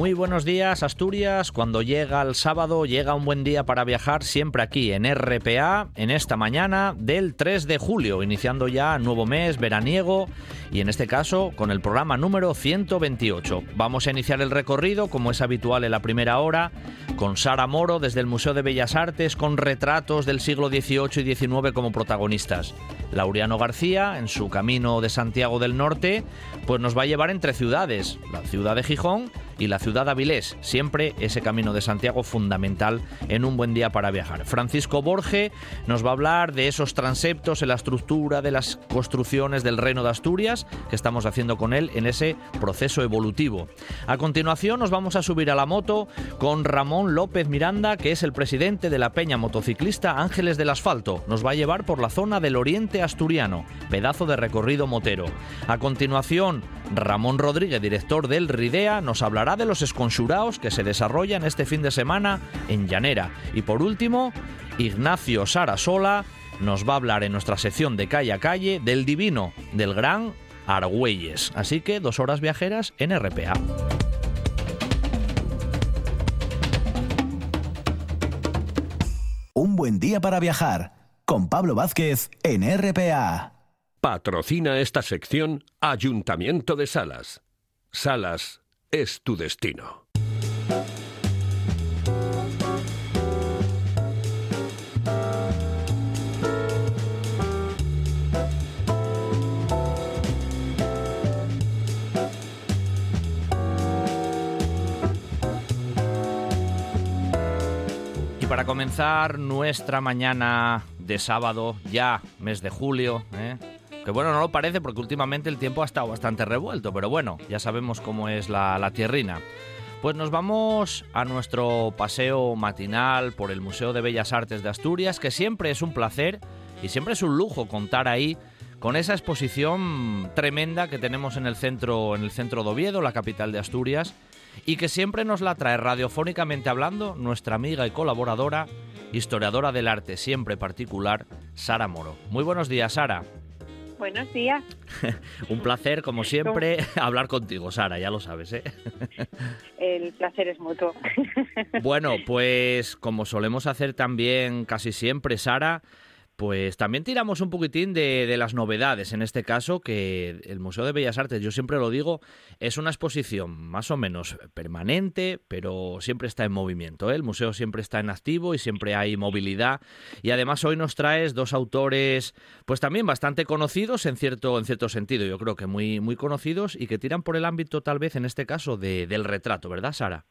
Muy buenos días, Asturias. Cuando llega el sábado, llega un buen día para viajar, siempre aquí en RPA, en esta mañana del 3 de julio, iniciando ya nuevo mes veraniego y en este caso con el programa número 128. Vamos a iniciar el recorrido, como es habitual en la primera hora, con Sara Moro desde el Museo de Bellas Artes, con retratos del siglo XVIII y XIX como protagonistas. Laureano García, en su camino de Santiago del Norte, pues nos va a llevar entre ciudades, la ciudad de Gijón y la ciudad Avilés. Siempre ese camino de Santiago fundamental en un buen día para viajar. Francisco Borge nos va a hablar de esos transeptos en la estructura de las construcciones del Reino de Asturias que estamos haciendo con él en ese proceso evolutivo. A continuación nos vamos a subir a la moto con Ramón López Miranda, que es el presidente de la Peña Motociclista Ángeles del Asfalto. Nos va a llevar por la zona del Oriente Asturiano, pedazo de recorrido motero. A continuación, Ramón Rodríguez, director del RIDEA, nos hablará de los esconsuraos que se desarrollan este fin de semana en Llanera. Y por último, Ignacio Sarasola nos va a hablar en nuestra sección de calle a calle del divino, del gran Argüelles. Así que dos horas viajeras en RPA. Un buen día para viajar con Pablo Vázquez en RPA. Patrocina esta sección Ayuntamiento de Salas. Salas es tu destino. Y para comenzar nuestra mañana de sábado, ya mes de julio, ¿eh? Que bueno, no lo parece porque últimamente el tiempo ha estado bastante revuelto, pero bueno, ya sabemos cómo es la, la tierrina. Pues nos vamos a nuestro paseo matinal por el Museo de Bellas Artes de Asturias, que siempre es un placer y siempre es un lujo contar ahí con esa exposición tremenda que tenemos en el centro, en el centro de Oviedo, la capital de Asturias, y que siempre nos la trae radiofónicamente hablando nuestra amiga y colaboradora, historiadora del arte siempre particular, Sara Moro. Muy buenos días, Sara. Buenos días. Un placer, como siempre, hablar contigo, Sara, ya lo sabes, ¿eh? El placer es mutuo. Bueno, pues como solemos hacer también casi siempre, Sara, pues también tiramos un poquitín de, las novedades. En este caso, que el Museo de Bellas Artes, yo siempre lo digo, es una exposición más o menos permanente, pero siempre está en movimiento. ¿eh? El museo siempre está en activo y siempre hay movilidad. Y además hoy nos traes dos autores, pues también bastante conocidos en cierto, en cierto sentido. Yo creo que muy, muy conocidos y que tiran por el ámbito, tal vez, en este caso, de, del retrato, ¿verdad, Sara?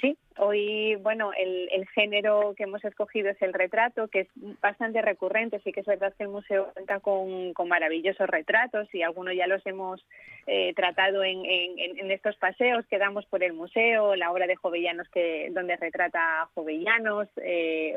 Sí, hoy, bueno, el, el, género que hemos escogido es el retrato, que es bastante recurrente. Sí que es verdad que el museo cuenta con, con maravillosos retratos y algunos ya los hemos eh, tratado en, en, estos paseos que damos por el museo, la obra de Jovellanos que, donde retrata a Jovellanos, eh,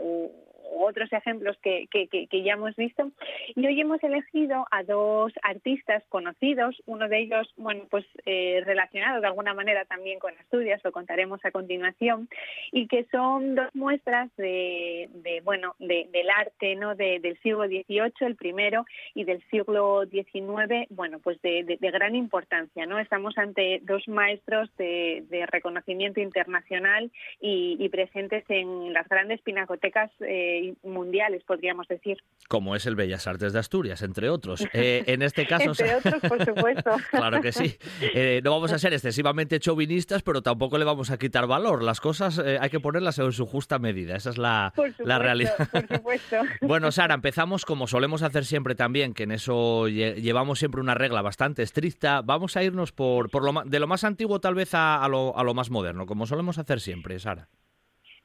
otros ejemplos que, que, ya hemos visto. Y hoy hemos elegido a dos artistas conocidos, uno de ellos, bueno, pues eh, relacionado de alguna manera también con Asturias, lo contaremos a continuación, y que son dos muestras de, bueno, de, del arte, ¿no? De, del siglo XVIII, el primero, y del siglo XIX, bueno, pues de, gran importancia, ¿no? Estamos ante dos maestros de, reconocimiento internacional y, y, presentes en las grandes pinacotecas eh, mundiales, podríamos decir. Como es el Bellas Artes de Asturias, entre otros. Eh, en este caso... entre otros, por supuesto. claro que sí. Eh, no vamos a ser excesivamente chauvinistas, pero tampoco le vamos a quitar valor. Las cosas eh, hay que ponerlas en su justa medida. Esa es la, supuesto, la realidad. Por supuesto. bueno, Sara, empezamos como solemos hacer siempre también, que en eso llevamos siempre una regla bastante estricta. Vamos a irnos por, por lo, de lo más antiguo tal vez a, a, lo, a lo más moderno, como solemos hacer siempre, Sara.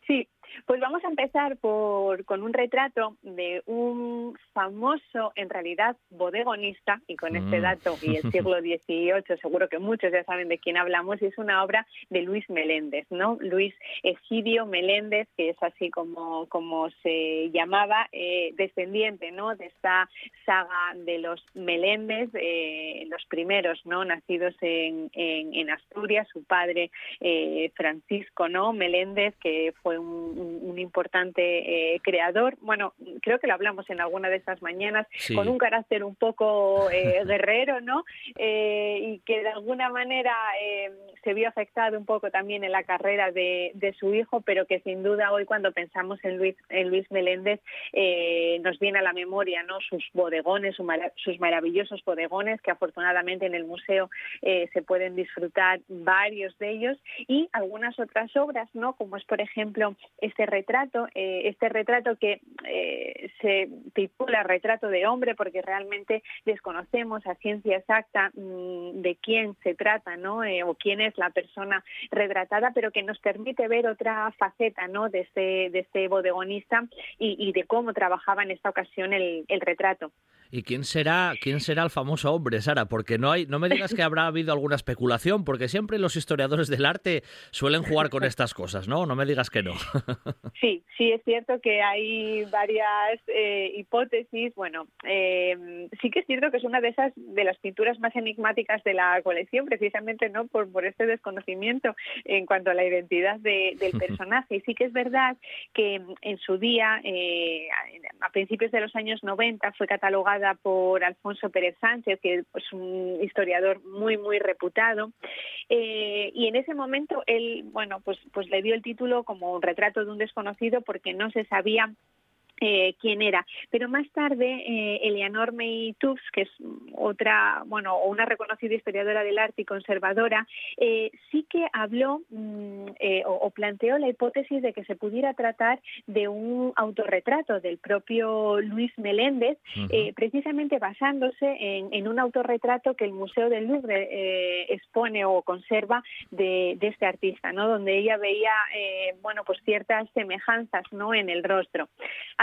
Sí, pues vamos a empezar por, con un retrato de un famoso, en realidad, bodegonista, y con este Mm. dato y el siglo XVIII, seguro que muchos ya saben de quién hablamos, y es una obra de Luis Meléndez, ¿no? Luis Egidio Meléndez, que es así como, como se llamaba, eh, descendiente, ¿no? De esta saga de los Meléndez, eh, los primeros, ¿no? Nacidos en, en, en Asturias, su padre eh, Francisco, ¿no? Meléndez, que fue un un, importante creador. Bueno, creo que lo hablamos en alguna de estas mañanas, con un carácter un poco guerrero, ¿no? y que de alguna manera se vio afectado un poco también en la carrera de, su hijo, pero que sin duda hoy cuando pensamos en Luis, en Luis Meléndez nos viene a la memoria, ¿no? Sus bodegones, sus maravillosos bodegones que afortunadamente en el museo eh, se pueden disfrutar varios de ellos y algunas otras obras, ¿no? Como es por ejemplo este retrato, eh, este retrato que eh, se titula Retrato de hombre porque realmente desconocemos a ciencia exacta mm, de quién se trata, ¿no? o quién es la persona retratada, pero que nos permite ver otra faceta, ¿no? De este de este bodegonista y, de cómo trabajaba en esta ocasión el retrato. ¿Y quién será, quién será el famoso hombre, Sara? Porque no hay, no me digas que habrá habido alguna especulación, porque siempre los historiadores del arte suelen jugar con estas cosas, ¿no? No me digas que no. Sí, sí es cierto que hay varias eh, hipótesis. Bueno, eh, sí que es cierto que es una de esas de las pinturas más enigmáticas de la colección, precisamente no por, por este desconocimiento en cuanto a la identidad del personaje. Y sí que es verdad que en su día, eh, a principios de los años 90, fue catalogada por Alfonso Pérez Sánchez, que es un historiador muy, muy reputado. Y en ese momento él, bueno, pues, pues le dio el título como un retrato de un desconocido porque no se sabía eh, quién era. Pero más tarde, eh, Eleanor May Tufts, que es otra, bueno, una reconocida historiadora del arte y conservadora, eh, sí que habló mm, o, planteó la hipótesis de que se pudiera tratar de un autorretrato del propio Luis Meléndez, precisamente basándose en, un autorretrato que el Museo del Louvre expone o conserva de, de, este artista, ¿no? Donde ella veía, bueno, pues ciertas semejanzas, ¿no? En el rostro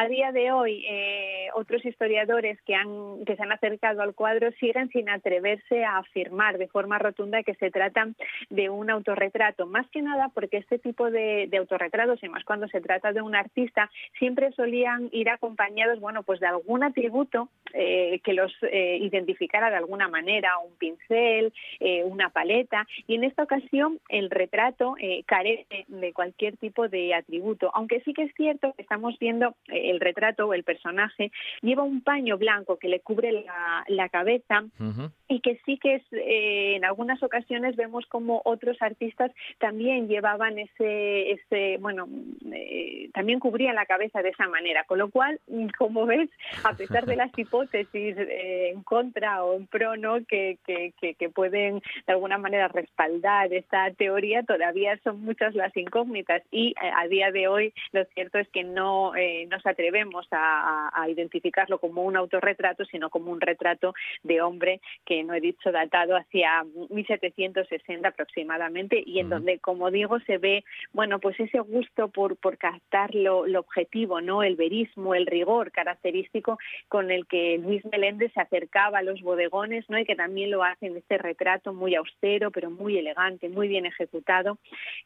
día de hoy eh, otros historiadores que, han, que se han acercado al cuadro siguen sin atreverse a afirmar de forma rotunda que se trata de un autorretrato, más que nada porque este tipo de, autorretratos, y más cuando se trata de un artista, siempre solían ir acompañados, bueno, pues de algún atributo eh, que los eh, identificara de alguna manera, un pincel, una paleta, y en esta ocasión el retrato carece de cualquier tipo de atributo, aunque sí que es cierto que estamos viendo el retrato o el personaje lleva un paño blanco que le cubre la, cabeza y que sí que es, eh, en algunas ocasiones vemos como otros artistas también llevaban ese, ese bueno, eh, también cubrían la cabeza de esa manera, con lo cual, como ves, a pesar de las hipótesis eh, en contra o en pro, ¿no? Que, que, que, pueden de alguna manera respaldar esta teoría, todavía son muchas las incógnitas. Y a día de hoy lo cierto es que no nos atrevemos a, a identificarlo como un autorretrato, sino como un retrato de hombre que no he dicho, datado hacia 1760 aproximadamente y en donde, como digo, se ve, bueno, pues ese gusto por, por captar lo, objetivo, ¿no? El verismo, el rigor característico con el que Luis Meléndez se acercaba a los bodegones, ¿no? Y que también lo hace en este retrato muy austero, pero muy elegante, muy bien ejecutado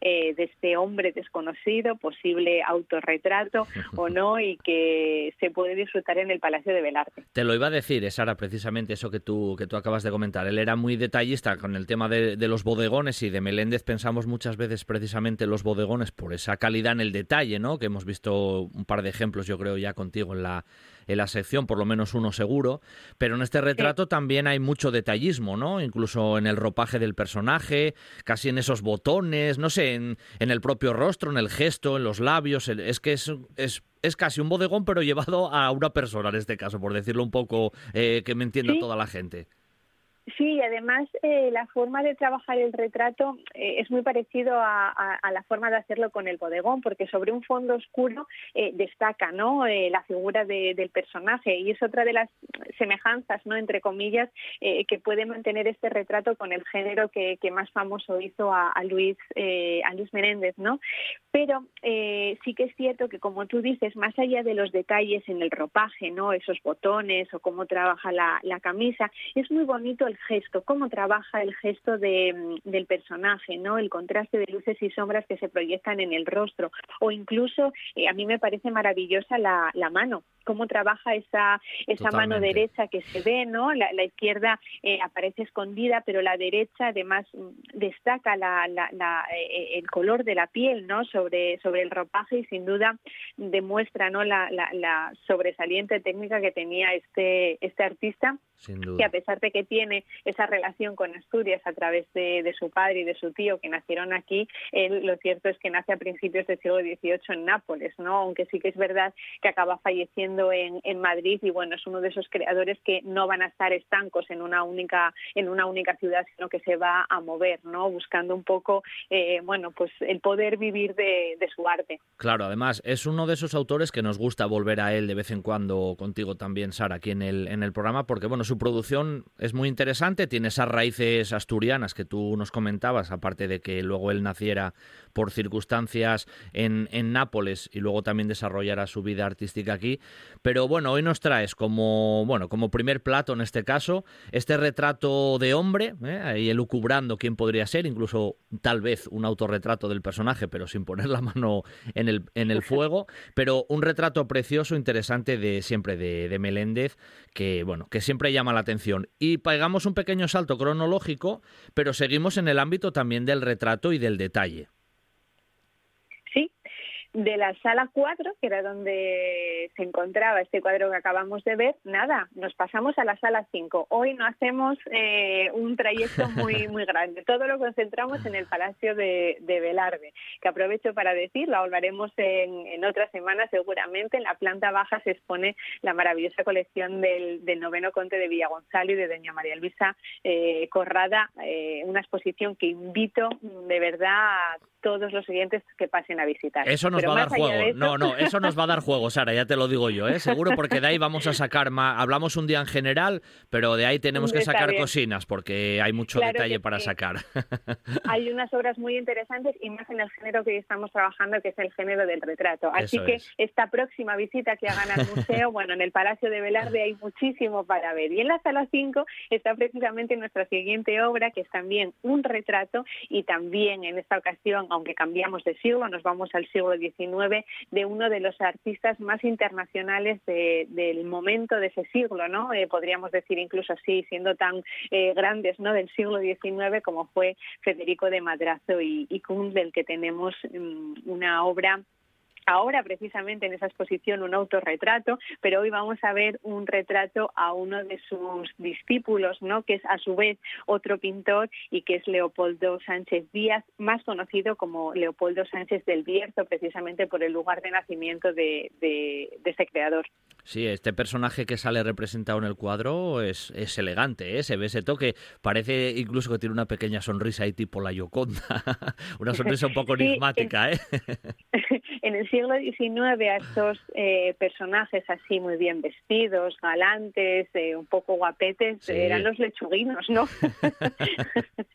eh, de este hombre desconocido, posible autorretrato o no, y que se puede disfrutar en el Palacio de Belarte. Te lo iba a decir, Sara, precisamente eso que tú, que tú acabas de comentar. Él era muy detallista con el tema de, los bodegones y de Meléndez pensamos muchas veces precisamente en los bodegones por esa calidad en el detalle, ¿no? Que hemos visto un par de ejemplos, yo creo, ya contigo en la, en la sección, por lo menos uno seguro. Pero en este retrato también hay mucho detallismo, ¿no? Incluso en el ropaje del personaje, casi en esos botones, no sé, en, en el propio rostro, en el gesto, en los labios. Es que es, es es casi un bodegón, pero llevado a una persona en este caso, por decirlo un poco eh, que me entienda toda la gente. Sí, además eh, la forma de trabajar el retrato eh, es muy parecido a, la forma de hacerlo con el bodegón, porque sobre un fondo oscuro eh, destaca ¿no? la figura del personaje y es otra de las semejanzas, no entre comillas, que puede mantener este retrato con el género que, más famoso hizo a, Luis a Luis Menéndez, ¿no? Pero sí que es cierto que como tú dices, más allá de los detalles en el ropaje, no, esos botones o cómo trabaja la, la camisa, es muy bonito el gesto, cómo trabaja el gesto de, del personaje, ¿no? El contraste de luces y sombras que se proyectan en el rostro. O incluso, eh, a mí me parece maravillosa la, la mano, cómo trabaja esa, esa mano derecha que se ve, ¿no? La, izquierda eh, aparece escondida, pero la derecha además mm, destaca la, la, eh, el color de la piel, ¿no? Sobre, sobre el ropaje y sin duda demuestra, ¿no? La, la sobresaliente técnica que tenía este, este artista que a pesar de que tiene esa relación con Asturias a través de, su padre y de su tío que nacieron aquí, él lo cierto es que nace a principios del siglo XVIII en Nápoles, ¿no? Aunque sí que es verdad que acaba falleciendo en, Madrid y bueno, es uno de esos creadores que no van a estar estancos en una única, en una única ciudad, sino que se va a mover, ¿no? Buscando un poco, eh, bueno, pues el poder vivir de, de su arte. Claro, además es uno de esos autores que nos gusta volver a él de vez en cuando contigo también, Sara, aquí en el, en el programa, porque bueno, su producción es muy interesante, tiene esas raíces asturianas que tú nos comentabas, aparte de que luego él naciera por circunstancias en, en Nápoles y luego también desarrollara su vida artística aquí. Pero bueno, hoy nos traes como, bueno, como primer plato en este caso, este retrato de hombre, ¿eh? ahí elucubrando quién podría ser, incluso tal vez un autorretrato del personaje, pero sin poner la mano en el, en el fuego, pero un retrato precioso, interesante de siempre de, de Meléndez, que bueno, que siempre llama la atención. Y pegamos un pequeño salto cronológico, pero seguimos en el ámbito también del retrato y del detalle de la sala 4, que era donde se encontraba este cuadro que acabamos de ver, nada, nos pasamos a la sala 5. Hoy no hacemos eh, un trayecto muy muy grande, todo lo concentramos en el Palacio de, Velarde, que aprovecho para decir, la volveremos en, en otra semana seguramente. En la planta baja se expone la maravillosa colección del, noveno conte de Villagonzalo y de Doña María Luisa eh, Corrada, eh, una exposición que invito de verdad a todos los siguientes que pasen a visitar. Eso nos va a dar juego. No, no, eso nos va a dar juego, Sara, ya te lo digo yo, ¿eh? Seguro porque de ahí vamos a sacar más. Hablamos un día en general, pero de ahí tenemos que sacar cocinas porque hay mucho detalle para sacar. Hay unas obras muy interesantes y más en el género que estamos trabajando, que es el género del retrato. Así que esta próxima visita que hagan al museo, bueno, en el Palacio de Velarde hay muchísimo para ver. Y en la sala 5 está precisamente nuestra siguiente obra, que es también un retrato y también en esta ocasión aunque cambiamos de siglo, nos vamos al siglo XIX, de uno de los artistas más internacionales del momento de ese siglo, ¿no? Eh, podríamos decir incluso así, siendo tan eh, grandes, ¿no? Del siglo XIX como fue Federico de Madrazo y, y del que tenemos mm, una obra ahora precisamente en esa exposición un autorretrato, pero hoy vamos a ver un retrato a uno de sus discípulos, ¿no? que es a su vez otro pintor y que es Leopoldo Sánchez Díaz, más conocido como Leopoldo Sánchez del Bierzo, precisamente por el lugar de nacimiento de, de, ese creador. Sí, este personaje que sale representado en el cuadro es, es elegante, ¿eh? se ve ese toque, parece incluso que tiene una pequeña sonrisa ahí tipo la Yoconda, una sonrisa un poco enigmática. ¿eh? en el siglo XIX a estos eh, personajes así muy bien vestidos, galantes, eh, un poco guapetes, eran los lechuguinos, ¿no?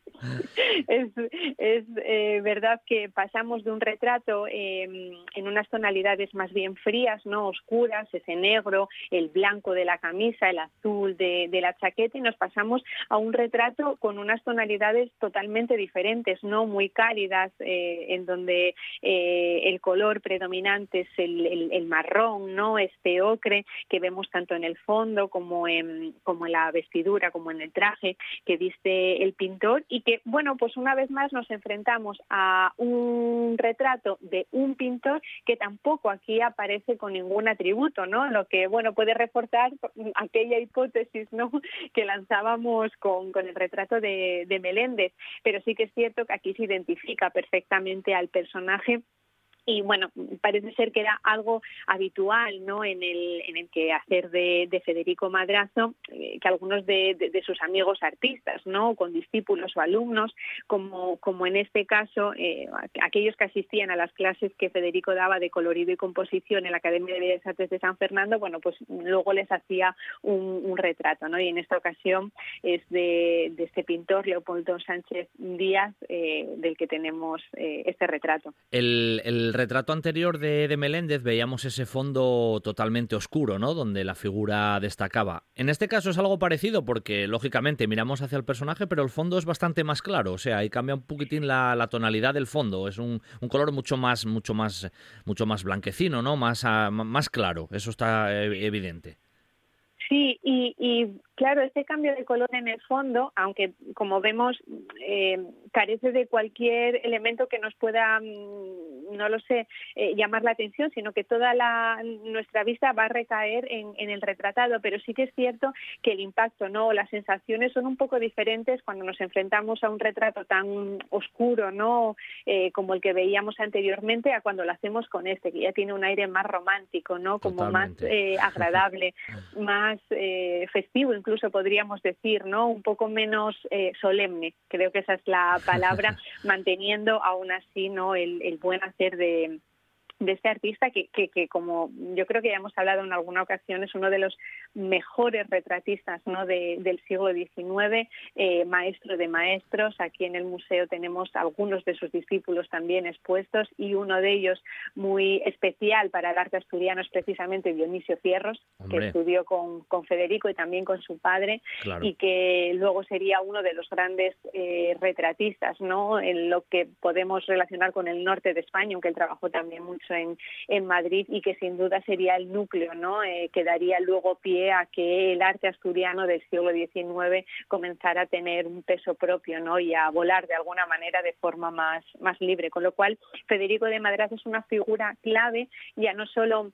es, es eh, verdad que pasamos de un retrato em, en unas tonalidades más bien frías, no oscuras, ese negro, el blanco de la camisa, el azul de, la chaqueta, y nos pasamos a un retrato con unas tonalidades totalmente diferentes, no muy cálidas, eh, en donde el color predominante es el, marrón, no este ocre que vemos tanto en el fondo como en, como en la vestidura, como en el traje que viste el pintor y que bueno, pues una vez más nos enfrentamos a un retrato de un pintor que tampoco aquí aparece con ningún atributo, ¿no? Lo que, bueno, puede reforzar aquella hipótesis, ¿no? Que lanzábamos con, el retrato de, de Meléndez. Pero sí que es cierto que aquí se identifica perfectamente al personaje y bueno, parece ser que era algo habitual ¿no? en, el, en el que hacer de, Federico Madrazo, eh, que algunos de, sus amigos artistas, ¿no? con discípulos o alumnos, como, como en este caso, eh, aquellos que asistían a las clases que Federico daba de colorido y composición en la Academia de Bellas Artes de San Fernando, bueno, pues luego les hacía un, retrato, ¿no? y en esta ocasión es de, este pintor, Leopoldo Sánchez Díaz, eh, del que tenemos este retrato. Retrato anterior de, de, Meléndez veíamos ese fondo totalmente oscuro, ¿no? Donde la figura destacaba. En este caso es algo parecido porque, lógicamente, miramos hacia el personaje, pero el fondo es bastante más claro. O sea, ahí cambia un poquitín la, tonalidad del fondo. Es un, color mucho más, mucho más, mucho más blanquecino, ¿no? Más, uh, más claro. Eso está eh, evidente. Sí, y Claro, este cambio de color en el fondo, aunque como vemos eh, carece de cualquier elemento que nos pueda, mm, no lo sé, eh, llamar la atención, sino que toda la, nuestra vista va a recaer en, en, el retratado. Pero sí que es cierto que el impacto, no, las sensaciones son un poco diferentes cuando nos enfrentamos a un retrato tan oscuro, no, eh, como el que veíamos anteriormente, a cuando lo hacemos con este, que ya tiene un aire más romántico, no, como Totalmente. más agradable, más festivo incluso incluso podríamos decir, ¿no? Un poco menos eh, solemne, creo que esa es la palabra, manteniendo aún así, ¿no? El, el buen hacer de, de este artista que, que, que, como yo creo que ya hemos hablado en alguna ocasión, es uno de los mejores retratistas ¿no? de, del siglo XIX, eh, maestro de maestros. Aquí en el museo tenemos algunos de sus discípulos también expuestos y uno de ellos muy especial para el arte asturiano es precisamente Dionisio Fierros, Hombre. que estudió con, con, Federico y también con su padre claro. y que luego sería uno de los grandes eh, retratistas ¿no? en lo que podemos relacionar con el norte de España, aunque él trabajó también mucho en, Madrid y que sin duda sería el núcleo ¿no? Eh, que daría luego pie a que el arte asturiano del siglo XIX comenzara a tener un peso propio ¿no? y a volar de alguna manera de forma más, más libre. Con lo cual, Federico de Madrid es una figura clave, ya no solo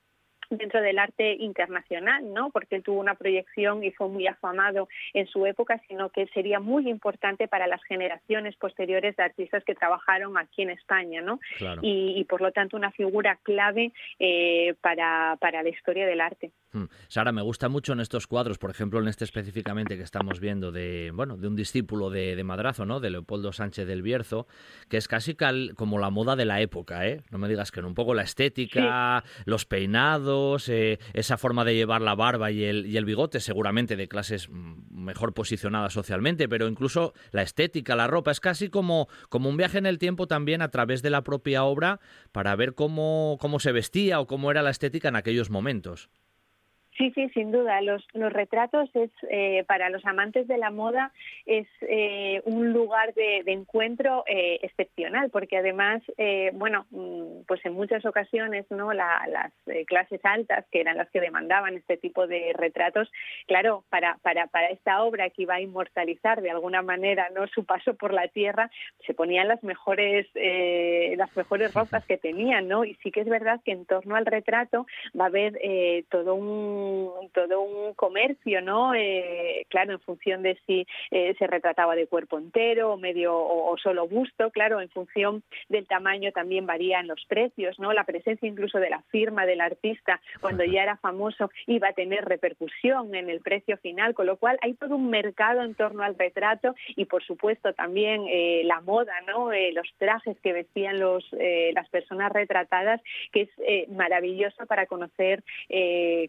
dentro del arte internacional, ¿no? Porque él tuvo una proyección y fue muy afamado en su época, sino que sería muy importante para las generaciones posteriores de artistas que trabajaron aquí en España, ¿no? Claro. Y, y, por lo tanto una figura clave eh, para, para la historia del arte. Hmm. Sara, me gusta mucho en estos cuadros, por ejemplo, en este específicamente que estamos viendo de, bueno, de un discípulo de, de Madrazo, ¿no? De Leopoldo Sánchez del Bierzo, que es casi cal, como la moda de la época, ¿eh? No me digas que no, un poco la estética, sí. los peinados eh, esa forma de llevar la barba y el, y el, bigote, seguramente de clases mejor posicionadas socialmente, pero incluso la estética, la ropa, es casi como, como un viaje en el tiempo también a través de la propia obra para ver cómo, cómo se vestía o cómo era la estética en aquellos momentos. Sí, sí, sin duda. Los, los retratos es eh, para los amantes de la moda es eh, un lugar de, de encuentro eh, excepcional, porque además, eh, bueno, mm, pues en muchas ocasiones, no, la, las clases altas que eran las que demandaban este tipo de retratos, claro, para para para esta obra que iba a inmortalizar de alguna manera, no, su paso por la tierra, se ponían las mejores eh, las mejores ropas que tenían, no, y sí que es verdad que en torno al retrato va a haber todo un todo un comercio, ¿no? Eh, claro, en función de si eh, se retrataba de cuerpo entero o medio o, o, solo busto, claro, en función del tamaño también varían los precios, ¿no? La presencia incluso de la firma del artista cuando ya era famoso iba a tener repercusión en el precio final, con lo cual hay todo un mercado en torno al retrato y por supuesto también eh, la moda, ¿no? Los trajes que vestían los las personas retratadas, que es maravilloso para conocer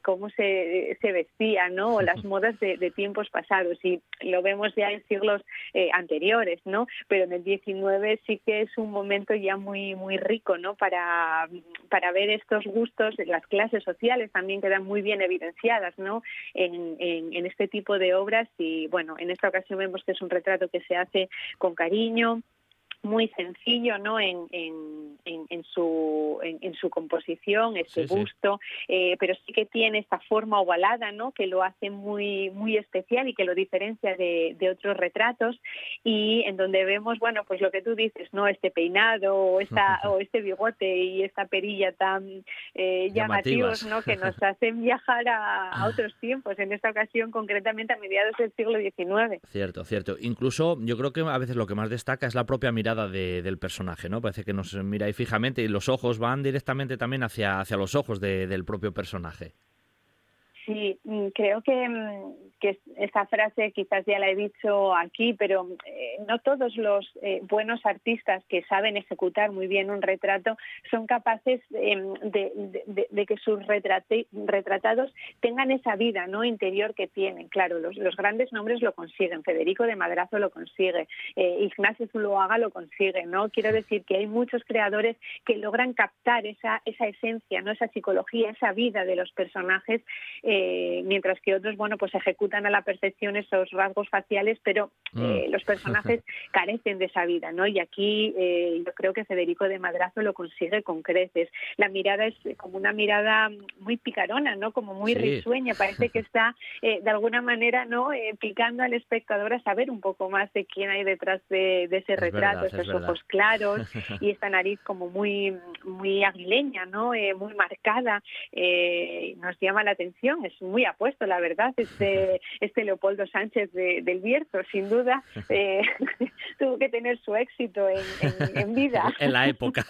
cómo se se, vestía, ¿no? O las modas de, de, tiempos pasados. Y lo vemos ya en siglos eh, anteriores, ¿no? Pero en el 19 sí que es un momento ya muy, muy rico, ¿no? Para, para ver estos gustos, las clases sociales también quedan muy bien evidenciadas, ¿no? En, en, en este tipo de obras. Y bueno, en esta ocasión vemos que es un retrato que se hace con cariño, muy sencillo no en, en, en, en su en, en, su composición ese sí, busto sí. Eh, pero sí que tiene esta forma ovalada no que lo hace muy muy especial y que lo diferencia de, de, otros retratos y en donde vemos bueno pues lo que tú dices no este peinado o esta o este bigote y esta perilla tan eh, llamativos no que nos hacen viajar a, a, otros tiempos en esta ocasión concretamente a mediados del siglo XIX cierto cierto. Incluso yo creo que a veces lo que más destaca es la propia mirada de, del personaje, ¿no? Parece que nos mira ahí fijamente y los ojos van directamente también hacia, hacia los ojos de, del propio personaje. Sí, mm, creo que, mm, que esa frase quizás ya la he dicho aquí, pero eh, no todos los eh, buenos artistas que saben ejecutar muy bien un retrato son capaces em, de, que sus retratados tengan esa vida no interior que tienen. Claro, los, grandes nombres lo consiguen. Federico de Madrazo lo consigue, eh, Ignacio Zuloaga lo consigue. No quiero decir que hay muchos creadores que logran captar esa esa esencia, no esa psicología, esa vida de los personajes, mientras que otros bueno pues ejecutan a la perfección esos rasgos faciales, pero mm. eh, los personajes carecen de esa vida, ¿no? Y aquí eh, yo creo que Federico de Madrazo lo consigue con creces. La mirada es como una mirada muy picarona, ¿no? Como muy risueña, parece que está eh, de alguna manera, ¿no? picando al espectador a saber un poco más de quién hay detrás de, ese retrato, esos ojos claros y esta nariz como muy muy aguileña, ¿no? muy marcada, nos llama la atención, es muy apuesto, la verdad, este, este Leopoldo Sánchez del Bierzo, sin duda, eh, tuvo que tener su éxito en, vida. en la época.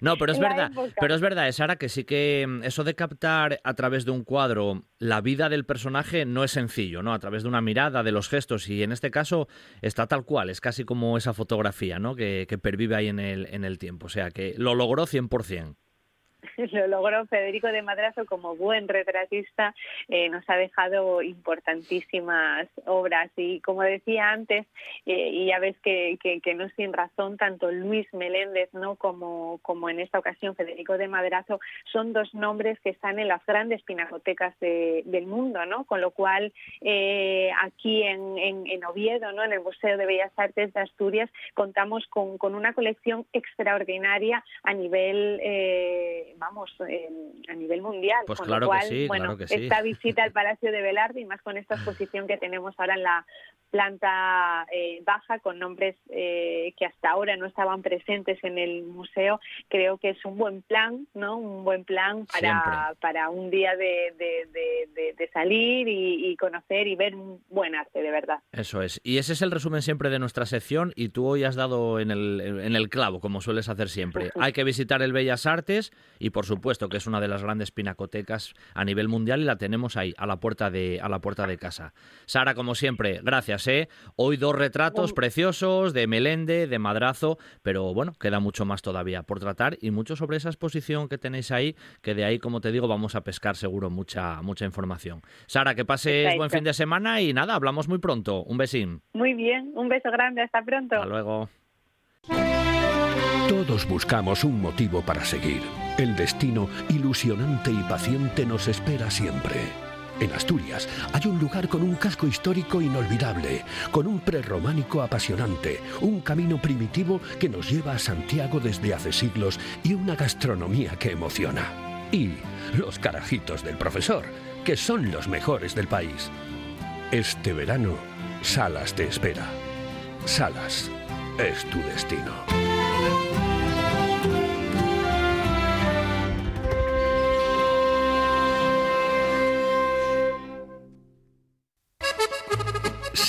No, pero es verdad, pero es verdad, Sara, que sí que mm, eso de captar a través de un cuadro la vida del personaje no es sencillo, ¿no? A través de una mirada, de los gestos, y en este caso está tal cual, es casi como esa fotografía, ¿no? Que, que pervive ahí en el, en el tiempo. O sea, que lo logró 100%. lo logró Federico de Madrazo como buen retratista, eh, nos ha dejado importantísimas obras y como decía antes, eh, y ya ves que, que, no sin razón, tanto Luis Meléndez ¿no? como, como en esta ocasión Federico de Madrazo son dos nombres que están en las grandes pinacotecas del mundo, ¿no? con lo cual eh, aquí en, en, Oviedo, ¿no? en el Museo de Bellas Artes de Asturias, contamos con, con una colección extraordinaria a nivel vamos, a nivel mundial. Pues con claro lo cual, que sí, bueno, que sí. esta visita al Palacio de Velarde y más con esta exposición que tenemos ahora en la planta eh, baja con nombres eh, que hasta ahora no estaban presentes en el museo, creo que es un buen plan, ¿no? Un buen plan para, para un día de, de, salir y, conocer y ver un buen arte, de verdad. Eso es. Y ese es el resumen siempre de nuestra sección y tú hoy has dado en el, en el clavo, como sueles hacer siempre. Hay que visitar el Bellas Artes y por supuesto que es una de las grandes pinacotecas a nivel mundial y la tenemos ahí, a la puerta de, a la puerta de casa. Sara, como siempre, gracias Hoy dos retratos preciosos de Melende, de Madrazo, pero bueno, queda mucho más todavía por tratar y mucho sobre esa exposición que tenéis ahí, que de ahí, como te digo, vamos a pescar seguro mucha, mucha información. Sara, que pases buen fin de semana y nada, hablamos muy pronto. Un besín. Muy bien, un beso grande, hasta pronto. Hasta luego. Todos buscamos un motivo para seguir. El destino ilusionante y paciente nos espera siempre. En Asturias hay un lugar con un casco histórico inolvidable, con un prerrománico apasionante, un camino primitivo que nos lleva a Santiago desde hace siglos y una gastronomía que emociona. Y los carajitos del profesor, que son los mejores del país. Este verano, Salas te espera. Salas es tu destino.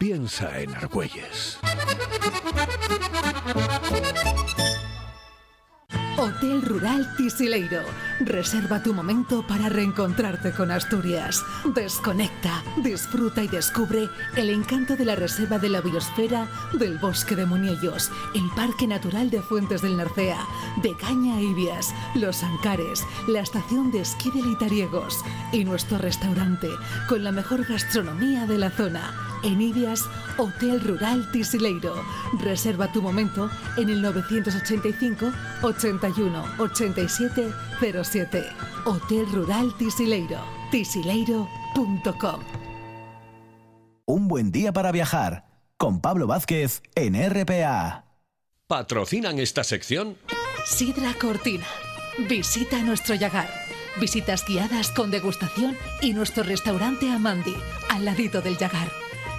Piensa en Argüelles. Hotel Rural Tisileiro. Reserva tu momento para reencontrarte con Asturias. Desconecta, disfruta y descubre el encanto de la Reserva de la Biosfera del Bosque de Muniellos, el Parque Natural de Fuentes del Narcea, de Caña Ibias, Los Ancares, la estación de esquí de Litariegos y nuestro restaurante con la mejor gastronomía de la zona en Ibias, Hotel Rural Tisileiro. Reserva tu momento en el 985 81 87 07. Hotel Rural Tisileiro. tisileiro.com. Un buen día para viajar con Pablo Vázquez en RPA. ¿Patrocinan esta sección? Sidra Cortina. Visita nuestro Yagar. Visitas guiadas con degustación y nuestro restaurante Amandi, al ladito del Yagar.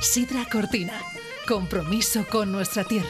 Sidra Cortina compromiso con nuestra tierra.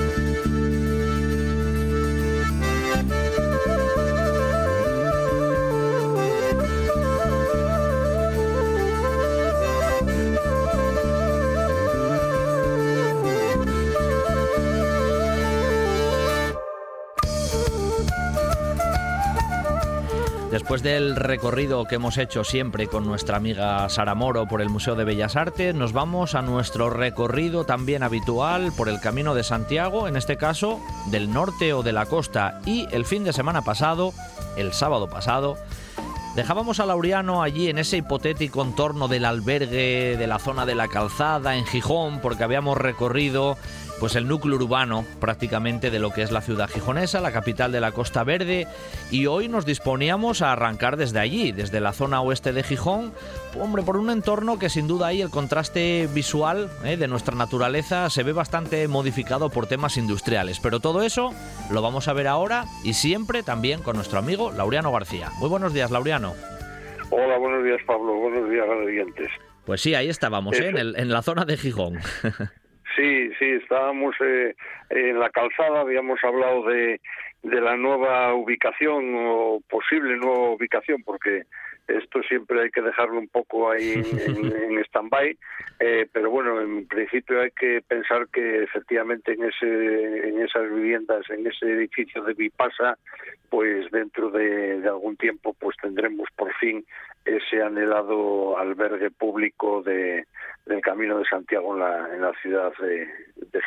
Después del recorrido que hemos hecho siempre con nuestra amiga Sara Moro por el Museo de Bellas Artes, nos vamos a nuestro recorrido también habitual por el Camino de Santiago, en este caso del norte o de la costa. Y el fin de semana pasado, el sábado pasado, Dejábamos a Laureano allí en ese hipotético entorno del albergue de la zona de la calzada en Gijón, porque habíamos recorrido pues el núcleo urbano prácticamente de lo que es la ciudad gijonesa, la capital de la Costa Verde, y hoy nos disponíamos a arrancar desde allí, desde la zona oeste de Gijón, hombre, por un entorno que sin duda ahí el contraste visual eh, de nuestra naturaleza se ve bastante modificado por temas industriales, pero todo eso lo vamos a ver ahora y siempre también con nuestro amigo Laureano García. Muy buenos días, Laureano. Hola, buenos días, Pablo. Buenos días, oyentes. Pues sí, ahí estábamos, ¿eh? en, en la zona de Gijón. Sí, sí, estábamos eh, en la calzada, habíamos hablado de, de la nueva ubicación o posible nueva ubicación, porque esto siempre hay que dejarlo un poco ahí en, stand-by, eh, pero bueno, en principio hay que pensar que efectivamente en, ese, en esas viviendas, en ese edificio de Vipasa, pues dentro de, algún tiempo pues tendremos por fin ese anhelado albergue público de, del Camino de Santiago en la, en la ciudad de,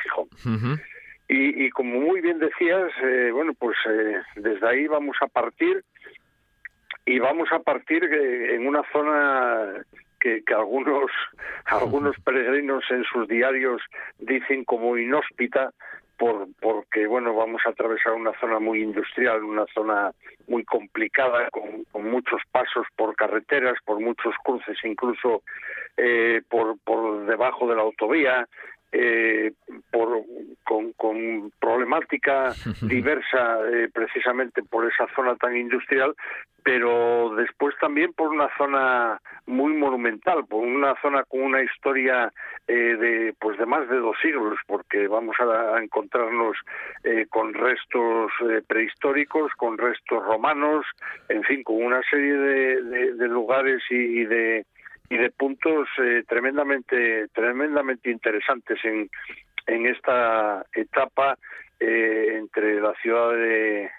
Gijón. y, como muy bien decías, eh, bueno, pues eh, desde ahí vamos a partir y vamos a partir eh, en una zona que, algunos algunos peregrinos en sus diarios dicen como inhóspita por porque bueno vamos a atravesar una zona muy industrial una zona muy complicada con, muchos pasos por carreteras por muchos cruces incluso eh, por por debajo de la autovía eh, por, con, problemática diversa eh, precisamente por esa zona tan industrial, pero después también por una zona muy monumental, por una zona con una historia eh, de pues de más de dos siglos, porque vamos a, encontrarnos con restos prehistóricos, con restos romanos, en fin, con una serie de, lugares y de y de puntos eh, tremendamente tremendamente interesantes en, en esta etapa eh, entre la ciudad de,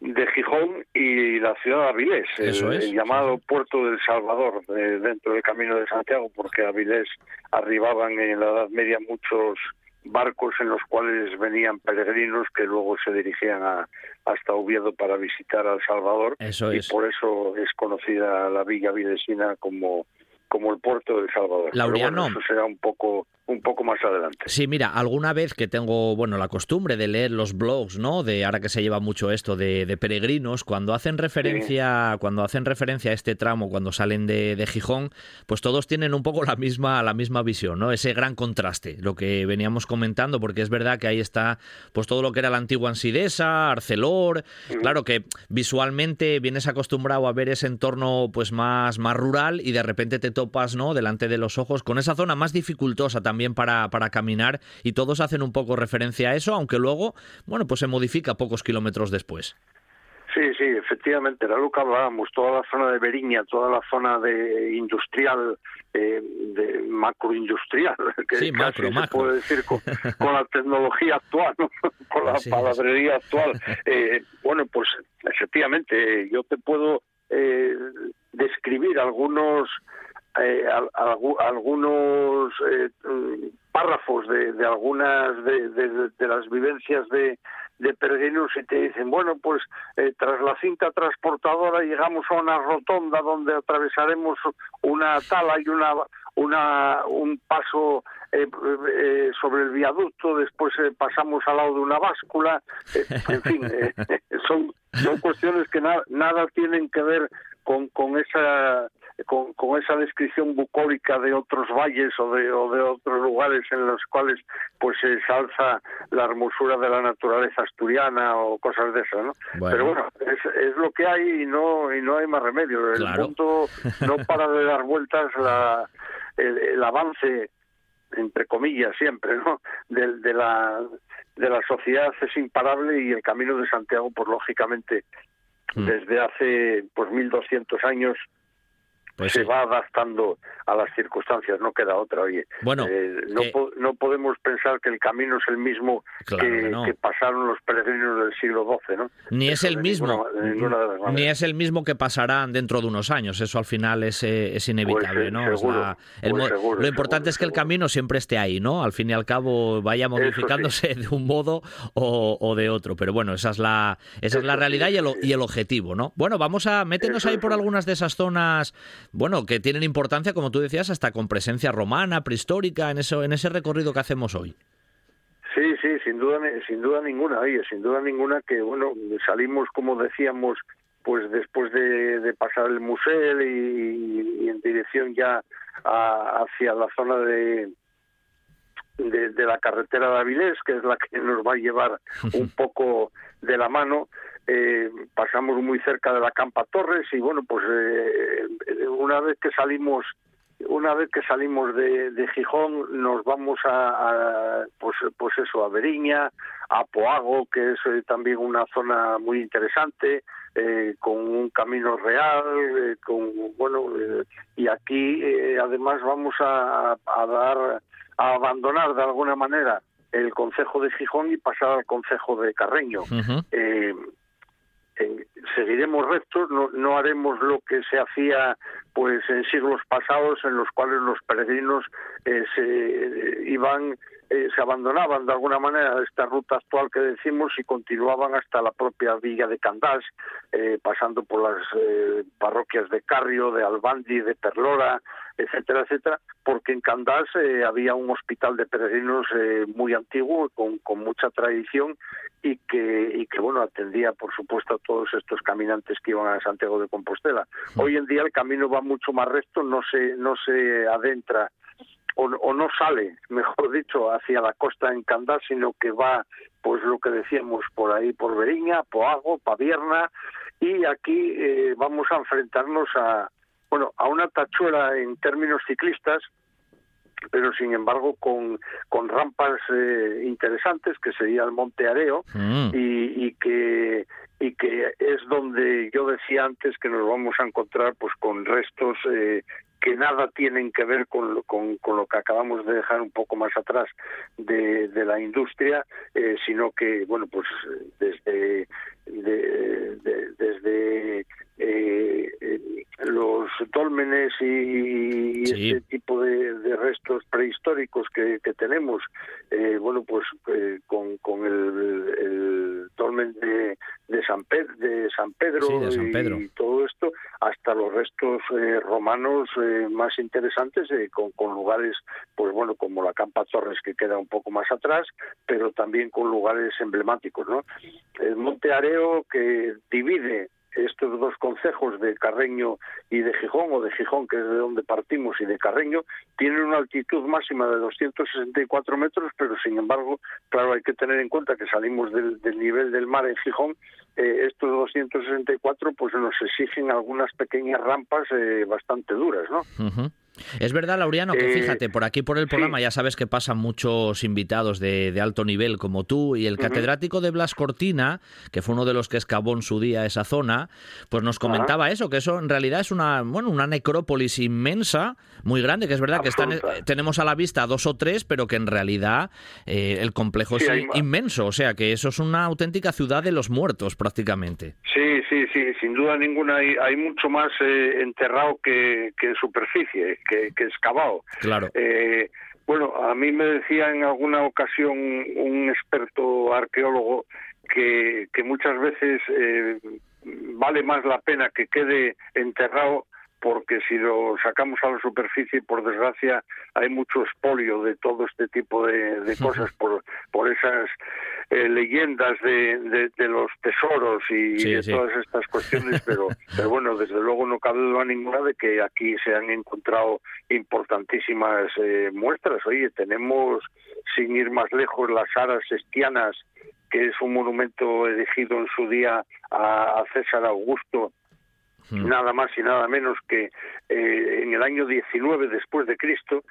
de Gijón y la ciudad de Avilés, el, llamado Puerto del Salvador, dentro del Camino de Santiago, porque a Avilés arribaban en la Edad Media muchos barcos en los cuales venían peregrinos que luego se dirigían a, hasta Oviedo para visitar a El Salvador. y por eso es conocida la villa videsina como como el puerto de Salvador. Laureano. eso será un poco un poco más adelante. Sí, mira, alguna vez que tengo, bueno, la costumbre de leer los blogs, ¿no? De ahora que se lleva mucho esto de, peregrinos, cuando hacen referencia, cuando hacen referencia a este tramo, cuando salen de, de, Gijón, pues todos tienen un poco la misma, la misma visión, ¿no? Ese gran contraste, lo que veníamos comentando, porque es verdad que ahí está, pues todo lo que era la antigua Ansidesa, Arcelor, claro que visualmente vienes acostumbrado a ver ese entorno, pues más, más rural y de repente te ¿no? Delante de los ojos con esa zona más dificultosa también para, para caminar y todos hacen un poco referencia a eso, aunque luego, bueno, pues se modifica pocos kilómetros después. Sí, sí, efectivamente, era lo que hablábamos, toda la zona de Beriña, toda la zona de industrial, eh, de macroindustrial, que sí, macro, se puede decir con, la tecnología actual, con la palabrería actual. Eh, bueno, pues efectivamente, yo te puedo eh, describir algunos eh, algunos eh, párrafos de, de algunas de, de, las vivencias de, de peregrinos y te dicen, bueno, pues eh, tras la cinta transportadora llegamos a una rotonda donde atravesaremos una tala y una, una un paso eh, sobre el viaducto, después pasamos al lado de una báscula, en fin, son, son cuestiones que nada tienen que ver con, con esa con, con, esa descripción bucólica de otros valles o de, o de otros lugares en los cuales pues se salza la hermosura de la naturaleza asturiana o cosas de esas, ¿no? Pero bueno, es, es, lo que hay y no y no hay más remedio. El mundo no para de dar vueltas la, el, avance entre comillas siempre, ¿no? De, de la de la sociedad es imparable y el camino de Santiago, pues lógicamente, mm. desde hace pues 1200 años pues se va adaptando a las circunstancias, no queda otra. Oye, bueno, eh, no, no podemos pensar que el camino es el mismo que, pasaron los peregrinos del siglo XII, ¿no? Ni es el mismo, ni es el mismo que pasarán dentro de unos años. Eso al final es, eh, es inevitable, ¿no? lo importante es que el camino siempre esté ahí, ¿no? Al fin y al cabo vaya modificándose de un modo o, de otro. Pero bueno, esa es la esa es la realidad y el, y el objetivo, ¿no? Bueno, vamos a meternos ahí por algunas de esas zonas bueno, que tienen importancia, como tú decías, hasta con presencia romana, prehistórica, en, eso, en ese recorrido que hacemos hoy. Sí, sí, sin duda, sin duda ninguna, oye, sin duda ninguna que, bueno, salimos, como decíamos, pues después de, pasar el museo y, en dirección ya hacia la zona de, de, la carretera de Avilés, que es la que nos va a llevar un poco de la mano, eh, pasamos muy cerca de la Campa Torres y bueno, pues eh, una vez que salimos una vez que salimos de, de Gijón nos vamos a, pues pues eso a Beriña a Poago que es eh, también una zona muy interesante eh, con un camino real eh, con bueno y aquí además vamos a, a, dar a abandonar de alguna manera el concejo de Gijón y pasar al concejo de Carreño seguiremos rectos, no, haremos lo que se hacía pues en siglos pasados en los cuales los peregrinos eh, se iban eh, se abandonaban de alguna manera esta ruta actual que decimos y continuaban hasta la propia villa de Candás, eh, pasando por las parroquias de Carrio, de Albandi, de Perlora, etcétera, etcétera, porque en Candás había un hospital de peregrinos muy antiguo, con, con mucha tradición y que, y que, bueno, atendía, por supuesto, a todos estos caminantes que iban a Santiago de Compostela. Hoy en día el camino va mucho más recto, no se, no se adentra o, no sale, mejor dicho, hacia la costa en Candás, sino que va, pues lo que decíamos, por ahí, por Beriña, Poago, Pavierna, y aquí eh, vamos a enfrentarnos a, bueno, a una tachuela en términos ciclistas, pero sin embargo con, con rampas eh, interesantes que sería el Monte Areo mm. y, y, que y que es donde yo decía antes que nos vamos a encontrar pues con restos eh, que nada tienen que ver con, con, con, lo que acabamos de dejar un poco más atrás de, de la industria, eh, sino que, bueno, pues desde, desde eh, los dólmenes y, este tipo de, restos prehistóricos que, que tenemos, eh, bueno, pues eh, con, con el, el dolmen de, de, San, de San Pedro, Y, todo esto, hasta los restos eh, romanos más interesantes, con, con lugares, pues bueno, como la Campa Torres, que queda un poco más atrás, pero también con lugares emblemáticos, ¿no? El Monte Areo, que divide estos dos concejos de Carreño y de Gijón, o de Gijón, que es de donde partimos, y de Carreño, tienen una altitud máxima de 264 metros, pero sin embargo, claro, hay que tener en cuenta que salimos del, nivel del mar en Gijón, eh, estos 264 pues nos exigen algunas pequeñas rampas eh, bastante duras, ¿no? Es verdad, Laureano, que eh, fíjate, por aquí por el programa ya sabes que pasan muchos invitados de, alto nivel como tú y el catedrático de Blas Cortina, que fue uno de los que excavó en su día esa zona, pues nos comentaba eso, que eso en realidad es una, bueno, una necrópolis inmensa, muy grande, que es verdad que están, eh, tenemos a la vista dos o tres, pero que en realidad eh, el complejo es inmenso, o sea que eso es una auténtica ciudad de los muertos prácticamente. Sí, sí, sí, sin duda ninguna hay, mucho más enterrado que, que en superficie que, que excavado. Claro. Eh, bueno, a mí me decía en alguna ocasión un experto arqueólogo que, que muchas veces eh, vale más la pena que quede enterrado porque si lo sacamos a la superficie, por desgracia, hay mucho espolio de todo este tipo de, de cosas por, por esas eh, leyendas de, de, los tesoros y de todas estas cuestiones, pero, pero bueno, desde luego no cabe duda ninguna de que aquí se han encontrado importantísimas eh, muestras. Oye, tenemos, sin ir más lejos, las aras estianas, que es un monumento erigido en su día a, César Augusto, hmm. nada más y nada menos que eh, en el año 19 después de Cristo,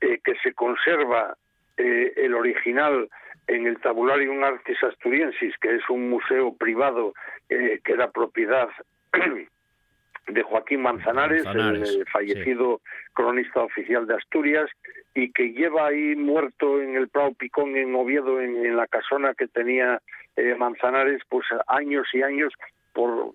que se conserva el original en el Tabularium Artis Asturiensis, que es un museo privado eh, que era propiedad de Joaquín Manzanares, el fallecido cronista oficial de Asturias, y que lleva ahí muerto en el Prado Picón en Oviedo, en, la casona que tenía eh, Manzanares, pues años y años por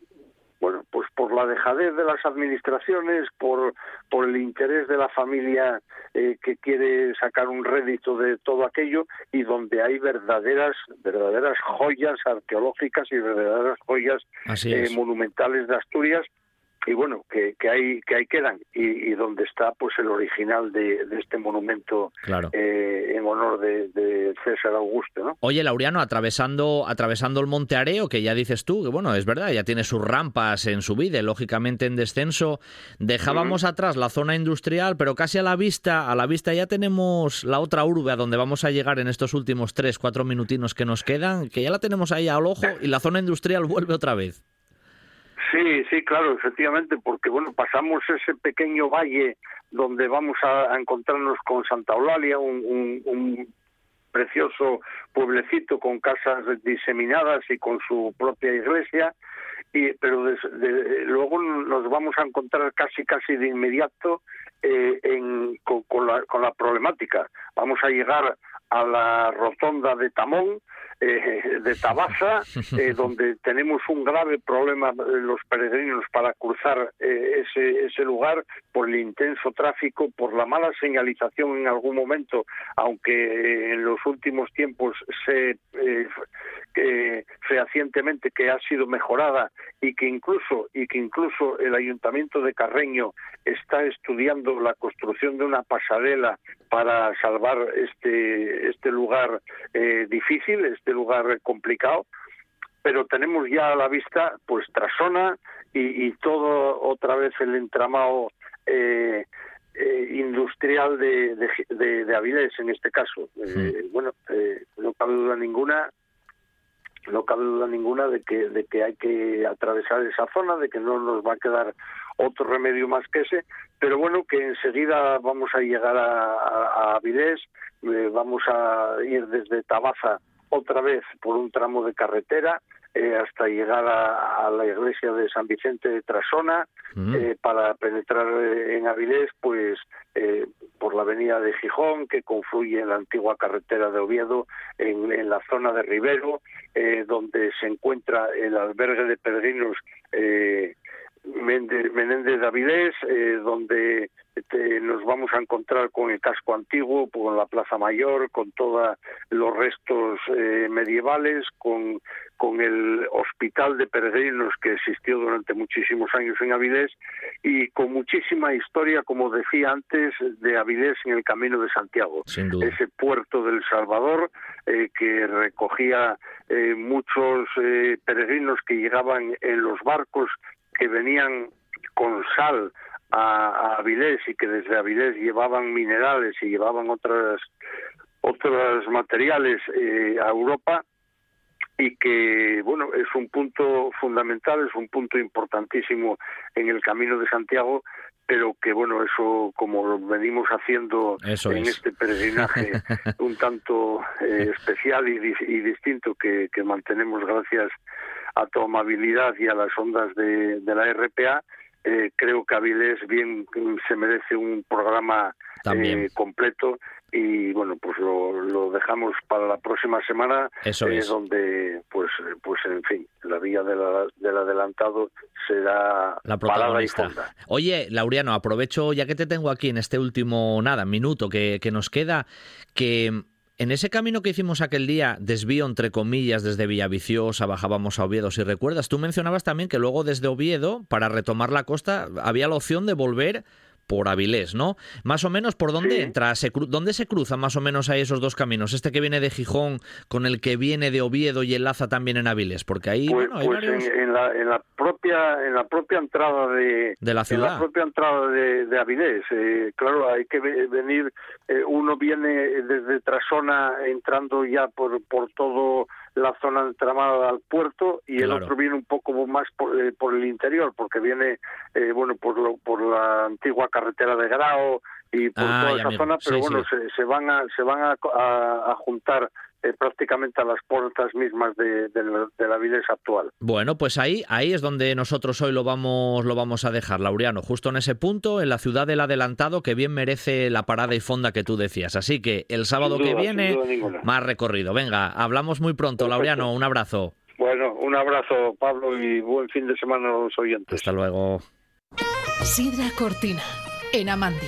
bueno, pues por la dejadez de las administraciones, por, por el interés de la familia eh, que quiere sacar un rédito de todo aquello y donde hay verdaderas, verdaderas joyas arqueológicas y verdaderas joyas eh, monumentales de Asturias y bueno que, que ahí que ahí quedan. Y, y, donde está pues el original de, de este monumento eh, en honor de, de, César Augusto ¿no? oye Laureano atravesando atravesando el Monte Areo que ya dices tú que bueno es verdad ya tiene sus rampas en subida lógicamente en descenso dejábamos atrás la zona industrial pero casi a la vista a la vista ya tenemos la otra urbe a donde vamos a llegar en estos últimos tres cuatro minutinos que nos quedan que ya la tenemos ahí al ojo y la zona industrial vuelve otra vez Sí, sí, claro, efectivamente, porque bueno, pasamos ese pequeño valle donde vamos a, encontrarnos con Santa Eulalia, un, precioso pueblecito con casas diseminadas y con su propia iglesia, y, pero luego nos vamos a encontrar casi casi de inmediato eh, con, la, con la problemática. Vamos a llegar a la rotonda de Tamón, eh, de Tabaza, eh, donde tenemos un grave problema los peregrinos para cruzar eh, ese, ese lugar por el intenso tráfico, por la mala señalización en algún momento, aunque en los últimos tiempos se fehacientemente que ha sido mejorada y que incluso y que incluso el ayuntamiento de Carreño está estudiando la construcción de una pasarela para salvar este este lugar difícil este lugar complicado, pero tenemos ya a la vista pues Trasona y, todo otra vez el entramado eh, eh, industrial de, de, Avilés en este caso. Eh, bueno, no cabe duda ninguna no cabe duda ninguna de que de que hay que atravesar esa zona, de que no nos va a quedar otro remedio más que ese, pero bueno, que enseguida vamos a llegar a, a Avilés, vamos a ir desde Tabaza otra vez por un tramo de carretera eh, hasta llegar a, la iglesia de San Vicente de Trasona mm. eh, para penetrar eh, en Avilés, pues por la avenida de Gijón que confluye en la antigua carretera de Oviedo en, la zona de Rivero, donde se encuentra el albergue de peregrinos Menéndez de Avilés, donde este, nos vamos a encontrar con el casco antiguo, con la Plaza Mayor, con todos los restos eh, medievales, con, con el hospital de peregrinos que existió durante muchísimos años en Avilés y con muchísima historia, como decía antes, de Avilés en el Camino de Santiago. Ese puerto del Salvador eh, que recogía eh, muchos peregrinos que llegaban en los barcos que venían con sal a, Avilés y que desde Avilés llevaban minerales y llevaban otras otros materiales eh, a Europa y que bueno es un punto fundamental es un punto importantísimo en el camino de Santiago pero que bueno eso como lo venimos haciendo en este peregrinaje un tanto eh, especial y, distinto que, mantenemos gracias a tu amabilidad y a las ondas de la RPA eh, creo que Avilés bien se merece un programa eh, completo y bueno pues lo, dejamos para la próxima semana Eso eh, donde pues pues en fin la vía del adelantado será la protagonista. oye Laureano aprovecho ya que te tengo aquí en este último nada minuto que, que nos queda que en ese camino que hicimos aquel día, desvío entre comillas desde Villaviciosa, bajábamos a Oviedo, si recuerdas, tú mencionabas también que luego desde Oviedo, para retomar la costa, había la opción de volver por Avilés, ¿no? Más o menos por dónde entra, se dónde se cruzan más o menos ahí esos dos caminos, este que viene de Gijón con el que viene de Oviedo y enlaza también en Avilés, porque ahí pues, bueno, hay pues en, la, en, la, propia en la propia entrada de, de la ciudad, en la propia entrada de, de Avilés, eh, claro, hay que venir, eh, uno viene desde Trasona entrando ya por por todo la zona entramada al puerto y el otro viene un poco más por, eh, por el interior porque viene eh, bueno por lo, por la antigua carretera de Grao y por Ah, toda esa zona pero Sí, bueno sí. Se, se van a se van a, a- a juntar eh, prácticamente a las puertas mismas de, de la, de la Avilés actual Bueno, pues ahí, ahí es donde nosotros hoy lo vamos, lo vamos a dejar, Laureano, justo en ese punto, en la ciudad del adelantado, que bien merece la parada y fonda que tú decías. Así que el sábado que viene, más recorrido. Venga, hablamos muy pronto, Perfecto. Laureano, un abrazo. bueno un abrazo Pablo y buen fin de semana a los oyentes Hasta luego. Sidra Cortina, en Amandi.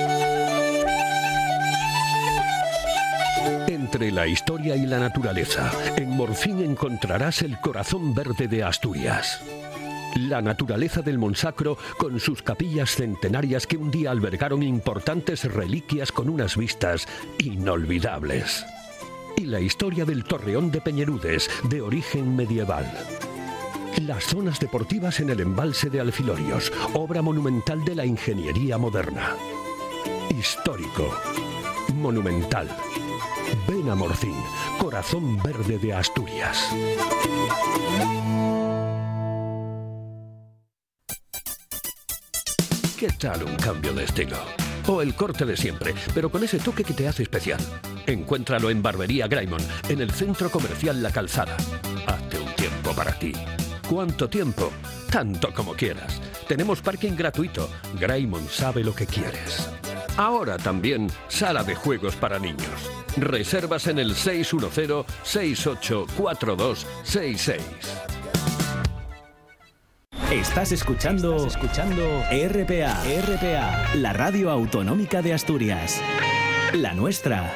Entre la historia y la naturaleza, en Morfín encontrarás el corazón verde de Asturias. La naturaleza del Monsacro con sus capillas centenarias que un día albergaron importantes reliquias con unas vistas inolvidables. Y la historia del Torreón de Peñerudes, de origen medieval. Las zonas deportivas en el embalse de Alfilorios, obra monumental de la ingeniería moderna. Histórico. Monumental. Ven a Morcín, corazón verde de Asturias. ¿Qué tal un cambio de estilo? O el corte de siempre, pero con ese toque que te hace especial. Encuéntralo en Barbería Graymon, en el centro comercial La Calzada. Hazte un tiempo para ti. ¿Cuánto tiempo? Tanto como quieras. Tenemos parking gratuito. Graymon sabe lo que quieres. Ahora también sala de juegos para niños. Reservas en el 610-684266. Estás escuchando, escuchando RPA, RPA, la radio autonómica de Asturias. La nuestra.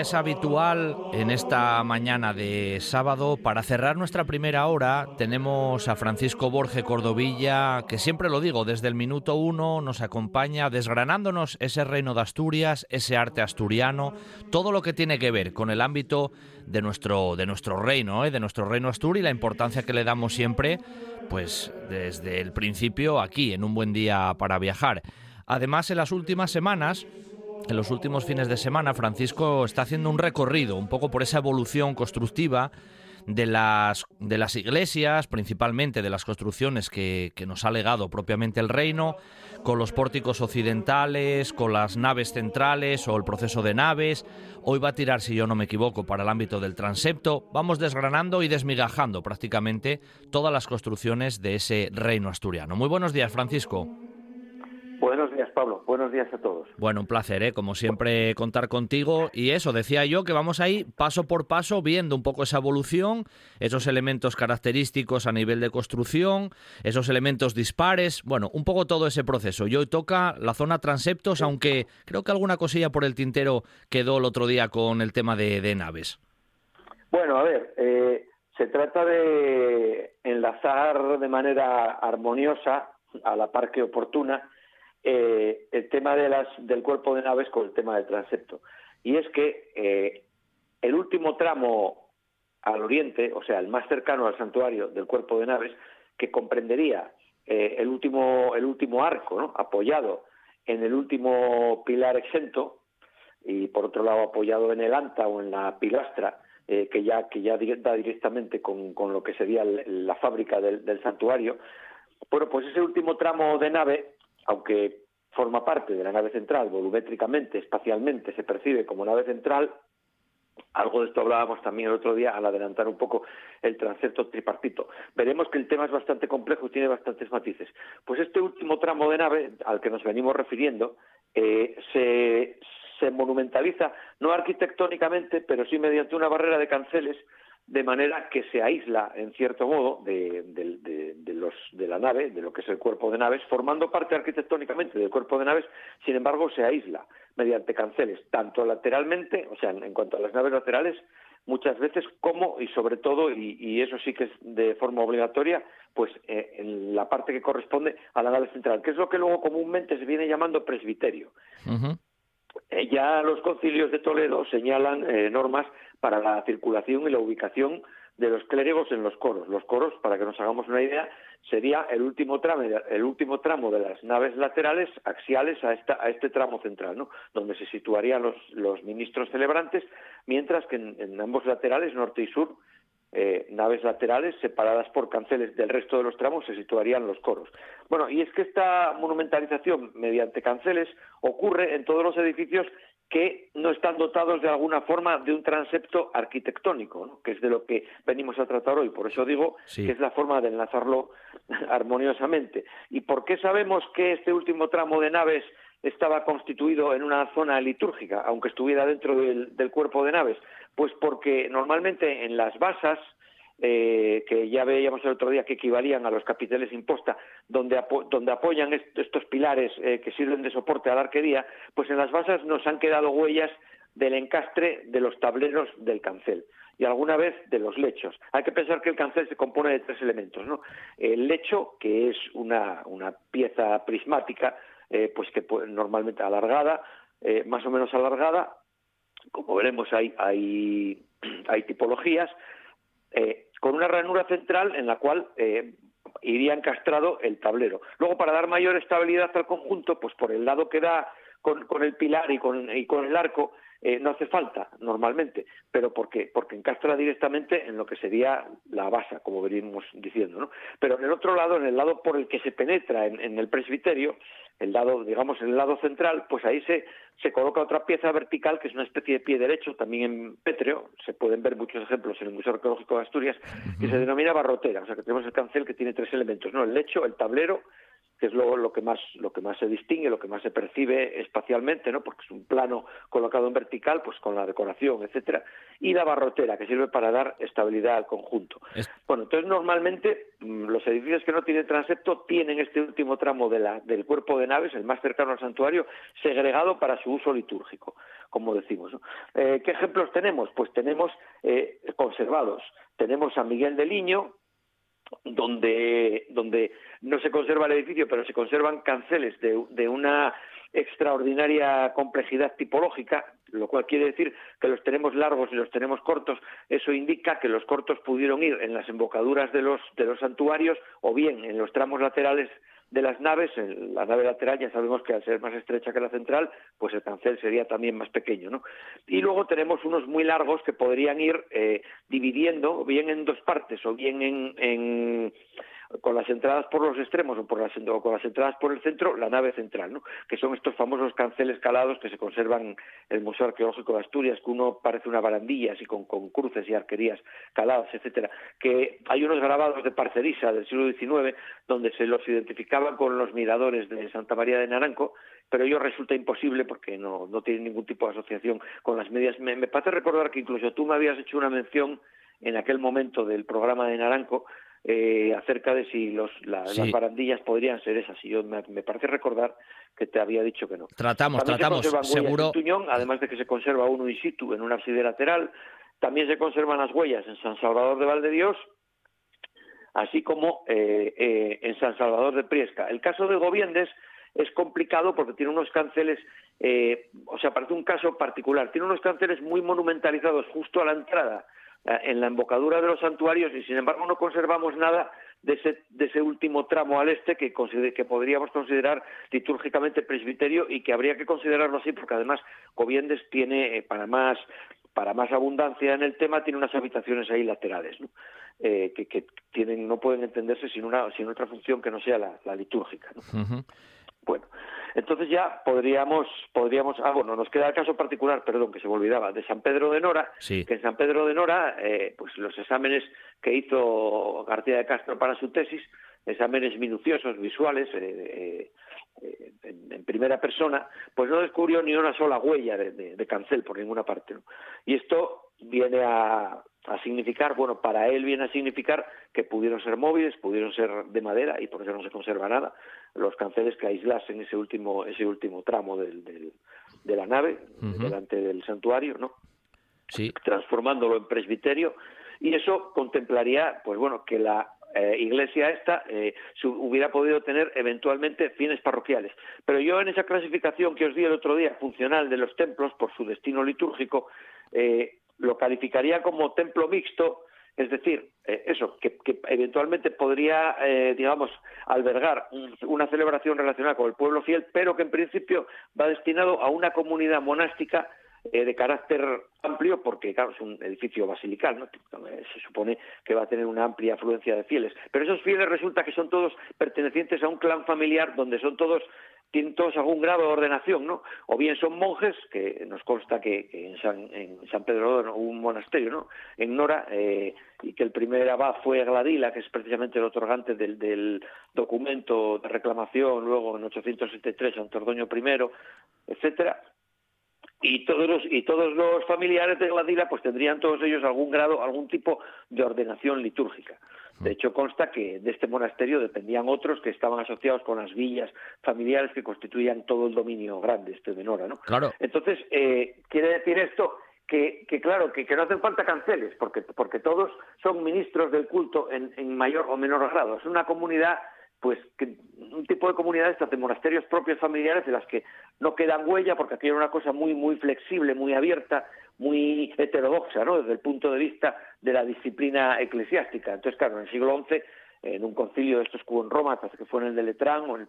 Es habitual en esta mañana de sábado, para cerrar nuestra primera hora tenemos a Francisco Borge Cordovilla, que siempre lo digo, desde el minuto uno nos acompaña desgranándonos ese reino de Asturias, ese arte asturiano, todo lo que tiene que ver con el ámbito de nuestro, de nuestro reino, ¿eh? de nuestro reino Asturi y la importancia que le damos siempre, pues desde el principio aquí, en un buen día para viajar. Además, en las últimas semanas en los últimos fines de semana, Francisco está haciendo un recorrido un poco por esa evolución constructiva de las, de las iglesias, principalmente de las construcciones que, que nos ha legado propiamente el reino, con los pórticos occidentales, con las naves centrales o el proceso de naves. Hoy va a tirar, si yo no me equivoco, para el ámbito del transepto. Vamos desgranando y desmigajando prácticamente todas las construcciones de ese reino asturiano. Muy buenos días, Francisco. Buenos días, Pablo. Buenos días a todos. Bueno, un placer, ¿eh? como siempre, contar contigo. Y eso, decía yo que vamos ahí paso por paso viendo un poco esa evolución, esos elementos característicos a nivel de construcción, esos elementos dispares, bueno, un poco todo ese proceso. Y hoy toca la zona transeptos, aunque creo que alguna cosilla por el tintero quedó el otro día con el tema de, de naves. Bueno, a ver, eh, se trata de enlazar de manera armoniosa, a la par que oportuna, eh, el tema de las, del cuerpo de naves con el tema del transepto. Y es que eh, el último tramo al oriente, o sea, el más cercano al santuario del cuerpo de naves, que comprendería eh, el, último, el último arco, ¿no? apoyado en el último pilar exento y por otro lado apoyado en el anta o en la pilastra que ya que ya da directamente con, con lo que sería la fábrica del, santuario. Bueno, pues ese último tramo de nave, aunque forma parte de la nave central, volumétricamente, espacialmente, se percibe como nave central, algo de esto hablábamos también el otro día al adelantar un poco el transepto tripartito. Veremos que el tema es bastante complejo y tiene bastantes matices. Pues este último tramo de nave al que nos venimos refiriendo eh, se, se monumentaliza, no arquitectónicamente, pero sí mediante una barrera de canceles, de manera que se aísla, en cierto modo, de, los, de la nave, de lo que es el cuerpo de naves, formando parte arquitectónicamente del cuerpo de naves, sin embargo, se aísla mediante canceles, tanto lateralmente, o sea, en cuanto a las naves laterales, muchas veces como y sobre todo, y, eso sí que es de forma obligatoria, pues eh, en la parte que corresponde a la nave central, que es lo que luego comúnmente se viene llamando presbiterio. Eh, ya los concilios de Toledo señalan eh, normas para la circulación y la ubicación de los clérigos en los coros. Los coros, para que nos hagamos una idea, sería el último tramo, el último tramo de las naves laterales axiales a, a este tramo central, ¿no? donde se situarían los, los ministros celebrantes, mientras que en ambos laterales, norte y sur, eh, naves laterales separadas por canceles del resto de los tramos se situarían los coros. Bueno, y es que esta monumentalización mediante canceles ocurre en todos los edificios que no están dotados de alguna forma de un transepto arquitectónico, que es de lo que venimos a tratar hoy. Por eso digo que es la forma de enlazarlo armoniosamente. ¿Y por qué sabemos que este último tramo de naves estaba constituido en una zona litúrgica, aunque estuviera dentro del cuerpo de naves? Pues porque normalmente en las basas, eh, que ya veíamos el otro día que equivalían a los capiteles imposta, donde, donde apoyan estos pilares eh, que sirven de soporte a la arquería, pues en las basas nos han quedado huellas del encastre de los tableros del cancel y alguna vez de los lechos. Hay que pensar que el cancel se compone de tres elementos. El lecho, que es una, una pieza prismática, eh, pues que normalmente alargada, más o menos alargada, como veremos hay, hay, hay tipologías, con una ranura central en la cual eh, iría encastrado el tablero. Luego, para dar mayor estabilidad al conjunto, pues por el lado que da con, con el pilar y con, y con el arco, eh, no hace falta normalmente, pero porque, porque encastra directamente en lo que sería la base, como venimos diciendo. ¿no? Pero en el otro lado, en el lado por el que se penetra en, el presbiterio, el lado, digamos, en el lado central, pues ahí se, se coloca otra pieza vertical que es una especie de pie derecho, también en pétreo, se pueden ver muchos ejemplos en el Museo Arqueológico de Asturias, que se denomina barrotera, o sea que tenemos el cancel que tiene tres elementos, ¿no? El lecho, el tablero que es lo, lo, que más lo que más se distingue, lo que más se percibe espacialmente, ¿no? Porque es un plano colocado en vertical, pues con la decoración, etcétera, y la barrotera que sirve para dar estabilidad al conjunto. Bueno, entonces normalmente mm, los edificios que no tienen transepto tienen este último tramo de la, del cuerpo de naves, el más cercano al santuario, segregado para su uso litúrgico, como decimos. Eh, ¿Qué ejemplos tenemos? Pues tenemos eh, conservados. Tenemos a Miguel de Liño, donde, donde no se conserva el edificio, pero se conservan canceles de, de una extraordinaria complejidad tipológica, lo cual quiere decir que los tenemos largos y los tenemos cortos. Eso indica que los cortos pudieron ir en las embocaduras de los, de los santuarios o bien en los tramos laterales de las naves, en la nave lateral ya sabemos que al ser más estrecha que la central, pues el cancel sería también más pequeño, ¿no? Y luego tenemos unos muy largos que podrían ir eh, dividiendo, bien en dos partes o bien en con las entradas por los extremos o, por las, o con las entradas por el centro, la nave central, ¿no? que son estos famosos canceles calados que se conservan en el Museo Arqueológico de Asturias, que uno parece una barandilla, así con, con cruces y arquerías caladas, etcétera, que hay unos grabados de Parcerisa del siglo XIX donde se los identificaban con los miradores de Santa María de Naranco, pero ello resulta imposible porque no, no tienen ningún tipo de asociación con las medias. Me, me parece recordar que incluso tú me habías hecho una mención en aquel momento del programa de Naranco eh, acerca de si los, las barandillas podrían ser esas. Y yo me, parece recordar que te había dicho que no. Tratamos, tratamos, seguro. Tuñón, además de que se conserva uno in situ en una ábside lateral, también se conservan las huellas en San Salvador de Valdedios, así como eh, eh, en San Salvador de Priesca. El caso de Goviendes es complicado porque tiene unos canceles, o sea, parece un caso particular, tiene unos canceles muy monumentalizados justo a la entrada eh, en la embocadura de los santuarios y sin embargo no conservamos nada de ese, de ese último tramo al este que, que podríamos considerar litúrgicamente presbiterio y que habría que considerarlo así porque además Coviendes tiene, eh, para más para más abundancia en el tema, tiene unas habitaciones ahí laterales, ¿no? Eh, que, tienen, no pueden entenderse sin, una, sin otra función que no sea la, litúrgica. ¿no? Bueno, entonces ya podríamos, podríamos, ah, bueno, nos queda el caso particular, perdón, que se me olvidaba, de San Pedro de Nora, que en San Pedro de Nora, eh, pues los exámenes que hizo García de Castro para su tesis, exámenes minuciosos, visuales, eh, eh, en, primera persona, pues no descubrió ni una sola huella de, cancel por ninguna parte. Y esto viene a, a significar, bueno, para él viene a significar que pudieron ser móviles, pudieron ser de madera y por eso no se conserva nada, los canceles que aislasen ese último, ese último tramo del, de la nave, delante del santuario, ¿no? Sí. Transformándolo en presbiterio y eso contemplaría, pues bueno, que la eh, iglesia esta eh, hubiera podido tener eventualmente fines parroquiales. Pero yo en esa clasificación que os di el otro día, funcional de los templos por su destino litúrgico, eh, lo calificaría como templo mixto, es decir, eh, eso, que, eventualmente podría, eh, digamos, albergar una celebración relacionada con el pueblo fiel, pero que en principio va destinado a una comunidad monástica eh, de carácter amplio, porque claro, es un edificio basilical, ¿no? se supone que va a tener una amplia afluencia de fieles. Pero esos fieles resulta que son todos pertenecientes a un clan familiar donde son todos tienen todos algún grado de ordenación, ¿no? O bien son monjes, que nos consta que, en, San, Pedro hubo un monasterio, ¿no? En Nora, eh, y que el primer abad fue Gladila, que es precisamente el otorgante del, del documento de reclamación, luego en 873 Santo Ordoño I, etcétera, y todos los y todos los familiares de Gladila pues tendrían todos ellos algún grado algún tipo de ordenación litúrgica de hecho consta que de este monasterio dependían otros que estaban asociados con las villas familiares que constituían todo el dominio grande este de Nora no claro entonces eh, quiere decir esto que, que claro, que, que, no hacen falta canceles, porque, porque todos son ministros del culto en, en mayor o menor grado. Es una comunidad pues que un tipo de comunidades de monasterios propios familiares de las que no quedan huella porque aquí era una cosa muy muy flexible, muy abierta, muy heterodoxa, ¿no? Desde el punto de vista de la disciplina eclesiástica. Entonces, claro, en el siglo XI en un concilio que hubo en Roma, que fue en el de Letrán o en,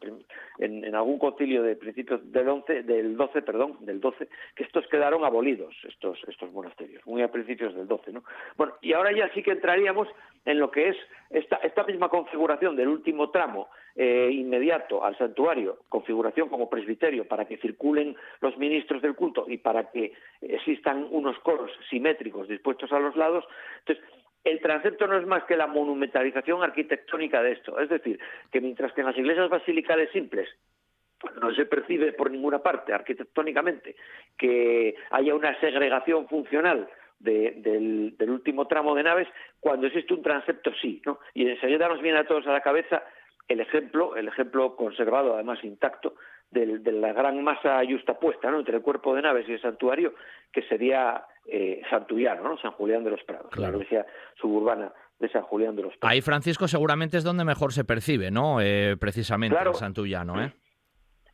en, algún concilio de principios del 11, del 12, perdón, del 12, que estos quedaron abolidos, estos, estos monasterios, muy a principios del 12, ¿no? Bueno, y ahora ya sí que entraríamos en lo que es esta, esta misma configuración del último tramo eh, inmediato al santuario, configuración como presbiterio para que circulen los ministros del culto y para que existan unos coros simétricos dispuestos a los lados. Entonces, el transepto no es más que la monumentalización arquitectónica de esto. Es decir, que mientras que en las iglesias basilicales simples no se percibe por ninguna parte arquitectónicamente que haya una segregación funcional del, último tramo de naves, cuando existe un transepto sí, ¿no? Y enseguida nos viene a todos a la cabeza el ejemplo, el ejemplo conservado, además intacto, de la gran masa justapuesta ¿no? entre el cuerpo de naves y el santuario, que sería eh, Santullano, ¿no? San Julián de los Prados, la iglesia suburbana de San Julián de los Prados. Ahí, Francisco, seguramente es donde mejor se percibe, ¿no? Eh, precisamente el Santullano, ¿eh?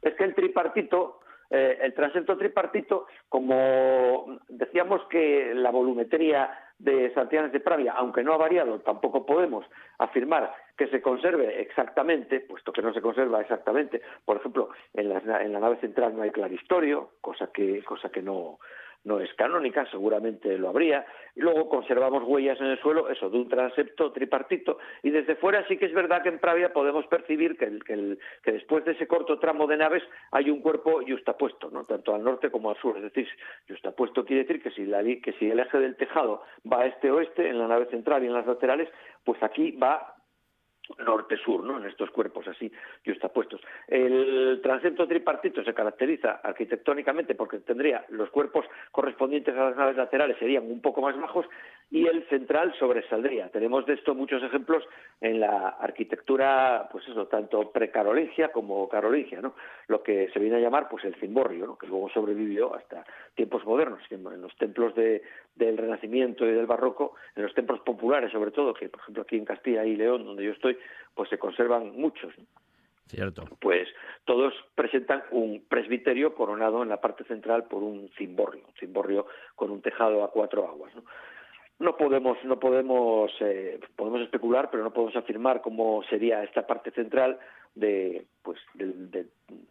Es que el tripartito, eh, el transepto tripartito, como decíamos que la volumetría de Santianes de Pravia, aunque no ha variado, tampoco podemos afirmar que se conserve exactamente, puesto que no se conserva exactamente. Por ejemplo, en la, en la nave central no hay claristorio, cosa que, cosa que no, no es canónica, seguramente lo habría, luego conservamos huellas en el suelo, eso, de un transepto tripartito, y desde fuera sí que es verdad que en Pravia podemos percibir que, después de ese corto tramo de naves hay un cuerpo justapuesto, ¿no? tanto al norte como al sur, es decir, justapuesto quiere decir que si, la, que si el eje del tejado va este-oeste, en la nave central y en las laterales, pues aquí va norte-sur, ¿no? En estos cuerpos así justapuestos. El transepto tripartito se caracteriza arquitectónicamente porque tendría los cuerpos correspondientes a las naves laterales serían un poco más bajos y el central sobresaldría. Tenemos de esto muchos ejemplos en la arquitectura, pues eso, tanto precarolingia como carolingia, ¿no? Lo que se viene a llamar, pues el cimborrio, ¿no? Que luego sobrevivió hasta tiempos modernos, en los templos de, del Renacimiento y del Barroco, en los templos populares sobre todo, que por ejemplo aquí en Castilla y León, donde yo estoy, pues se conservan muchos. Cierto. Pues todos presentan un presbiterio coronado en la parte central por un cimborrio, un cimborrio con un tejado a cuatro aguas. ¿no? No podemos no podemos eh, podemos especular pero no podemos afirmar cómo sería esta parte central de pues del,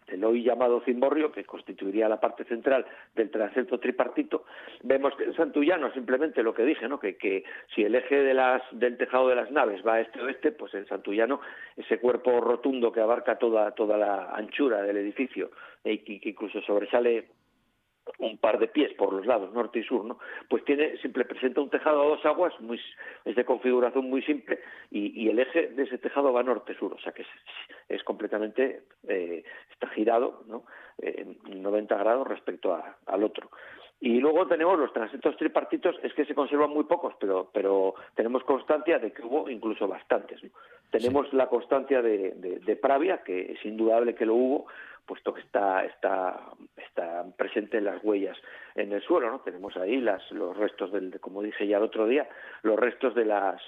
el hoy llamado cimborrio, que constituiría la parte central del transepto tripartito, vemos que en Santullano simplemente lo que dije, ¿no? que, que si el eje de las, del tejado de las naves va este-oeste, pues en Santullano ese cuerpo rotundo que abarca toda, toda la anchura del edificio y que incluso sobresale un par de pies por los lados, norte y sur, ¿no? Pues tiene, simple presenta un tejado a dos aguas, muy, es de configuración muy simple, y, el eje de ese tejado va norte-sur, o sea que es, completamente, eh, está girado, ¿no? En 90 grados respecto al otro. Y luego tenemos los transeptos tripartitos, es que se conservan muy pocos, pero, pero tenemos constancia de que hubo incluso bastantes. Tenemos la constancia de, de Pravia, que es indudable que lo hubo, puesto que está, está, está presente en las huellas en el suelo, ¿no? Tenemos ahí las, los restos del, como dije ya el otro día, los restos de las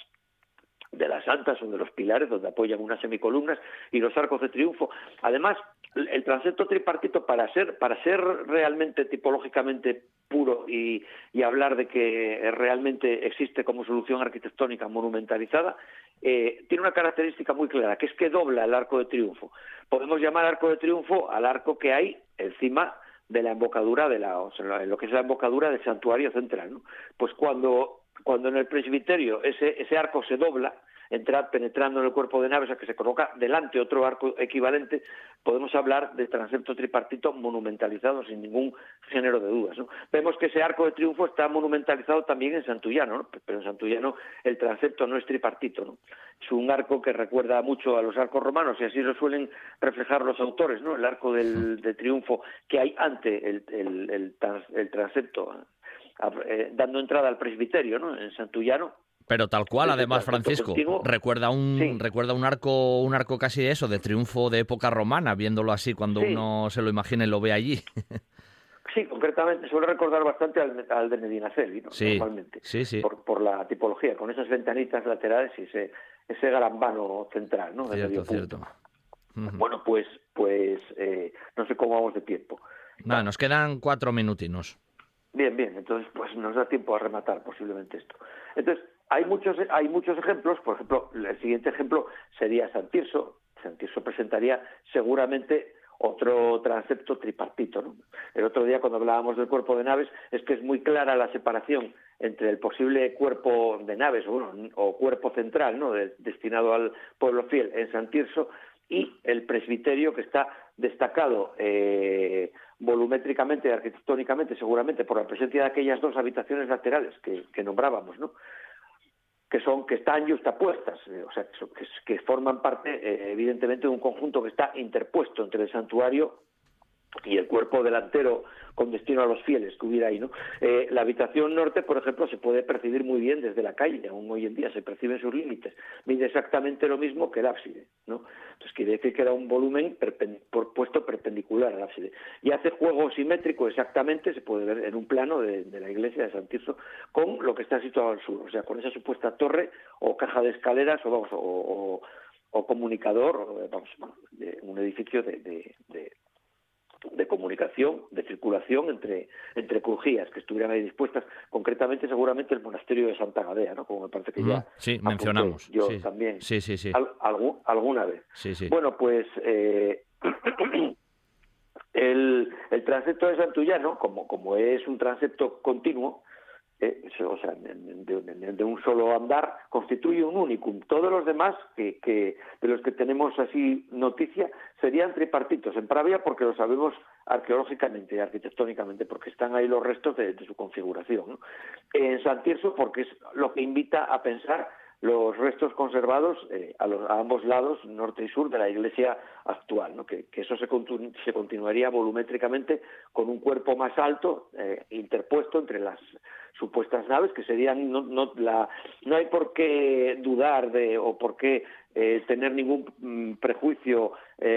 de las santas o de los pilares donde apoyan unas semicolumnas y los arcos de triunfo. Además, el transepto tripartito para ser para ser realmente tipológicamente puro y, y hablar de que realmente existe como solución arquitectónica monumentalizada eh, tiene una característica muy clara que es que dobla el arco de triunfo podemos llamar arco de triunfo al arco que hay encima de la embocadura de la o sea, lo que es la embocadura del santuario central ¿no? pues cuando cuando en el presbiterio ese ese arco se dobla entrar penetrando en el cuerpo de naves a que se coloca delante otro arco equivalente, podemos hablar de transepto tripartito monumentalizado sin ningún género de dudas. ¿no? Vemos que ese arco de triunfo está monumentalizado también en Santullano, ¿no? pero en Santullano el transepto no es tripartito. ¿no? Es un arco que recuerda mucho a los arcos romanos y así lo suelen reflejar los autores, ¿no? el arco del, de triunfo que hay ante el, el, el, transepto eh, dando entrada al presbiterio ¿no? en Santullano pero tal cual, además, Francisco, recuerda un recuerda un arco un arco casi de eso, de triunfo de época romana, viéndolo así cuando uno se lo imagina y lo ve allí. Sí, concretamente suele recordar bastante al, de Medinaceli, ¿no? Sí, normalmente, sí, sí. Por, por, la tipología, con esas ventanitas laterales y ese ese galambano central, ¿no? cierto, cierto. Bueno, pues pues eh, no sé cómo vamos de tiempo. Nada, nos quedan cuatro minutinos. Bien, bien, entonces pues nos da tiempo a rematar posiblemente esto. Entonces, hay muchos, hay muchos ejemplos, por ejemplo, el siguiente ejemplo sería San Tirso. San Tirso presentaría seguramente otro transepto tripartito. ¿no? El otro día cuando hablábamos del cuerpo de naves es que es muy clara la separación entre el posible cuerpo de naves o cuerpo central ¿no? destinado al pueblo fiel en San Tirso y el presbiterio que está destacado eh, volumétricamente y arquitectónicamente seguramente por la presencia de aquellas dos habitaciones laterales que, nombrábamos, ¿no? que son que están justapuestas, eh, o sea, que, que forman parte eh, evidentemente de un conjunto que está interpuesto entre el santuario y el cuerpo delantero con destino a los fieles que hubiera ahí, ¿no? Eh, la habitación norte, por ejemplo, se puede percibir muy bien desde la calle, aún hoy en día se perciben sus límites. Mide exactamente lo mismo que el ábside, ¿no? Entonces quiere decir que era un volumen por puesto perpendicular al ábside. Y hace juego simétrico exactamente, se puede ver en un plano de, la iglesia de San Tirso, con lo que está situado al sur, o sea, con esa supuesta torre o caja de escaleras o, vamos, o, comunicador, vamos, de un edificio de comunicación, de circulación entre, entre crujías que estuvieran ahí dispuestas, concretamente seguramente el monasterio de Santa Gadea, ¿no? como me parece que ya sí, mencionamos. yo también sí, sí, sí. alguna vez. Sí, sí. Bueno, pues eh, el, el transepto de Santullano, como, como es un transepto continuo, eh, o sea, de, un solo andar, constituye un unicum. Todos los demás, que, de los que tenemos así noticia, serían tripartitos en Pravia porque lo sabemos arqueológicamente y arquitectónicamente, porque están ahí los restos de, su configuración. En San Tirso porque es lo que invita a pensar los restos conservados eh, a, los, a, ambos lados, norte y sur, de la iglesia actual, ¿no? que, eso se, se, continuaría volumétricamente con un cuerpo más alto eh, interpuesto entre las supuestas naves, que serían, no, no, la, no hay por qué dudar de, o por qué eh, tener ningún mm, prejuicio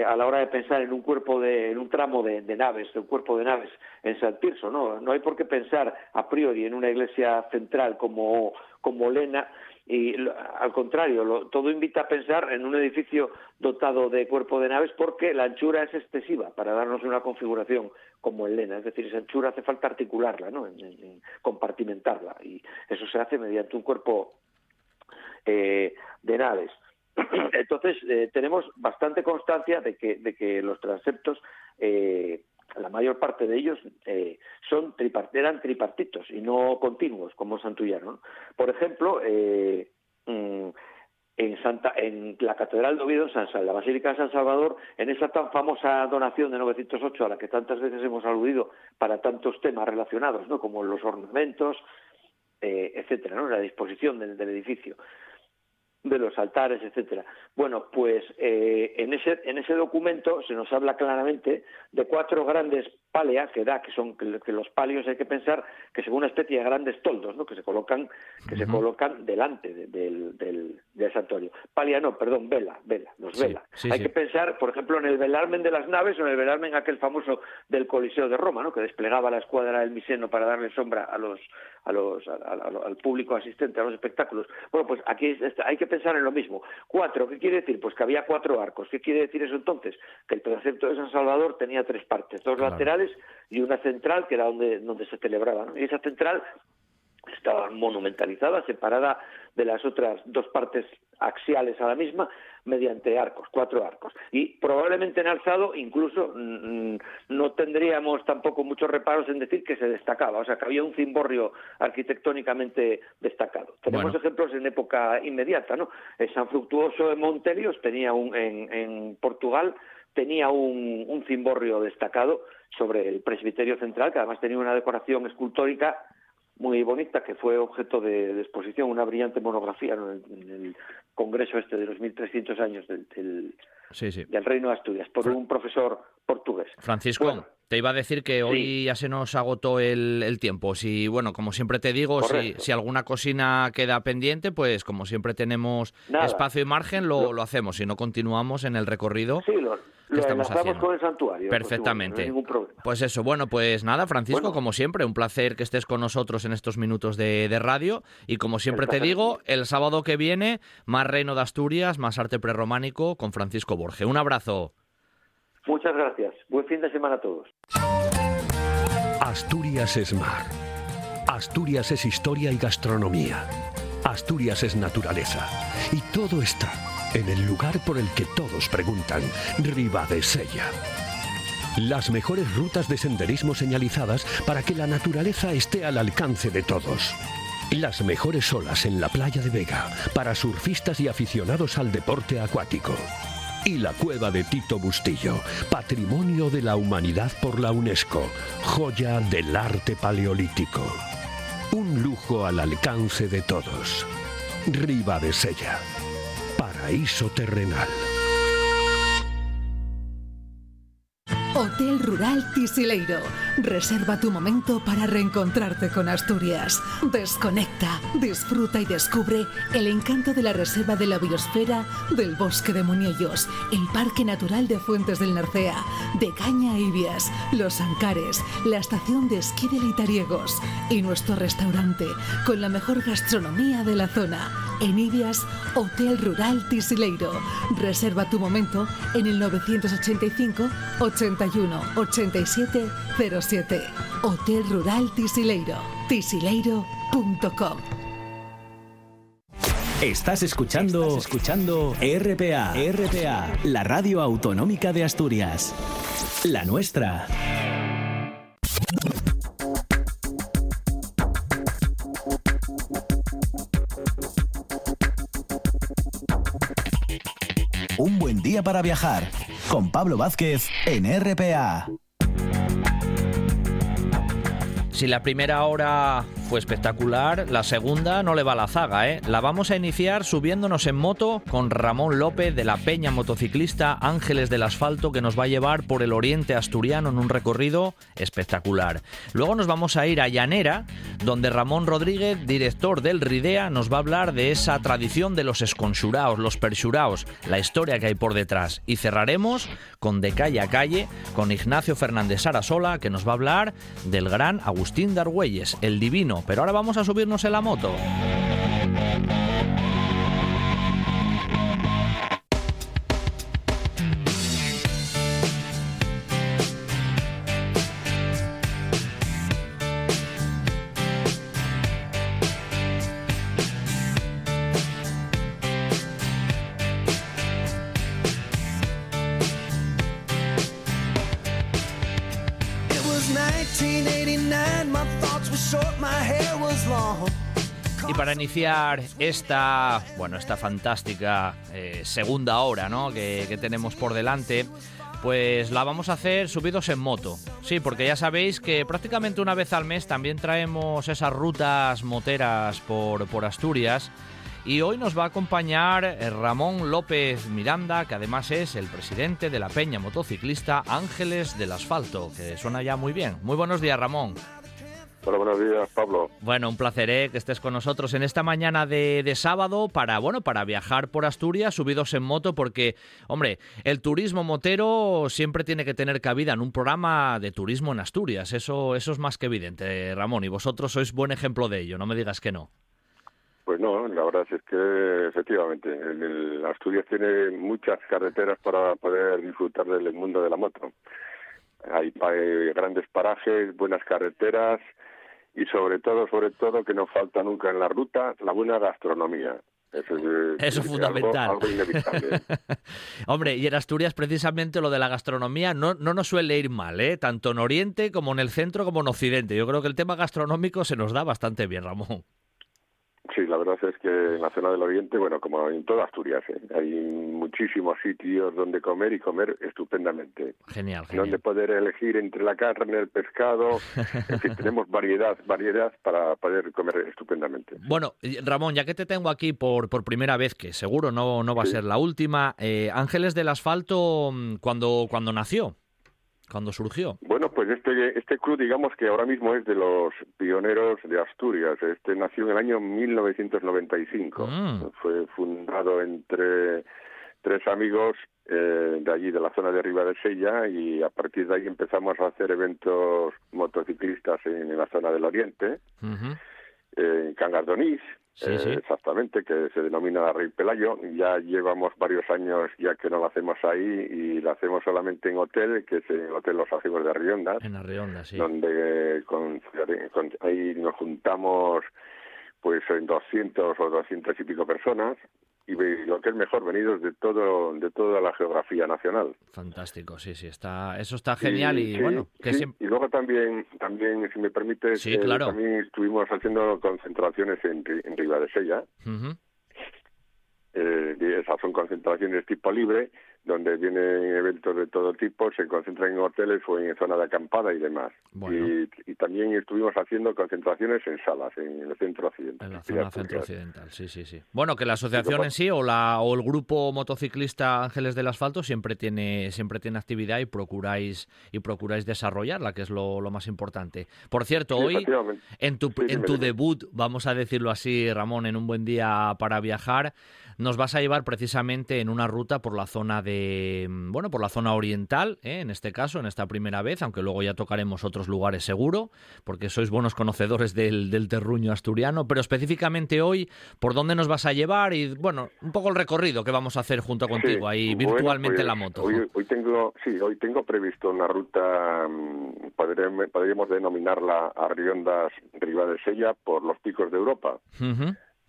a la hora de pensar en un cuerpo de, en un tramo de, de naves, de un cuerpo de naves en San Tirso, no, no hay por qué pensar a priori en una iglesia central como, como Lena, y al contrario, todo invita a pensar en un edificio dotado de cuerpo de naves porque la anchura es excesiva para darnos una configuración como el Lena, es decir, esa anchura hace falta articularla, ¿no? compartimentarla y eso se hace mediante un cuerpo eh, de naves. Entonces, eh, tenemos bastante constancia de que, de que los transeptos, eh, la mayor parte de ellos eh, son eran tripartitos y no continuos, como Santullano. Por ejemplo, mm, en, Santa, en la Catedral de Oviedo, en la Basílica de San Salvador, en esa tan famosa donación de 908 a la que tantas veces hemos aludido para tantos temas relacionados, ¿no? como los ornamentos, eh, etcétera, ¿no? la disposición del, edificio de los altares, etcétera. Bueno, pues eh, en ese en ese documento se nos habla claramente de cuatro grandes palea que da, que son que, los palios hay que pensar que son una especie de grandes toldos, ¿no? que se colocan que se colocan delante del, del, santuario. Palia no, perdón, vela, vela, los vela. hay que pensar, por ejemplo, en el velarmen de las naves o en el velarmen aquel famoso del Coliseo de Roma, ¿no? que desplegaba la escuadra del Miseno para darle sombra a los a los al público asistente a los espectáculos. Bueno, pues aquí hay que pensar en lo mismo. Cuatro, ¿qué quiere decir? Pues que había cuatro arcos. ¿Qué quiere decir eso entonces? Que el precepto de San Salvador tenía tres partes, dos laterales y una central que era donde, donde se celebraba. Y esa central estaba monumentalizada, separada de las otras dos partes axiales a la misma mediante arcos, cuatro arcos. Y probablemente en alzado incluso mm, no tendríamos tampoco muchos reparos en decir que se destacaba, o sea que había un cimborrio arquitectónicamente destacado. Tenemos ejemplos en época inmediata, ¿no? El San Fructuoso de Montelios tenía un, en, en Portugal tenía un, un cimborrio destacado sobre el presbiterio central, que además tenía una decoración escultórica muy bonita, que fue objeto de, exposición, una brillante monografía en, el, congreso este de los 1300 años del, del, Reino de Asturias, por un profesor portugués. Francisco. te iba a decir que hoy ya se nos agotó el, tiempo. Si, bueno, como siempre te digo, si, si, alguna cocina queda pendiente, pues como siempre tenemos espacio y margen, lo, lo, hacemos. Si no, continuamos en el recorrido. Sí, lo, lo estamos con el santuario. Perfectamente. Pues eso, bueno, pues nada, Francisco, como siempre, un placer que estés con nosotros en estos minutos de, radio. Y como siempre te digo, el sábado que viene, más Reino de Asturias, más arte prerrománico con Francisco Borge. Un abrazo. Muchas gracias. Buen fin de semana a todos. Asturias es mar. Asturias es historia y gastronomía. Asturias es naturaleza. Y todo está en el lugar por el que todos preguntan, Sella. Las mejores rutas de senderismo señalizadas para que la naturaleza esté al alcance de todos. Las mejores olas en la playa de Vega para surfistas y aficionados al deporte acuático. Y la cueva de Tito Bustillo, patrimonio de la humanidad por la UNESCO, joya del arte paleolítico. Un lujo al alcance de todos. Sella paraíso terrenal. Hotel Rural Tisileiro. Reserva tu momento para reencontrarte con Asturias. Desconecta, disfruta y descubre el encanto de la Reserva de la Biosfera del Bosque de Muñellos, el Parque Natural de Fuentes del Narcea, de Caña Ibias, Los Ancares, la estación de esquí de Litariegos y nuestro restaurante con la mejor gastronomía de la zona. En Ibias, Hotel Rural Tisileiro. Reserva tu momento en el 985 81 87 07. Hotel Rural Tisileiro. tisileiro.com. Estás escuchando, Estás escuchando RPA, RPA, la radio autonómica de Asturias. La nuestra. Un buen día para viajar con Pablo Vázquez en RPA. Si la primera hora fue espectacular. La segunda no le va a la zaga, ¿eh? La vamos a iniciar subiéndonos en moto con Ramón López de la Peña Motociclista Ángeles del Asfalto que nos va a llevar por el oriente asturiano en un recorrido espectacular. Luego nos vamos a ir a Llanera, donde Ramón Rodríguez, director del RIDEA, nos va a hablar de esa tradición de los esconchuraos, los perchuraos, la historia que hay por detrás. Y cerraremos con De Calle a Calle, con Ignacio Fernández Sarasola, que nos va a hablar del gran Agustín de Argüelles, el divino pero ahora vamos a subirnos en la moto. Para iniciar esta, bueno, esta fantástica eh, segunda hora ¿no? que, tenemos por delante, pues la vamos a hacer subidos en moto. Sí, porque ya sabéis que prácticamente una vez al mes también traemos esas rutas moteras por, por Asturias. Y hoy nos va a acompañar eh, Ramón López Miranda, que además es el presidente de la Peña Motociclista Ángeles del Asfalto, que suena ya muy bien. Muy buenos días, Ramón. Hola, buenos días, Pablo. Bueno, un placer ¿eh? que estés con nosotros en esta mañana de, de, sábado para, bueno, para viajar por Asturias subidos en moto, porque, hombre, el turismo motero siempre tiene que tener cabida en un programa de turismo en Asturias. Eso, eso es más que evidente, Ramón, y vosotros sois buen ejemplo de ello, no me digas que no. Pues no, la verdad es que efectivamente, el, el Asturias tiene muchas carreteras para poder disfrutar del mundo de la moto. Hay, hay grandes parajes, buenas carreteras, y sobre todo, sobre todo, que no falta nunca en la ruta, la buena gastronomía. Eso es, Eso es fundamental. Algo, algo inevitable. Hombre, y en Asturias precisamente lo de la gastronomía no, no nos suele ir mal, ¿eh? tanto en Oriente como en el centro como en Occidente. Yo creo que el tema gastronómico se nos da bastante bien, Ramón. Sí, la verdad es que en la zona del Oriente, bueno, como en toda Asturias, ¿eh? hay muchísimos sitios donde comer y comer estupendamente. Genial, genial. Donde poder elegir entre la carne, el pescado, en fin, tenemos variedad, variedad para poder comer estupendamente. Bueno, Ramón, ya que te tengo aquí por, por primera vez, que seguro no, no va Sí. a ser la última, eh, Ángeles del Asfalto, mm, cuando, cuando nació, cuando surgió. Bueno, pues este, este club, digamos que ahora mismo es de los pioneros de Asturias. Este nació en el año 1995. Mm. Fue fundado entre tres amigos eh, de allí, de la zona de Riva de Sella, y a partir de ahí empezamos a hacer eventos motociclistas en, en la zona del Oriente, eh, en Cangardonís, Sí, eh, exactamente, que se denomina Rey Pelayo. Ya llevamos varios años ya que no lo hacemos ahí y lo hacemos solamente en hotel, que es el Hotel Los Ajivos de Riondas En Arrionda, sí. donde con, con- ahí nos juntamos pues en 200 o 200 y pico personas y lo que es mejor venidos de todo de toda la geografía nacional Fantástico, sí, sí, está, eso está genial y, sí, bueno, que sí. siempre... y luego también también si me permite Sí, claro. también estuvimos haciendo concentraciones en, en Riva de Sella Ujú. eh, y esas son concentraciones tipo libre donde vienen eventos de todo tipo, se concentran en hoteles o en zona de acampada y demás. Bueno. Y, y también estuvimos haciendo concentraciones en salas, en el centro occidental. En la zona Asturias. centro-occidental, sí, sí, sí. Bueno, que la asociación en sí o la o el grupo motociclista Ángeles del Asfalto siempre tiene siempre tiene actividad y procuráis y procuráis desarrollarla, que es lo, lo más importante. Por cierto, Sí, hoy en tu Sí, en tu debut, vamos a decirlo así, Ramón, en un buen día para viajar, nos vas a llevar precisamente en una ruta por la zona de bueno, por la zona oriental, ¿eh? en este caso, en esta primera vez, aunque luego ya tocaremos otros lugares seguro, porque sois buenos conocedores del, del terruño asturiano, pero específicamente hoy, ¿por dónde nos vas a llevar? Y bueno, un poco el recorrido que vamos a hacer junto contigo Sí, ahí bueno, virtualmente pues, en la moto. Hoy, hoy tengo, sí, hoy tengo previsto una ruta, mm, podríamos denominarla Arriondas Riva de Sella por los picos de Europa.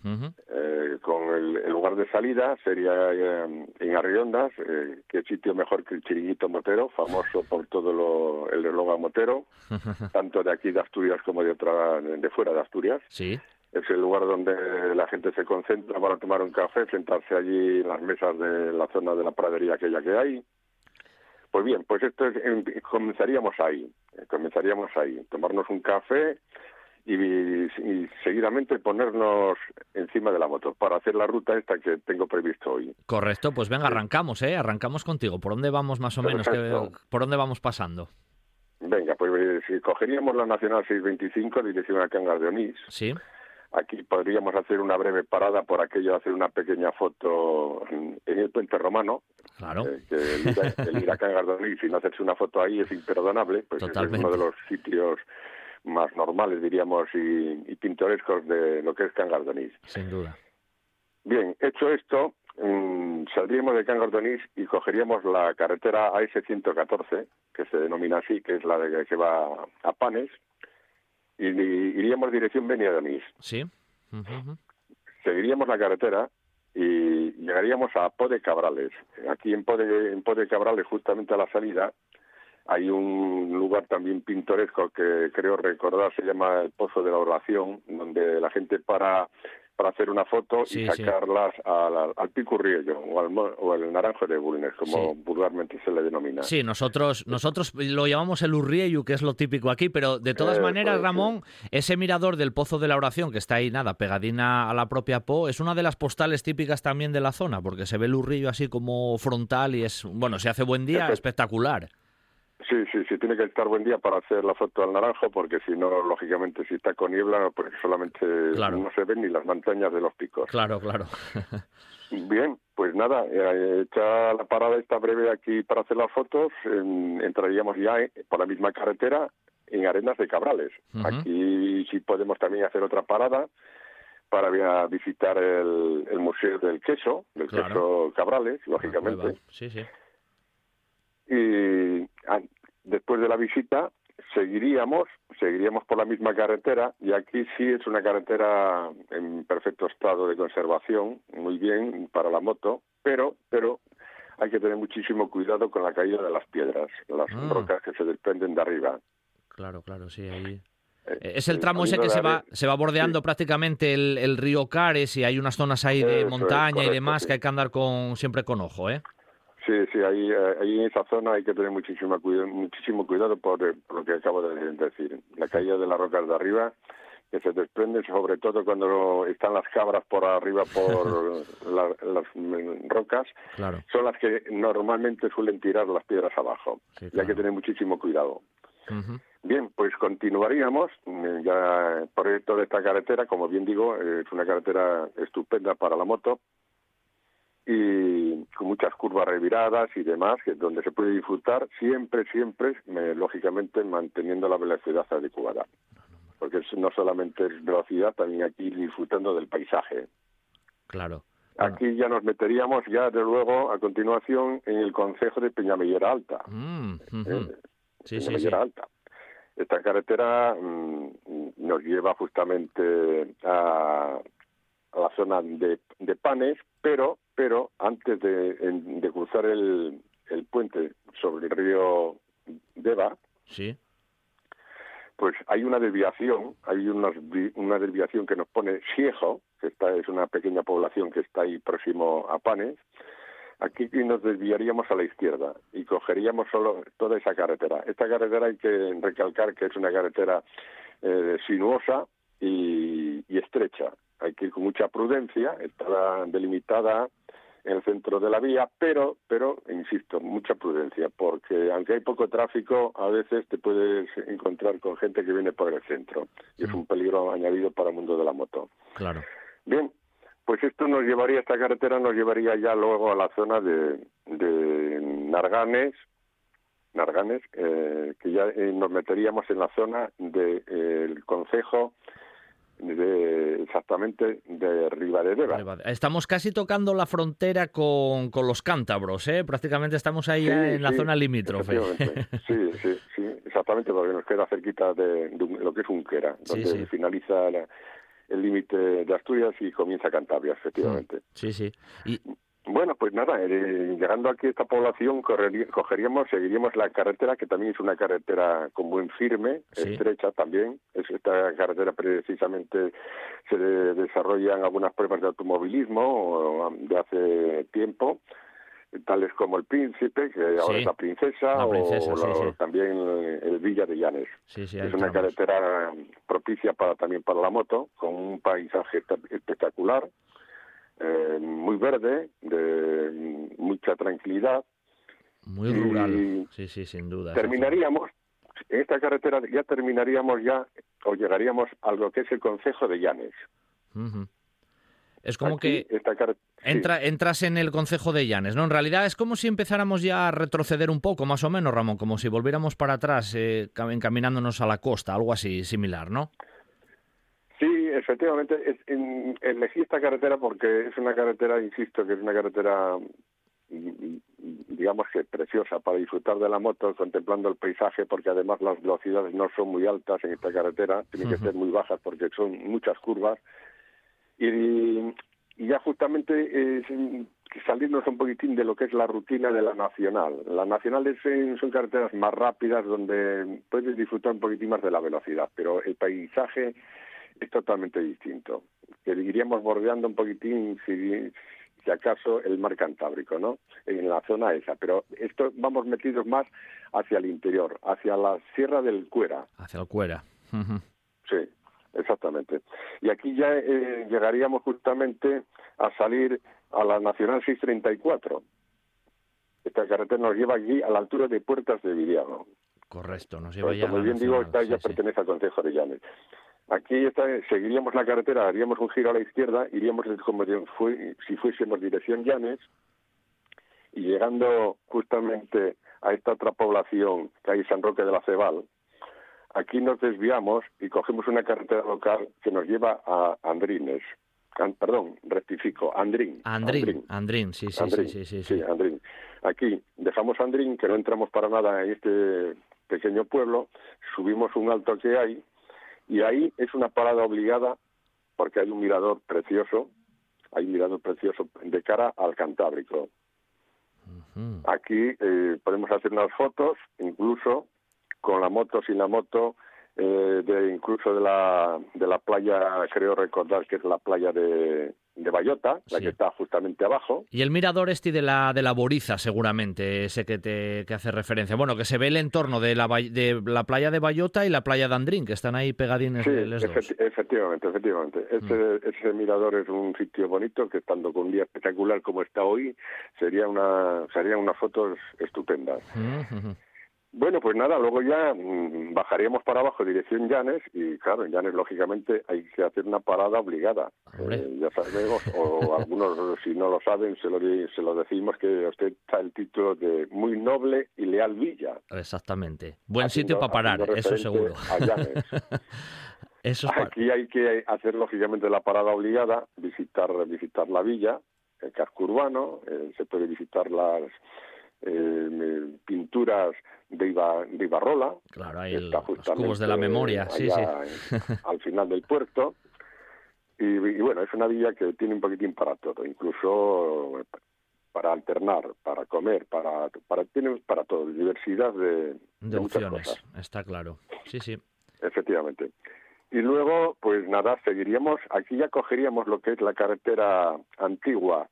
Eh, con el, el lugar de salida sería eh, en Arriondas, eh, que sitio mejor que el Chiringuito Motero, famoso por todo lo, el eslogan Motero, tanto de aquí de Asturias como de otra de fuera de Asturias. Sí, Es el lugar donde la gente se concentra para tomar un café, sentarse allí en las mesas de la zona de la pradería aquella que hay. Pues bien, pues esto es, comenzaríamos ahí, eh, comenzaríamos ahí, tomarnos un café y, y seguidamente ponernos encima de la moto para hacer la ruta esta que tengo previsto hoy. correcto. Pues venga, arrancamos, ¿eh? Arrancamos contigo. ¿Por dónde vamos más o menos? ¿Qué- Perfecto. ¿Por dónde vamos pasando? Venga, pues eh, si cogeríamos la Nacional 625, dirección a Cangas de Onís, Sí, Aquí podríamos hacer una breve parada por aquello, hacer una pequeña foto en, el puente romano. claro. eh, que el, ir a- el ir a Cangardonís y no hacerse una foto ahí es imperdonable, pues ese es Totalmente. uno de los sitios más normales, diríamos, y, y pintorescos de lo que es Cangardonís. Sin duda. Bien, hecho esto, mm, saldríamos de Cangardonís y cogeríamos la carretera AS-114, que se denomina así, que es la de que va a Panes, y, y iríamos dirección Beniadonís. Sí. Seguiríamos la carretera y llegaríamos a Po de Cabrales. Aquí en Po de, en Po de Cabrales, justamente a la salida, hay un lugar también pintoresco que creo recordar se llama el Pozo de la Oración, donde la gente para para hacer una foto y sacarlas al, al, picurriello o al, o al naranjo de Bulnes, como vulgarmente se le denomina. Sí, nosotros nosotros lo llamamos el urriello, que es lo típico aquí, pero de todas maneras, Ramón, ese mirador del Pozo de la Oración, que está ahí, nada, pegadina a la propia Po, es una de las postales típicas también de la zona, porque se ve el urriello así como frontal y es, bueno, se hace buen día, espectacular. Sí, sí, sí, tiene que estar buen día para hacer la foto al naranjo, porque si no, lógicamente, si está con niebla, pues solamente no se ven ni las montañas de los picos. Claro, claro. Bien, pues nada, eh, hecha la parada esta breve aquí para hacer las fotos, entraríamos ya por la misma carretera en Arenas de Cabrales. Aquí sí podemos también hacer otra parada para visitar el, Museo del Queso, del Queso Cabrales, ah, lógicamente. Sí, sí. Y después de la visita seguiríamos, seguiríamos por la misma carretera y aquí sí es una carretera en perfecto estado de conservación, muy bien para la moto, pero, pero hay que tener muchísimo cuidado con la caída de las piedras, las ah. rocas que se desprenden de arriba. Claro, claro, sí, ahí. Eh, eh, es el tramo ese que se va, se va bordeando prácticamente el, río Cares y hay unas zonas ahí de montaña y demás que hay que andar con siempre con ojo, ¿eh? Sí, sí, ahí, eh, ahí en esa zona hay que tener muchísimo cuidado, muchísimo cuidado por, lo que acabo de decir. La caída de las rocas de arriba, que se desprende sobre todo cuando están las cabras por arriba por las rocas, son las que normalmente suelen tirar las piedras abajo. Y hay que tener muchísimo cuidado. Bien, pues continuaríamos mm, ya por toda esta carretera, como bien digo, es una carretera estupenda para la moto y con muchas curvas reviradas y demás, que donde se puede disfrutar siempre, siempre, lógicamente manteniendo la velocidad adecuada. Porque no solamente es velocidad, también aquí disfrutando del paisaje. Claro. Aquí ya nos meteríamos ya de luego a continuación en el concejo de Peñamellera Alta. Mm, eh, sí, Peñamellera Alta. Esta carretera mm, nos lleva justamente a, a la zona de, de Panes, pero pero antes de, cruzar el, puente sobre el río Deva, sí. pues hay una desviación, hay una, una desviación que nos pone Siejo, que está, es una pequeña población que está ahí próximo a Panes, aquí nos desviaríamos a la izquierda y cogeríamos solo toda esa carretera. Esta carretera hay que recalcar que es una carretera eh, sinuosa y, y, estrecha. Hay que ir con mucha prudencia, está delimitada en el centro de la vía, pero, pero, insisto, mucha prudencia, porque aunque hay poco tráfico, a veces te puedes encontrar con gente que viene por el centro, y es mm. un peligro añadido para el mundo de la moto. Claro. Bien, pues esto nos llevaría, esta carretera nos llevaría ya luego a la zona de, de Narganes, Narganes, eh, que ya eh, nos meteríamos en la zona del de, concejo de, exactamente de Ribadedeva. Estamos casi tocando la frontera con, con los cántabros, ¿eh? Prácticamente estamos ahí en la zona limítrofe. Sí, sí, sí, exactamente, porque nos queda cerquita de, lo que es Unquera, donde finaliza el límite de Asturias y comienza Cantabria, efectivamente. Sí, sí. Y, bueno, pues nada, eh, llegando aquí a esta población cogeríamos, seguiríamos la carretera, que también es una carretera con buen firme, estrecha también. Es esta carretera precisamente se desarrollan algunas pruebas de automovilismo de hace tiempo, tales como el Príncipe, que ahora es la Princesa, o también el Villa de Llanes. es una carretera propicia para también para la moto, con un paisaje espectacular eh, muy verde, de mucha tranquilidad. Muy rural, sí, sí, sin duda. Terminaríamos, en esta carretera ya terminaríamos ya, o llegaríamos a lo que es el concejo de Llanes. Es como que entra, entras en el concejo de Llanes, ¿no? En realidad es como si empezáramos ya a retroceder un poco, más o menos, Ramón, como si volviéramos para atrás, eh, encaminándonos a la costa, algo así similar, ¿no? Sí, efectivamente, es, elegí esta carretera porque es una carretera, insisto, que es una carretera, digamos que preciosa para disfrutar de la moto, contemplando el paisaje, porque además las velocidades no son muy altas en esta carretera, tienen que ser muy bajas porque son muchas curvas. Y, ya justamente salirnos un poquitín de lo que es la rutina de la nacional. La nacional es, son carreteras más rápidas donde puedes disfrutar un poquitín más de la velocidad, pero el paisaje es totalmente distinto. Que iríamos bordeando un poquitín, si, si acaso, el mar Cantábrico, ¿no? En la zona esa, pero esto vamos metidos más hacia el interior, hacia la Sierra del Cuera. Hacia el Cuera. Sí, exactamente. Y aquí ya eh, llegaríamos justamente a salir a la Nacional 634. Esta carretera nos lleva aquí a la altura de Puertas de Viriago. Correcto, nos lleva ya Como bien digo, esta ya pertenece al Consejo de Llanes. Aquí está, seguiríamos la carretera, haríamos un giro a la izquierda, iríamos como si fuésemos dirección Llanes, y llegando justamente a esta otra población que hay San Roque de la Cebal, aquí nos desviamos y cogemos una carretera local que nos lleva a Andrines. perdón, rectifico, Andrín. Andrín, Andrín, sí, sí, sí, sí, sí, sí. Andrín. Aquí dejamos Andrín, que no entramos para nada en este pequeño pueblo, subimos un alto que hay y ahí es una parada obligada porque hay un mirador precioso, hay un mirador precioso de cara al Cantábrico. Aquí eh, podemos hacer unas fotos, incluso con la moto, sin la moto, eh, de incluso de la, de la playa, creo recordar que es la playa de, de Bayota, la que está justamente abajo. Y el mirador este de la, de la Boriza, seguramente, ese que te que hace referencia. Bueno, que se ve el entorno de la, de la playa de Bayota y la playa de Andrín, que están ahí pegadines sí, efectivamente, efectivamente. Ese, mm. ese mirador es un sitio bonito que estando con un día espectacular como está hoy, sería una, serían unas fotos estupendas. Mm, bueno, pues nada, luego ya mm, bajaríamos para abajo dirección Llanes y claro, en Llanes lógicamente hay que hacer una parada obligada. Eh, ya sabemos, o algunos si no lo saben se lo, se lo decimos que usted está el título de muy noble y leal villa. Exactamente. Buen sitio para parar, eso seguro. eso Aquí hay que hacer lógicamente la parada obligada, visitar visitar la villa, el casco urbano, eh, se puede visitar las eh, pinturas de, Iba, de Ibarrola. Claro, ahí los cubos de la memoria, sí, sí. al final del puerto. Y, bueno, es una villa que tiene un poquitín para todo, incluso para alternar, para comer, para para tiene para todo, diversidad de, de, opciones, está claro. Sí, sí. Efectivamente. Y luego, pues nada, seguiríamos, aquí ya cogeríamos lo que es la carretera antigua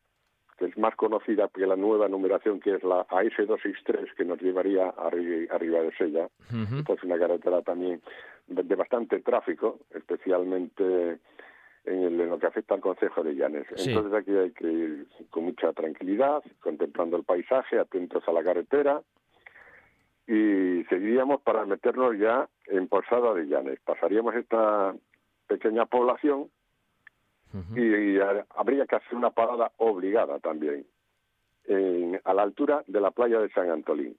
que es más conocida que la nueva numeración, que es la AS263, que nos llevaría arriba de Sella. Es una carretera también de, bastante tráfico, especialmente en, lo que afecta al Consejo de Llanes. Entonces aquí hay que ir con mucha tranquilidad, contemplando el paisaje, atentos a la carretera, y seguiríamos para meternos ya en Posada de Llanes. Pasaríamos esta pequeña población y, habría que hacer una parada obligada también a la altura de la playa de San Antolín.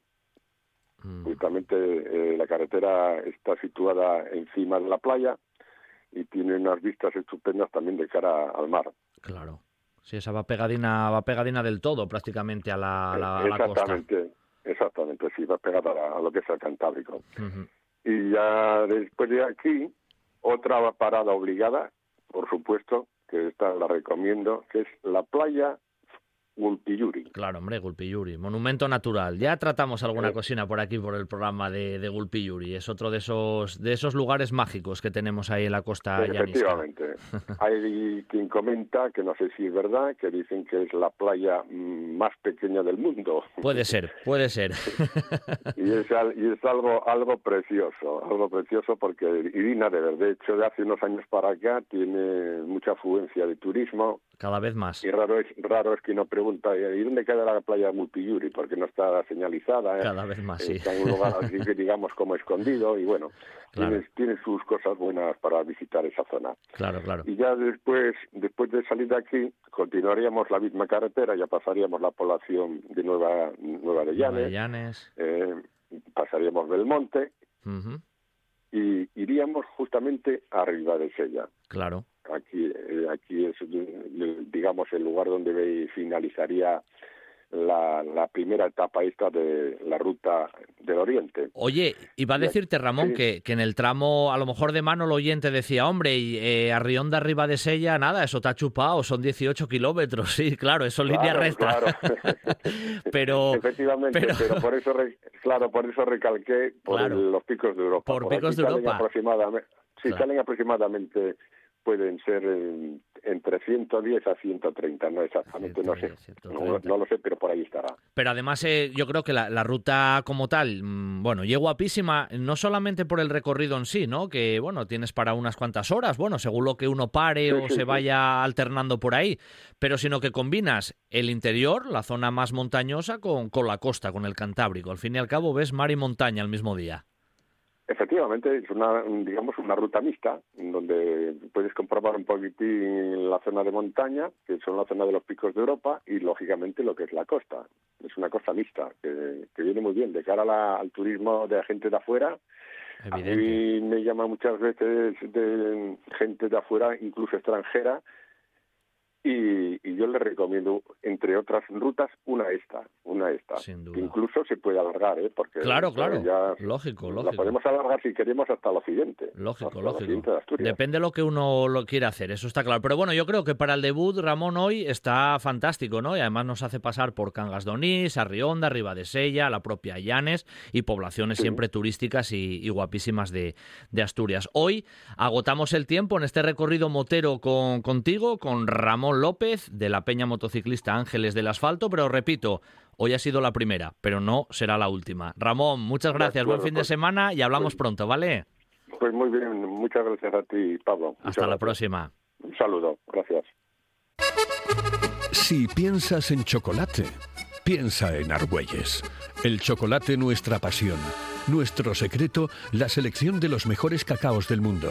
Mm. Justamente eh, la carretera está situada encima de la playa y tiene unas vistas estupendas también de cara al mar. Claro. Sí, esa va pegadina, va pegadina del todo prácticamente a la, a exactamente, Exactamente, sí, va pegada a, lo que es el Cantábrico. Y ya después de aquí, otra parada obligada, por supuesto, que esta la recomiendo, que es la playa Gulpiyuri. Claro, hombre, Gulpiyuri, monumento natural. Ya tratamos alguna cocina por aquí por el programa de, de, Gulpiyuri. Es otro de esos de esos lugares mágicos que tenemos ahí en la costa Efectivamente. Hay quien comenta, que no sé si es verdad, que dicen que es la playa mm, más pequeña del mundo. Puede ser, puede ser. y, es, y es algo algo precioso, algo precioso porque Irina, de hecho, de hace unos años para acá tiene mucha afluencia de turismo. Cada vez más. Y raro es, raro es que no pregunta, ¿y dónde queda la playa Multiyuri? Porque no está señalizada. ¿eh? Cada vez más, sí. Está en un lugar así que digamos como escondido y bueno, tiene, sus cosas buenas para visitar esa zona. Claro, claro. Y ya después, después de salir de aquí, continuaríamos la misma carretera, ya pasaríamos la población de Nueva, Nueva de Llanes. Eh, pasaríamos Belmonte. Y iríamos justamente arriba de Sella. Claro. Aquí, eh, aquí es, digamos, el lugar donde finalizaría la, la, primera etapa esta de la ruta del Oriente. Oye, iba a decirte, Ramón, que, que, en el tramo, a lo mejor de mano, el oyente decía, hombre, y eh, Arrionda arriba de Sella, nada, eso te ha chupado, son 18 kilómetros, sí, claro, eso es línea recta. Claro. pero, Efectivamente, pero... por eso, claro, por eso recalqué por los picos de Europa. Por, picos de Europa. Aproximadamente, sí, salen aproximadamente pueden ser entre 110 a 130, no exactamente, no sé, no, lo sé, pero por ahí estará. Pero además eh, yo creo que la, ruta como tal, mm, bueno, llega guapísima, no solamente por el recorrido en sí, ¿no? Que, bueno, tienes para unas cuantas horas, bueno, según lo que uno pare o se vaya alternando por ahí, pero sino que combinas el interior, la zona más montañosa, con, con la costa, con el Cantábrico. Al fin y al cabo ves mar y montaña al mismo día. Efectivamente, es una, digamos, una ruta mixta, donde puedes comprobar un poquitín la zona de montaña, que son la zona de los picos de Europa, y lógicamente lo que es la costa. Es una costa mixta, que, viene muy bien de cara al turismo de gente de afuera. A mí me llama muchas veces de gente de afuera, incluso extranjera, y, yo le recomiendo, entre otras rutas, una esta, una esta. Que incluso se puede alargar, ¿eh? Porque claro, claro, lógico, lógico. La podemos alargar si queremos hasta el occidente. Lógico, lógico. Depende de lo que uno lo quiera hacer, eso está claro. Pero bueno, yo creo que para el debut, Ramón hoy está fantástico, ¿no? Y además nos hace pasar por Cangas Donís, Arrionda, Sella, la propia Llanes y poblaciones siempre turísticas y, guapísimas de, de, Asturias. Hoy agotamos el tiempo en este recorrido motero con, contigo, con Ramón López de la Peña Motociclista Ángeles del Asfalto, pero repito, hoy ha sido la primera, pero no será la última. Ramón, muchas gracias, buen fin de pues, semana y hablamos pues, pronto, ¿vale? Pues muy bien, muchas gracias a ti, Pablo. Hasta la próxima. Un saludo, gracias. Si piensas en chocolate, piensa en Argüelles. El chocolate nuestra pasión, nuestro secreto, la selección de los mejores cacaos del mundo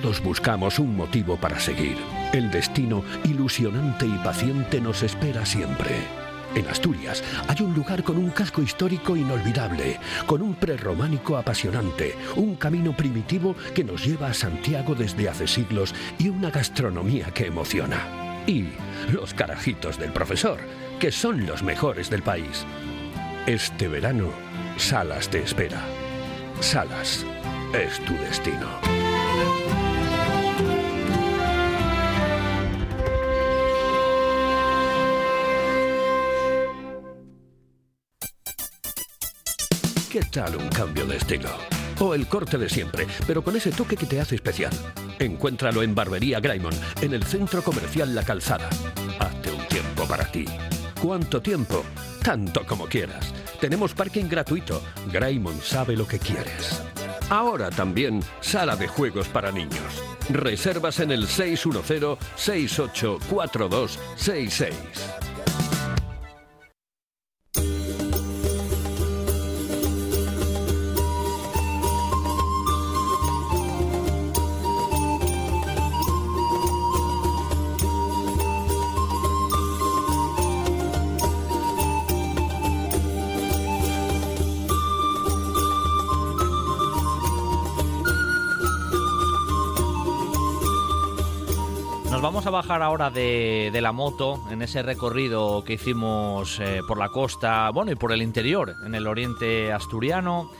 Todos buscamos un motivo para seguir. El destino ilusionante y paciente nos espera siempre. En Asturias hay un lugar con un casco histórico inolvidable, con un prerrománico apasionante, un camino primitivo que nos lleva a Santiago desde hace siglos y una gastronomía que emociona. Y los carajitos del profesor, que son los mejores del país. Este verano, Salas te espera. Salas es tu destino. ¿Qué tal un cambio de estilo? O el corte de siempre, pero con ese toque que te hace especial. Encuéntralo en Barbería Graymon, en el centro comercial La Calzada. Hazte un tiempo para ti. ¿Cuánto tiempo? Tanto como quieras. Tenemos parking gratuito. Graymon sabe lo que quieres. Ahora también sala de juegos para niños. Reservas en el 610 684266. A bajar ahora de, la moto en ese recorrido que hicimos eh, por la costa, bueno, y por el interior, en el oriente asturiano.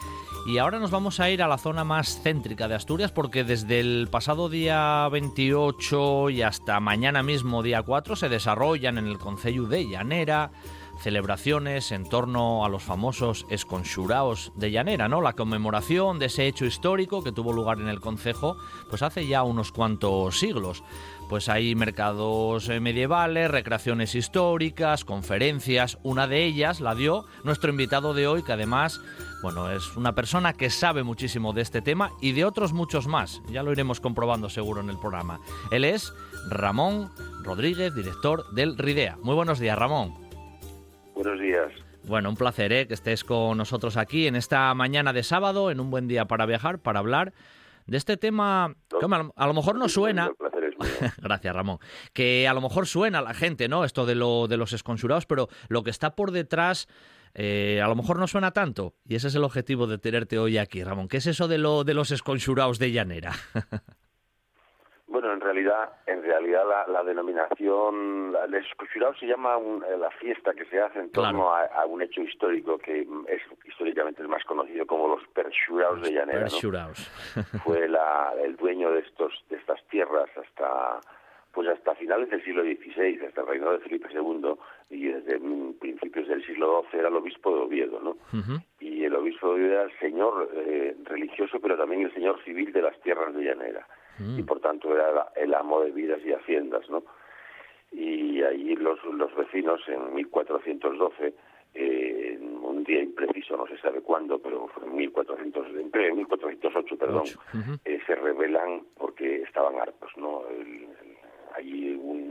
Y ahora nos vamos a ir a la zona más céntrica de Asturias porque desde el pasado día 28 y hasta mañana mismo, día 4, se desarrollan en el Concello de Llanera celebraciones en torno a los famosos esconxuraos de Llanera, ¿no? La conmemoración de ese hecho histórico que tuvo lugar en el concejo pues hace ya unos cuantos siglos pues hay mercados eh, medievales, recreaciones históricas, conferencias. Una de ellas la dio nuestro invitado de hoy, que además, bueno, es una persona que sabe muchísimo de este tema y de otros muchos más. Ya lo iremos comprobando seguro en el programa. Él es Ramón Rodríguez, director del RIDEA. Muy buenos días, Ramón. Buenos días. Bueno, un placer ¿eh? que estés con nosotros aquí en esta mañana de sábado, en un buen día para viajar, para hablar de este tema que a lo mejor no suena. Gracias, Ramón. Que a lo mejor suena a la gente, ¿no? Esto de, lo, de los esconsurados, pero lo que está por detrás eh, a lo mejor no suena tanto. Y ese es el objetivo de tenerte hoy aquí, Ramón. ¿Qué es eso de, lo, de los esconsurados de llanera? Bueno, en realidad, en realidad la, denominación, el esconsurados se llama eh, la fiesta que se hace en torno a, un hecho histórico que es históricamente el más conocido como los pershuraos de Llanera. Fue el dueño de estos de estas tierras hasta pues hasta finales del siglo XVI, hasta el reinado de Felipe II, y desde principios del siglo XII era el obispo de Oviedo, ¿no? Y el obispo de Oviedo era el señor eh, religioso, pero también el señor civil de las tierras de Llanera, mm. y por tanto era el amo de vidas y haciendas, ¿no? Y allí los, los vecinos en 1412 eh, un día impreciso, no se sabe cuándo, pero fue en, 1400, en 1408, perdón, eh, se rebelan porque estaban hartos, ¿no? El, hay un,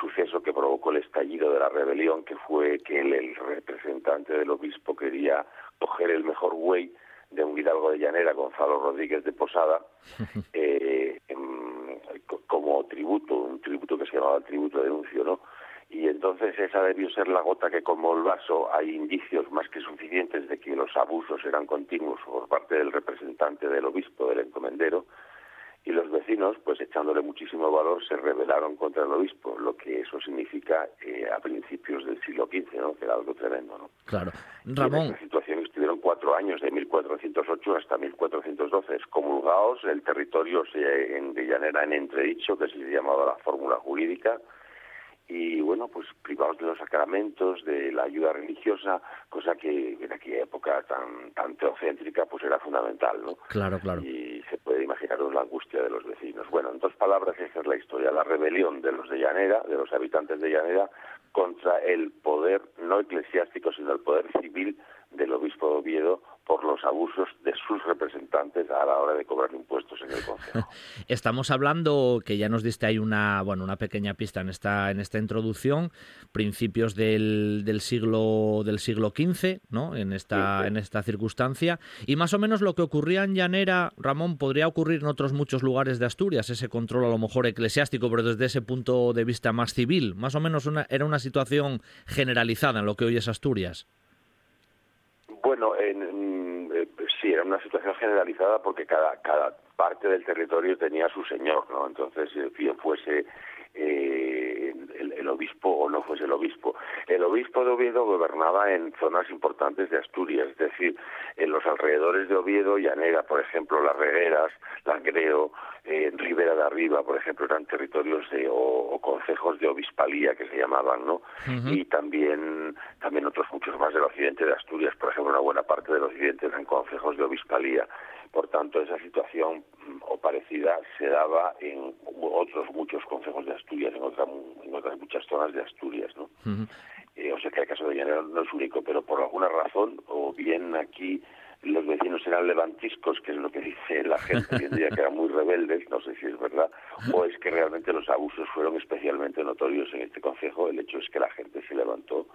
suceso que provocó el estallido de la rebelión, que fue que el, representante del obispo quería coger el mejor güey de un hidalgo de llanera, Gonzalo Rodríguez de Posada, eh, como tributo, un tributo que se llamaba el tributo de denuncio, ¿no? Y entonces esa debió ser la gota que colmó el vaso. Hay indicios más que suficientes de que los abusos eran continuos por parte del representante del obispo, del encomendero, y los vecinos, pues echándole muchísimo valor, se rebelaron contra el obispo, lo que eso significa eh, a principios del siglo XV, ¿no? que era algo tremendo. ¿no? Claro. Ramón. en esa situación cuatro años, de 1408 hasta 1412, excomulgados, el territorio se, en, de llanera en entredicho, que se llamaba la fórmula jurídica, y bueno, pues privados de los sacramentos, de la ayuda religiosa, cosa que en aquella época tan, tan teocéntrica pues era fundamental, ¿no? Claro, claro. Y se puede imaginar la angustia de los vecinos. Bueno, en dos palabras esa es la historia, la rebelión de los de Llanera, de los habitantes de Llanera, contra el poder no eclesiástico, sino el poder civil del obispo de Oviedo por los abusos de sus representantes a la hora de cobrar impuestos en el Consejo. Estamos hablando, que ya nos diste ahí una, bueno, una pequeña pista en esta, en esta introducción, principios del, del siglo del siglo XV, ¿no? En esta, en esta circunstancia. Y más o menos lo que ocurría en Llanera, Ramón, podría ocurrir en otros muchos lugares de Asturias, ese control a lo mejor eclesiástico, pero desde ese punto de vista más civil. Más o menos una, era una situación generalizada en lo que hoy es Asturias. Bueno, en, eh, sí, era una situación generalizada porque cada, cada parte del territorio tenía su señor, ¿no? Entonces, bien fuese eh, obispo o no fuese el obispo. El obispo de Oviedo gobernaba en zonas importantes de Asturias, es decir, en los alrededores de Oviedo, Llanera, por ejemplo, Las Regueras, Langreo, en Ribera de Arriba, por ejemplo, eran territorios de, o, concejos de obispalía que se llamaban, ¿no? Y también, también otros muchos más del occidente de Asturias, por ejemplo, una buena parte del occidente eran concejos de obispalía. Por tanto, esa situación mm, o parecida se daba en otros muchos consejos de Asturias, en, en otras muchas zonas de Asturias, ¿no? Eh, o sea que el caso de Llanera no es único, pero por alguna razón, o bien aquí los vecinos eran levantiscos, que es lo que dice la gente hoy en día, que eran muy rebeldes, no sé si es verdad, o es que realmente los abusos fueron especialmente notorios en este consejo. El hecho es que la gente se levantó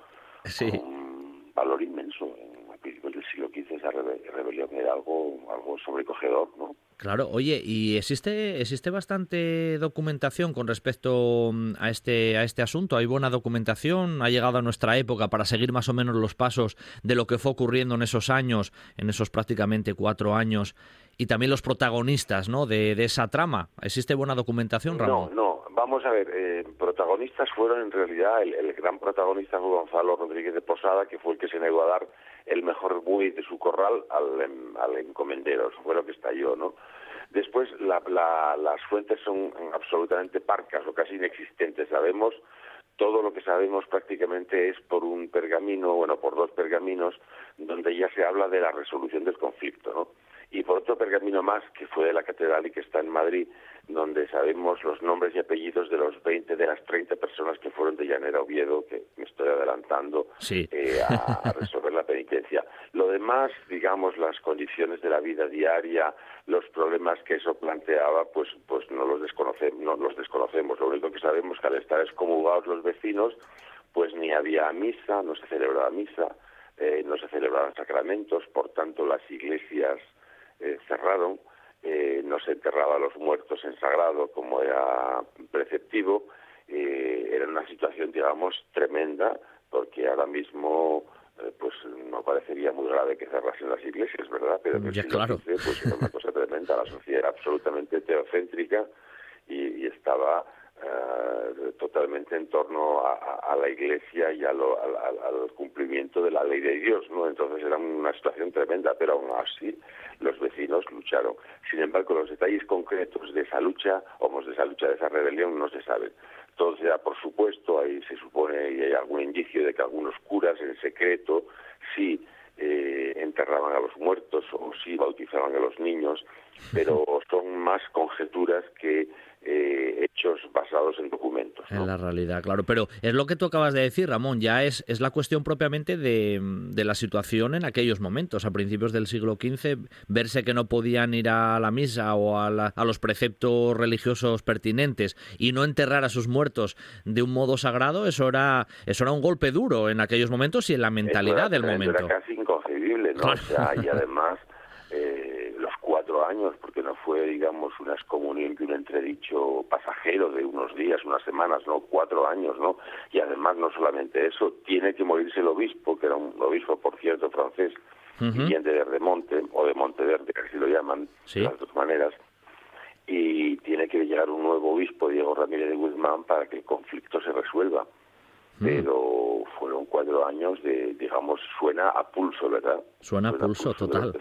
con un valor inmenso. En, principios del siglo XV esa rebelión era algo, algo sobrecogedor, ¿no? Claro, oye, y existe existe bastante documentación con respecto mm, a este a este asunto. Hay buena documentación. Ha llegado a nuestra época para seguir más o menos los pasos de lo que fue ocurriendo en esos años, en esos prácticamente cuatro años, y también los protagonistas, ¿no? De, esa trama. ¿Existe buena documentación, Ramón? No, no. Vamos a ver. Eh, protagonistas fueron en realidad el, el, gran protagonista fue Gonzalo Rodríguez de Posada, que fue el que se negó a dar el mejor buey de su corral al, em, al encomendero, eso fue lo que estalló, ¿no? Después la, las fuentes son absolutamente parcas o casi inexistentes. Sabemos todo lo que sabemos prácticamente es por un pergamino, bueno, por dos pergaminos, donde ya se habla de la resolución del conflicto, ¿no? Y por otro pergamino más, que fue de la catedral y que está en Madrid, donde sabemos los nombres y apellidos de los 20 de las 30 personas que fueron de Llanera Oviedo, que me estoy adelantando eh, a, resolver la penitencia. Lo demás, digamos, las condiciones de la vida diaria, los problemas que eso planteaba, pues, pues no los desconocemos, no los desconocemos. Lo único que sabemos es que al estar excomulgados los vecinos, pues ni había misa, no se celebraba misa, eh, no se celebraban sacramentos, por tanto las iglesias eh, cerraron, eh, no se enterraba a los muertos en sagrado como era preceptivo, era una situación, digamos, tremenda, porque ahora mismo pues no parecería muy grave que cerrasen las iglesias, ¿verdad? Pero que claro. pues era una cosa tremenda, la sociedad era absolutamente teocéntrica y estaba eh, totalmente en torno a, la Iglesia y al, cumplimiento de la ley de Dios, ¿no? Entonces era una situación tremenda, pero aún así los vecinos lucharon. Sin embargo, los detalles concretos de esa lucha, o de esa lucha, de esa rebelión, no se saben. Todo sea, por supuesto, ahí se supone y hay algún indicio de que algunos curas en secreto sí eh, enterraban a los muertos o sí bautizaban a los niños, pero son más conjeturas que eh, hechos basados en documentos. En la realidad, claro. Pero es lo que tú acabas de decir, Ramón, ya es, es la cuestión propiamente de, la situación en aquellos momentos, a principios del siglo XV, verse que no podían ir a la misa o a, a los preceptos religiosos pertinentes y no enterrar a sus muertos de un modo sagrado, eso era, eso era un golpe duro en aquellos momentos y en la mentalidad del momento. Era casi inconcebible, ¿no? O sea, y además cuatro años, porque no fue, digamos, una excomunión que un entredicho pasajero de unos días, unas semanas, no, cuatro años, ¿no? Y además, no solamente eso, tiene que morirse el obispo, que era un obispo, por cierto, francés, uh de Verdemonte, o de Monteverde, que así lo llaman, de las dos maneras, y tiene que llegar un nuevo obispo, Diego Ramírez de Guzmán, para que el conflicto se resuelva. Pero fueron cuatro años de, digamos, suena a pulso, ¿verdad? Suena, a pulso, total.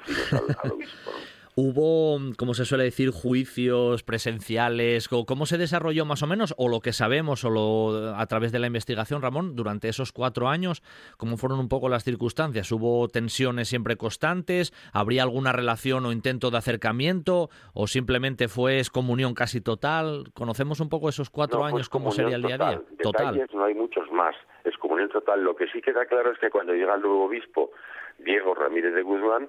al obispo, ¿Hubo, como se suele decir, juicios presenciales? ¿Cómo se desarrolló más o menos? ¿O lo que sabemos o lo, a través de la investigación, Ramón, durante esos cuatro años? ¿Cómo fueron un poco las circunstancias? ¿Hubo tensiones siempre constantes? ¿Habría alguna relación o intento de acercamiento? ¿O simplemente fue excomunión casi total? ¿Conocemos un poco esos cuatro años? ¿Cómo sería el día a día? Total. no hay muchos más. Excomunión total. Lo que sí queda claro es que cuando llega el nuevo obispo, Diego Ramírez de Guzmán,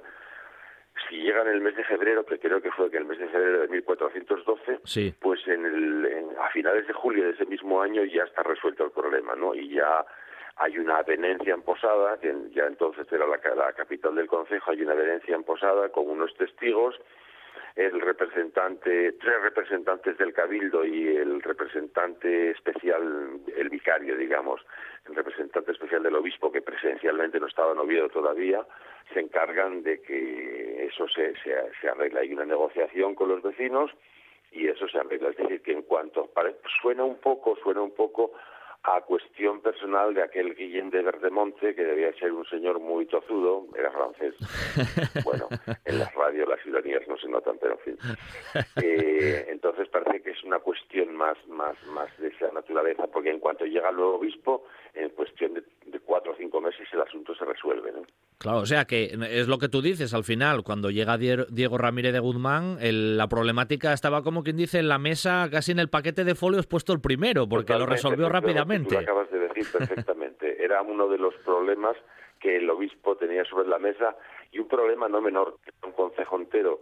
si llega en el mes de febrero, que creo que fue que el mes de febrero de 1412, pues en el, a finales de julio de ese mismo año ya está resuelto el problema, ¿no? Y ya hay una venencia en Posada, que ya entonces era la, la capital del concejo, hay una venencia en Posada con unos testigos el representante, tres representantes del Cabildo y el representante especial, el vicario, digamos, el representante especial del obispo, que presencialmente no estaba en Oviedo todavía, se encargan de que eso se, se, se arregla. Hay una negociación con los vecinos y eso se arregla. Es decir, que en cuanto suena un poco, suena un poco a cuestión personal de aquel Guillén de Verdemonte, que debía ser un señor muy tozudo, era francés. Bueno, en las radios las ironías no se notan, pero en fin. Eh, entonces parece que es una cuestión más, más, más de esa naturaleza, porque en cuanto llega el nuevo obispo, en cuestión de, cuatro o cinco meses el asunto se resuelve. ¿no? Claro, o sea que es lo que tú dices, al final, cuando llega Diego Ramírez de Guzmán, la problemática estaba como quien dice en la mesa, casi en el paquete de folios puesto el primero, porque lo resolvió rápidamente. Tú lo acabas de decir perfectamente. Era uno de los problemas que el obispo tenía sobre la mesa y un problema no menor, que un concejo entero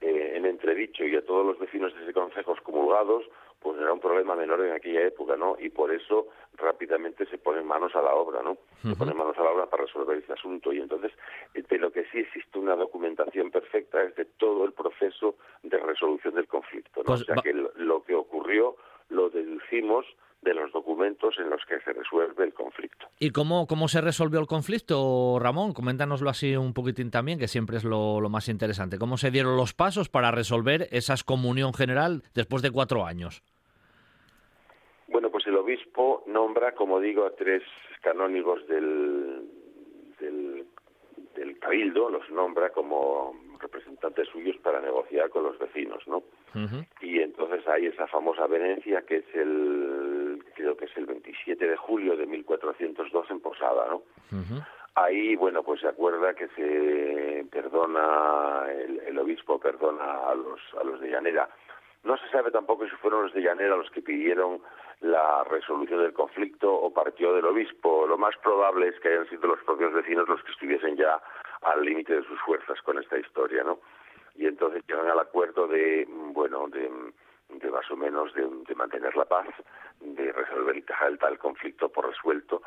eh, en entredicho y a todos los vecinos de ese concejo excomulgados, pues era un problema menor en aquella época, ¿no? Y por eso rápidamente se ponen manos a la obra, ¿no? Se ponen manos a la obra para resolver este asunto y entonces de lo que sí existe una documentación perfecta es de todo el proceso de resolución del conflicto, ¿no? Pues o sea que lo que ocurrió lo deducimos de los documentos en los que se resuelve el conflicto. ¿Y cómo, cómo se resolvió el conflicto, Ramón? Coméntanoslo así un poquitín también, que siempre es lo, lo más interesante. ¿Cómo se dieron los pasos para resolver esa comunión general después de cuatro años? Bueno, pues el obispo nombra, como digo, a tres canónigos del, del, cabildo, los nombra como representantes suyos para negociar con los vecinos, ¿no? Y entonces hay esa famosa venencia que es el, creo que es el 27 de julio de 1402 en Posada, ¿no? Ahí, bueno, pues se acuerda que se perdona, el, el obispo perdona a los, a los de Llanera. No se sabe tampoco si fueron los de Llanera los que pidieron la resolución del conflicto o partió del obispo. Lo más probable es que hayan sido los propios vecinos los que estuviesen ya al límite de sus fuerzas con esta historia, ¿no? Y entonces llegan al acuerdo de, bueno, de, más o menos de, mantener la paz, de resolver y el tal conflicto por resuelto,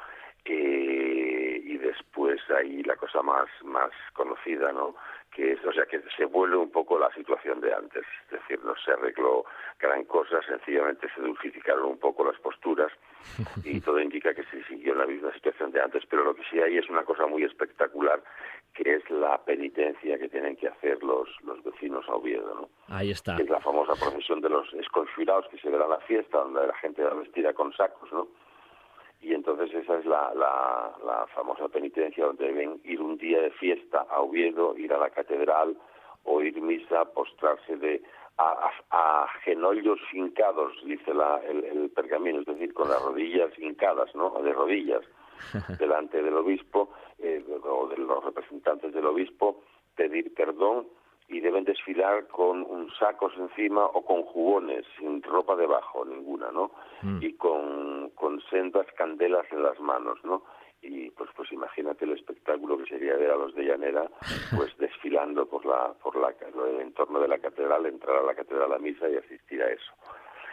eh, y después ahí la cosa más más conocida no que es o sea que se vuelve un poco la situación de antes. Es decir no se arregló gran cosa sencillamente se dulcificaron un poco las posturas y todo indica que se siguió en la misma situación de antes pero lo que sí hay es una cosa muy espectacular que es la penitencia que tienen que hacer los los vecinos a Oviedo no ahí está. Es la famosa procesión de los esconfirados que se verá en la fiesta donde la gente va vestida con sacos no y entonces esa es la, la, famosa penitencia donde deben ir un día de fiesta a Oviedo, ir a la catedral, oír misa, postrarse de a, a, genollos hincados, dice la, el, pergamino, es decir, con las rodillas hincadas, ¿no? De rodillas, delante del obispo eh, o de los representantes del obispo, pedir perdón y deben desfilar con un sacos encima o con jugones, sin ropa debajo, ninguna, ¿no? Mm. Y con, con sendas candelas en las manos, ¿no? Y pues pues imagínate el espectáculo que sería ver a los de Llanera pues desfilando por la por la el entorno de la catedral, entrar a la catedral a misa y asistir a eso.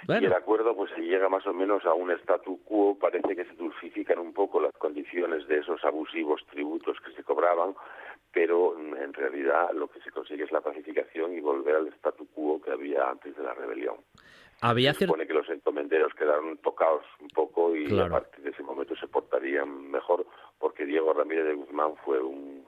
Y el acuerdo pues se llega más o menos a un statu quo, parece que se dulcifican un poco las condiciones de esos abusivos tributos que se cobraban, pero en realidad lo que se consigue es la pacificación y volver al statu quo que había antes de la rebelión. Había se supone que los encomenderos quedaron tocados un poco y a partir de ese momento se portarían mejor porque Diego Ramírez de Guzmán fue un,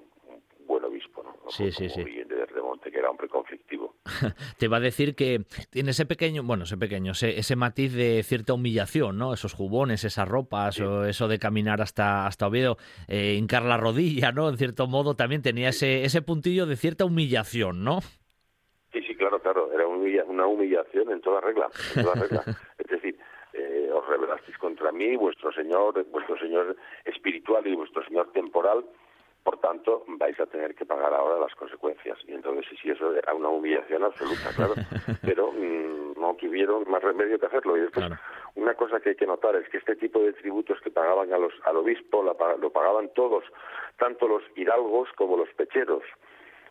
buen obispo, ¿no? sí, sí, sí. de Remonte, que era hombre conflictivo. Te va a decir que tiene ese pequeño, bueno, ese pequeño, ese, matiz de cierta humillación, ¿no? Esos jubones, esas ropas, o eso de caminar hasta, hasta Oviedo, eh, hincar la rodilla, ¿no? En cierto modo también tenía ese, ese puntillo de cierta humillación, ¿no? Sí, sí, claro, claro. Era una humillación en toda regla, en toda regla. es decir, eh, os rebelasteis contra mí, vuestro Señor, vuestro Señor espiritual y vuestro Señor temporal, por tanto, vais a tener que pagar ahora las consecuencias. Y entonces, sí, sí, eso era una humillación absoluta, claro. Pero mm, no tuvieron más remedio que hacerlo. Y después, una cosa que hay que notar es que este tipo de tributos que pagaban a los, al obispo lo pagaban todos, tanto los hidalgos como los pecheros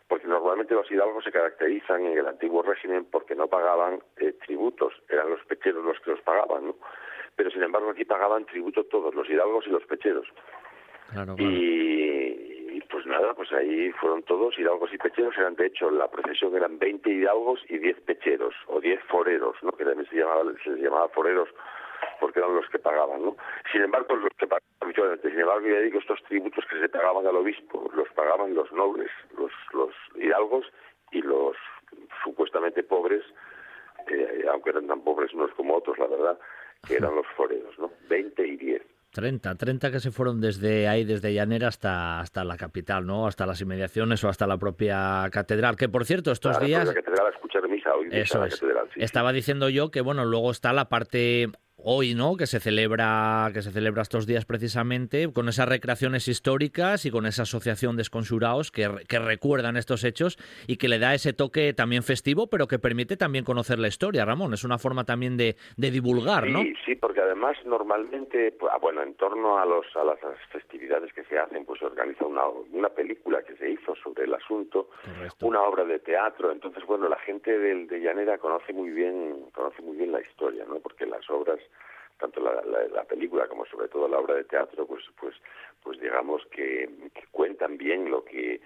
porque normalmente los hidalgos se caracterizan en el antiguo régimen porque no pagaban eh, tributos, eran los pecheros los que los pagaban, ¿no? Pero sin embargo aquí pagaban tributo todos, los hidalgos y los pecheros. Y, pues nada, pues ahí fueron todos hidalgos y pecheros, eran de hecho la procesión eran 20 hidalgos y 10 pecheros, o 10 foreros, ¿no? que también se, llamaba, se les llamaba foreros porque eran los que pagaban, ¿no? Sin embargo, los que pagaban sin embargo, ya digo, estos tributos que se pagaban al obispo, los pagaban los nobles, los, los hidalgos y los supuestamente pobres, eh, aunque eran tan pobres unos como otros, la verdad, que eran los foreros, ¿no? 20 y 10. 30, 30 que se fueron desde ahí, desde Llanera hasta, hasta la capital, ¿no? Hasta las inmediaciones o hasta la propia catedral. Que por cierto, estos días. La catedral a escuchar misa hoy. Eso es. Estaba diciendo yo que, bueno, luego está la parte hoy, ¿no? Que se celebra, que se celebra estos días precisamente, con esas recreaciones históricas y con esa asociación de esconsurados que, que, recuerdan estos hechos y que le da ese toque también festivo, pero que permite también conocer la historia, Ramón. Es una forma también de, de divulgar, ¿no? Sí, sí, porque además normalmente, pues, ah, bueno, en torno a los a las festividades que se hacen, pues se organiza una, una película que se hizo sobre el asunto, una obra de teatro. Entonces, bueno, la gente del, de Llanera conoce muy bien, conoce muy bien la historia, ¿no? Porque las obras tanto la, la, película como sobre todo la obra de teatro, pues, pues, pues digamos que, cuentan bien lo que,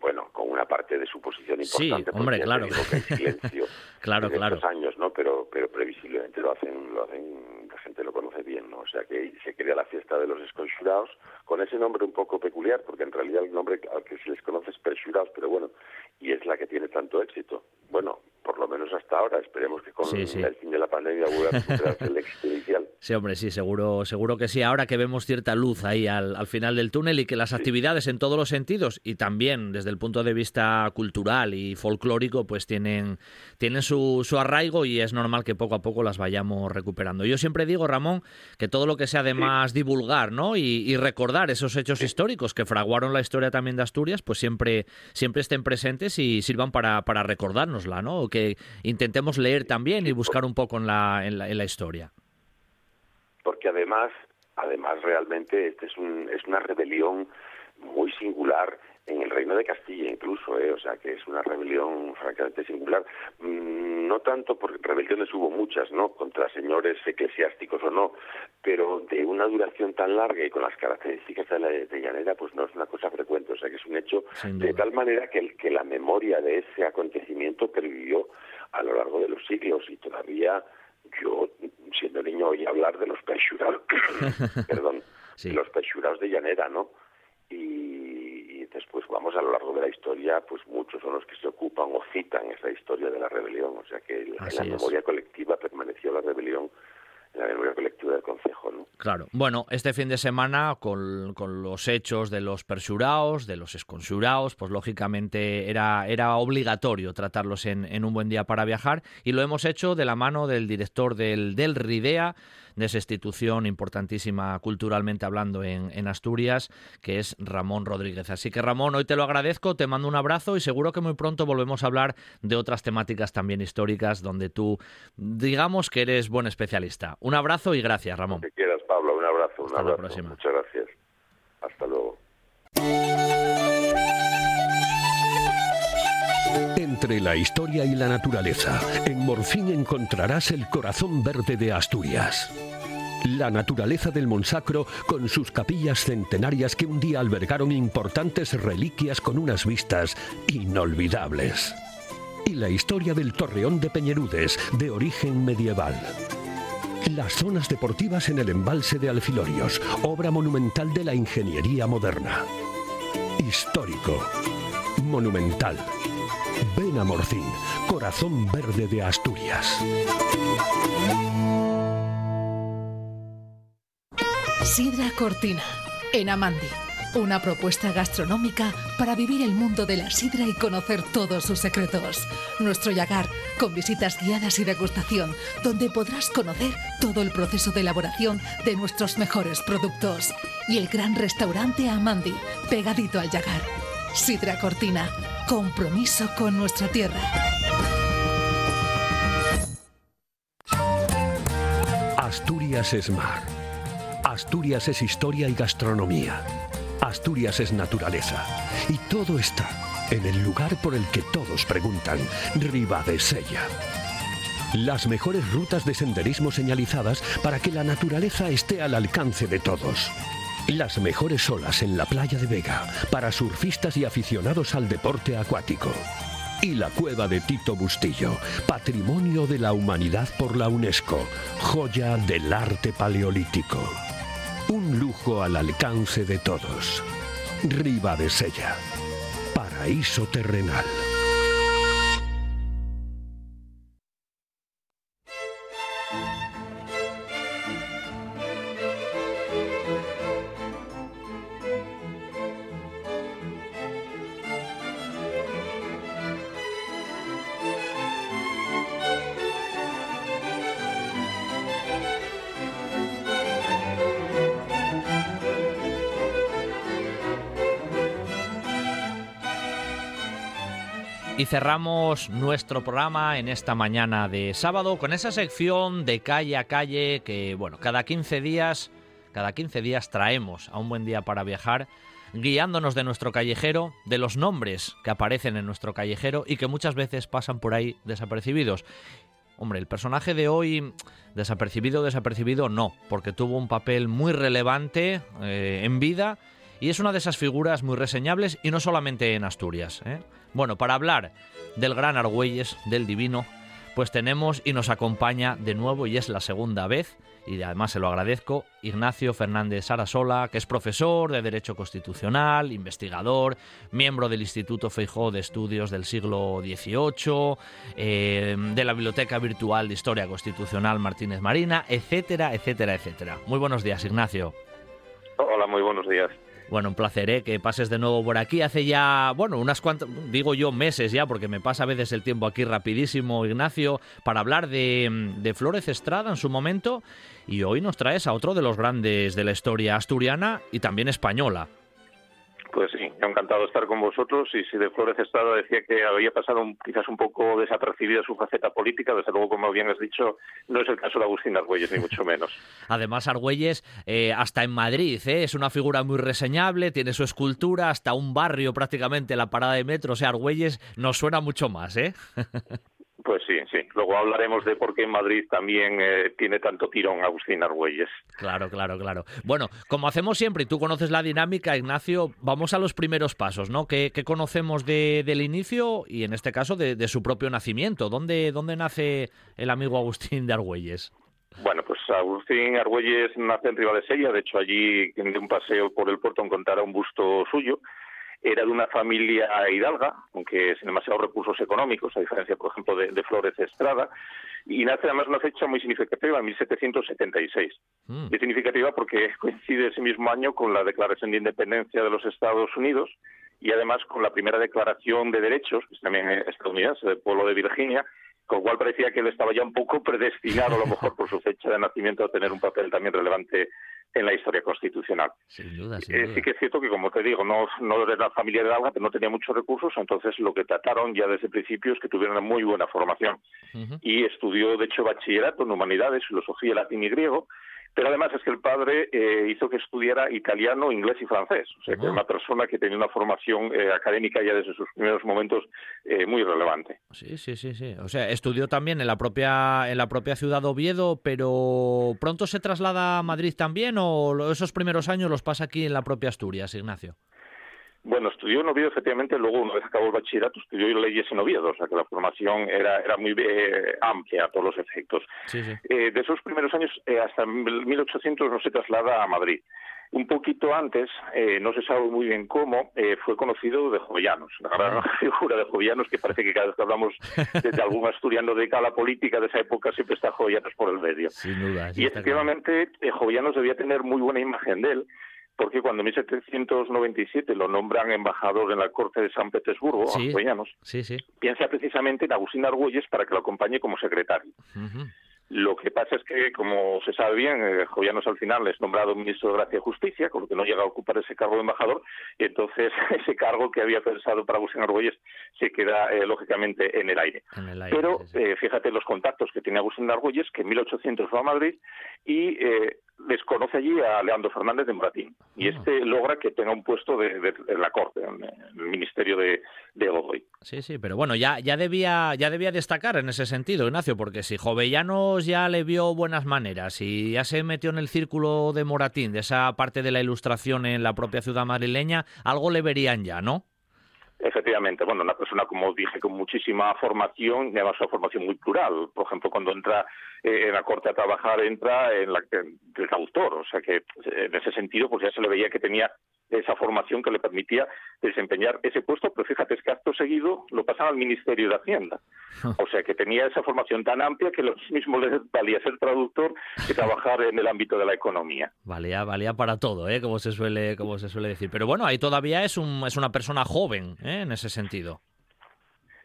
bueno, con una parte de suposición importante. Sí, hombre, claro. silencio claro, en claro. años, ¿no? Pero, pero previsiblemente lo hacen, lo hacen, la gente lo conoce bien, ¿no? O sea que se crea la fiesta de los esconjurados con ese nombre un poco peculiar, porque en realidad el nombre al que se les conoce es Perjurados, pero bueno, y es la que tiene tanto éxito. Bueno, por lo menos hasta ahora. Esperemos que con el fin de la pandemia vuelva a recuperarse el éxito inicial. Sí, hombre, sí, seguro, seguro que sí. Ahora que vemos cierta luz ahí al, final del túnel y que las actividades en todos los sentidos y también desde el punto de vista cultural y folclórico, pues tienen, tienen su, su arraigo y es normal que poco a poco las vayamos recuperando. Yo siempre digo, Ramón, que todo lo que sea además divulgar ¿no? Y, recordar esos hechos históricos que fraguaron la historia también de Asturias, pues siempre, siempre estén presentes y sirvan para, para recordárnosla, ¿no? que intentemos leer también y buscar un poco en la, en la, historia. Porque además, además realmente este es, un, es una rebelión muy singular en el reino de Castilla incluso, ¿eh? o sea que es una rebelión francamente singular. Mm, no tanto porque rebeliones hubo muchas, ¿no? Contra señores eclesiásticos o no, pero de una duración tan larga y con las características de la de llanera, pues no es una cosa frecuente, o sea que es un hecho de tal manera que, que la memoria de ese acontecimiento pervivió a lo largo de los siglos y todavía yo, siendo niño, oí hablar de los perchurados, perdón, los perchurados de llanera, ¿no? Y, después vamos a lo largo de la historia, pues muchos son los que se ocupan o citan esa historia de la rebelión, o sea que en la memoria colectiva permaneció la rebelión la memoria colectiva del Consejo. ¿no? Claro. Bueno, este fin de semana, con, los hechos de los persuraos, de los esconsuraos, pues lógicamente era, era obligatorio tratarlos en, en, un buen día para viajar y lo hemos hecho de la mano del director del, del RIDEA, de esa institución importantísima culturalmente hablando en, en, Asturias, que es Ramón Rodríguez. Así que Ramón, hoy te lo agradezco, te mando un abrazo y seguro que muy pronto volvemos a hablar de otras temáticas también históricas donde tú digamos que eres buen especialista. Un abrazo y gracias, Ramón. Que quieras, Pablo, un abrazo. Hasta la próxima. Muchas gracias. Hasta luego. Entre la historia y la naturaleza, en Morfín encontrarás el corazón verde de Asturias. La naturaleza del Monsacro con sus capillas centenarias que un día albergaron importantes reliquias con unas vistas inolvidables. Y la historia del Torreón de Peñerudes, de origen medieval. Las zonas deportivas en el embalse de Alfilorios, obra monumental de la ingeniería moderna. Histórico. Monumental Ven a corazón verde de Asturias. Sidra Cortina, en Amandi. Una propuesta gastronómica para vivir el mundo de la sidra y conocer todos sus secretos. Nuestro Yagar, con visitas guiadas y degustación, donde podrás conocer todo el proceso de elaboración de nuestros mejores productos. Y el gran restaurante Amandi, pegadito al Yagar. Sidra Cortina, compromiso con nuestra tierra. Asturias es mar. Asturias es historia y gastronomía. Asturias es naturaleza. Y todo está en el lugar por el que todos preguntan, Sella. Las mejores rutas de senderismo señalizadas para que la naturaleza esté al alcance de todos. Las mejores olas en la playa de Vega para surfistas y aficionados al deporte acuático. Y la cueva de Tito Bustillo, Patrimonio de la Humanidad por la UNESCO, joya del arte paleolítico. Un lujo al alcance de todos. Riva de Sella, paraíso terrenal. Y cerramos nuestro programa en esta mañana de sábado con esa sección de calle a calle que, bueno, cada 15 días, cada 15 días traemos a un buen día para viajar, guiándonos de nuestro callejero, de los nombres que aparecen en nuestro callejero y que muchas veces pasan por ahí desapercibidos. Hombre, el personaje de hoy, desapercibido, desapercibido, no, porque tuvo un papel muy relevante eh, en vida y es una de esas figuras muy reseñables y no solamente en Asturias. ¿eh? Bueno, para hablar del gran Argüelles, del Divino, pues tenemos y nos acompaña de nuevo, y es la segunda vez, y además se lo agradezco, Ignacio Fernández Sarasola, que es profesor de Derecho Constitucional, investigador, miembro del Instituto Feijó de Estudios del siglo XVIII, eh, de la Biblioteca Virtual de Historia Constitucional Martínez Marina, etcétera, etcétera, etcétera. Muy buenos días, Ignacio. Hola, muy buenos días. Bueno, un placer ¿eh? que pases de nuevo por aquí. Hace ya, bueno, unas cuantas, digo yo meses ya, porque me pasa a veces el tiempo aquí rapidísimo, Ignacio, para hablar de, de Flores Estrada en su momento. Y hoy nos traes a otro de los grandes de la historia asturiana y también española. Pues sí, encantado de estar con vosotros y si de Flores Estrada decía que había pasado quizás un poco desapercibida su faceta política, desde luego, como bien has dicho, no es el caso de Agustín Argüelles, ni mucho menos. Además, Argüelles, eh, hasta en Madrid, eh, es una figura muy reseñable, tiene su escultura, hasta un barrio prácticamente, la parada de metro, o sea, Argüelles nos suena mucho más, ¿eh? Pues sí, sí. Luego hablaremos de por qué en Madrid también eh, tiene tanto tirón Agustín Argüelles. Claro, claro, claro. Bueno, como hacemos siempre, y tú conoces la dinámica, Ignacio, vamos a los primeros pasos, ¿no? ¿Qué, conocemos de, del inicio y en este caso de, su propio nacimiento? ¿Dónde, ¿Dónde nace el amigo Agustín de Argüelles? Bueno, pues Agustín Argüelles nace en Ribadesella, de hecho allí de un paseo por el puerto encontrará un busto suyo era de una familia hidalga, aunque sin demasiados recursos económicos, a diferencia, por ejemplo, de, Flores Estrada, y nace además una fecha muy significativa, en 1776. Mm. Y significativa porque coincide ese mismo año con la Declaración de Independencia de los Estados Unidos y además con la primera Declaración de Derechos, que es también estadounidense, del pueblo de Virginia, con lo cual parecía que él estaba ya un poco predestinado, a lo mejor por su fecha de nacimiento, a tener un papel también relevante en la historia constitucional. Sin duda, eh, Sí que es cierto que, como te digo, no, no era la familia de Alga, pero no tenía muchos recursos, entonces lo que trataron ya desde el principio es que tuviera una muy buena formación. Y estudió, de hecho, bachillerato en humanidades, filosofía, latín y griego, pero además es que el padre eh, hizo que estudiara italiano, inglés y francés. O sea, que una persona que tenía una formación eh, académica ya desde sus primeros momentos eh, muy relevante. Sí, sí, sí, sí. O sea, estudió también en la propia en la propia ciudad de Oviedo, pero pronto se traslada a Madrid también o esos primeros años los pasa aquí en la propia Asturias, Ignacio. Bueno, estudió en Oviedo, efectivamente, luego una vez acabó el bachillerato estudió leyes en Oviedo, o sea que la formación era, era muy eh, amplia a todos los efectos. Eh, de esos primeros años, eh, hasta 1800 no se traslada a Madrid. Un poquito antes, no se sabe muy bien cómo, fue conocido de Jovellanos, la gran ah. figura de Jovellanos, que parece que cada vez que hablamos de algún asturiano de la política de esa época siempre está Jovellanos por el medio. Sin duda. y efectivamente, Jovellanos debía tener muy buena imagen de él, porque cuando en 1797 lo nombran embajador en la corte de San Petersburgo, sí, sí, piensa precisamente en Agustín Argüelles para que lo acompañe como secretario. Lo que pasa es que, como se sabe bien, eh, Joyanos al final es nombrado ministro de Gracia y Justicia, con lo que no llega a ocupar ese cargo de embajador, y entonces ese cargo que había pensado para Agustín Argüelles se queda, eh, lógicamente, en el aire. Pero eh, fíjate los contactos que tiene Agustín Argüelles, que en 1800 va a Madrid y desconoce allí a Leandro Fernández de Moratín. Y ah. este logra que tenga un puesto de, en la corte, en, el ministerio de, de, Godoy. Sí, sí, pero bueno, ya, ya, debía, ya debía destacar en ese sentido, Ignacio, porque si Ya le vio buenas maneras y ya se metió en el círculo de Moratín, de esa parte de la ilustración en la propia ciudad madrileña, algo le verían ya, ¿no? Efectivamente, bueno, una persona, como dije, con muchísima formación, y además una formación muy plural. Por ejemplo, cuando entra eh, en la corte a trabajar, entra en la de autor, o sea que en ese sentido, pues ya se le veía que tenía esa formación que le permitía desempeñar ese puesto, pero fíjate, es que acto seguido lo pasan al Ministerio de Hacienda. O sea que tenía esa formación tan amplia que lo mismo le valía ser traductor que trabajar en el ámbito de la economía. Valía, valía para todo, ¿eh? como, se suele, como se suele decir. Pero bueno, ahí todavía es, un, es una persona joven ¿eh? en ese sentido.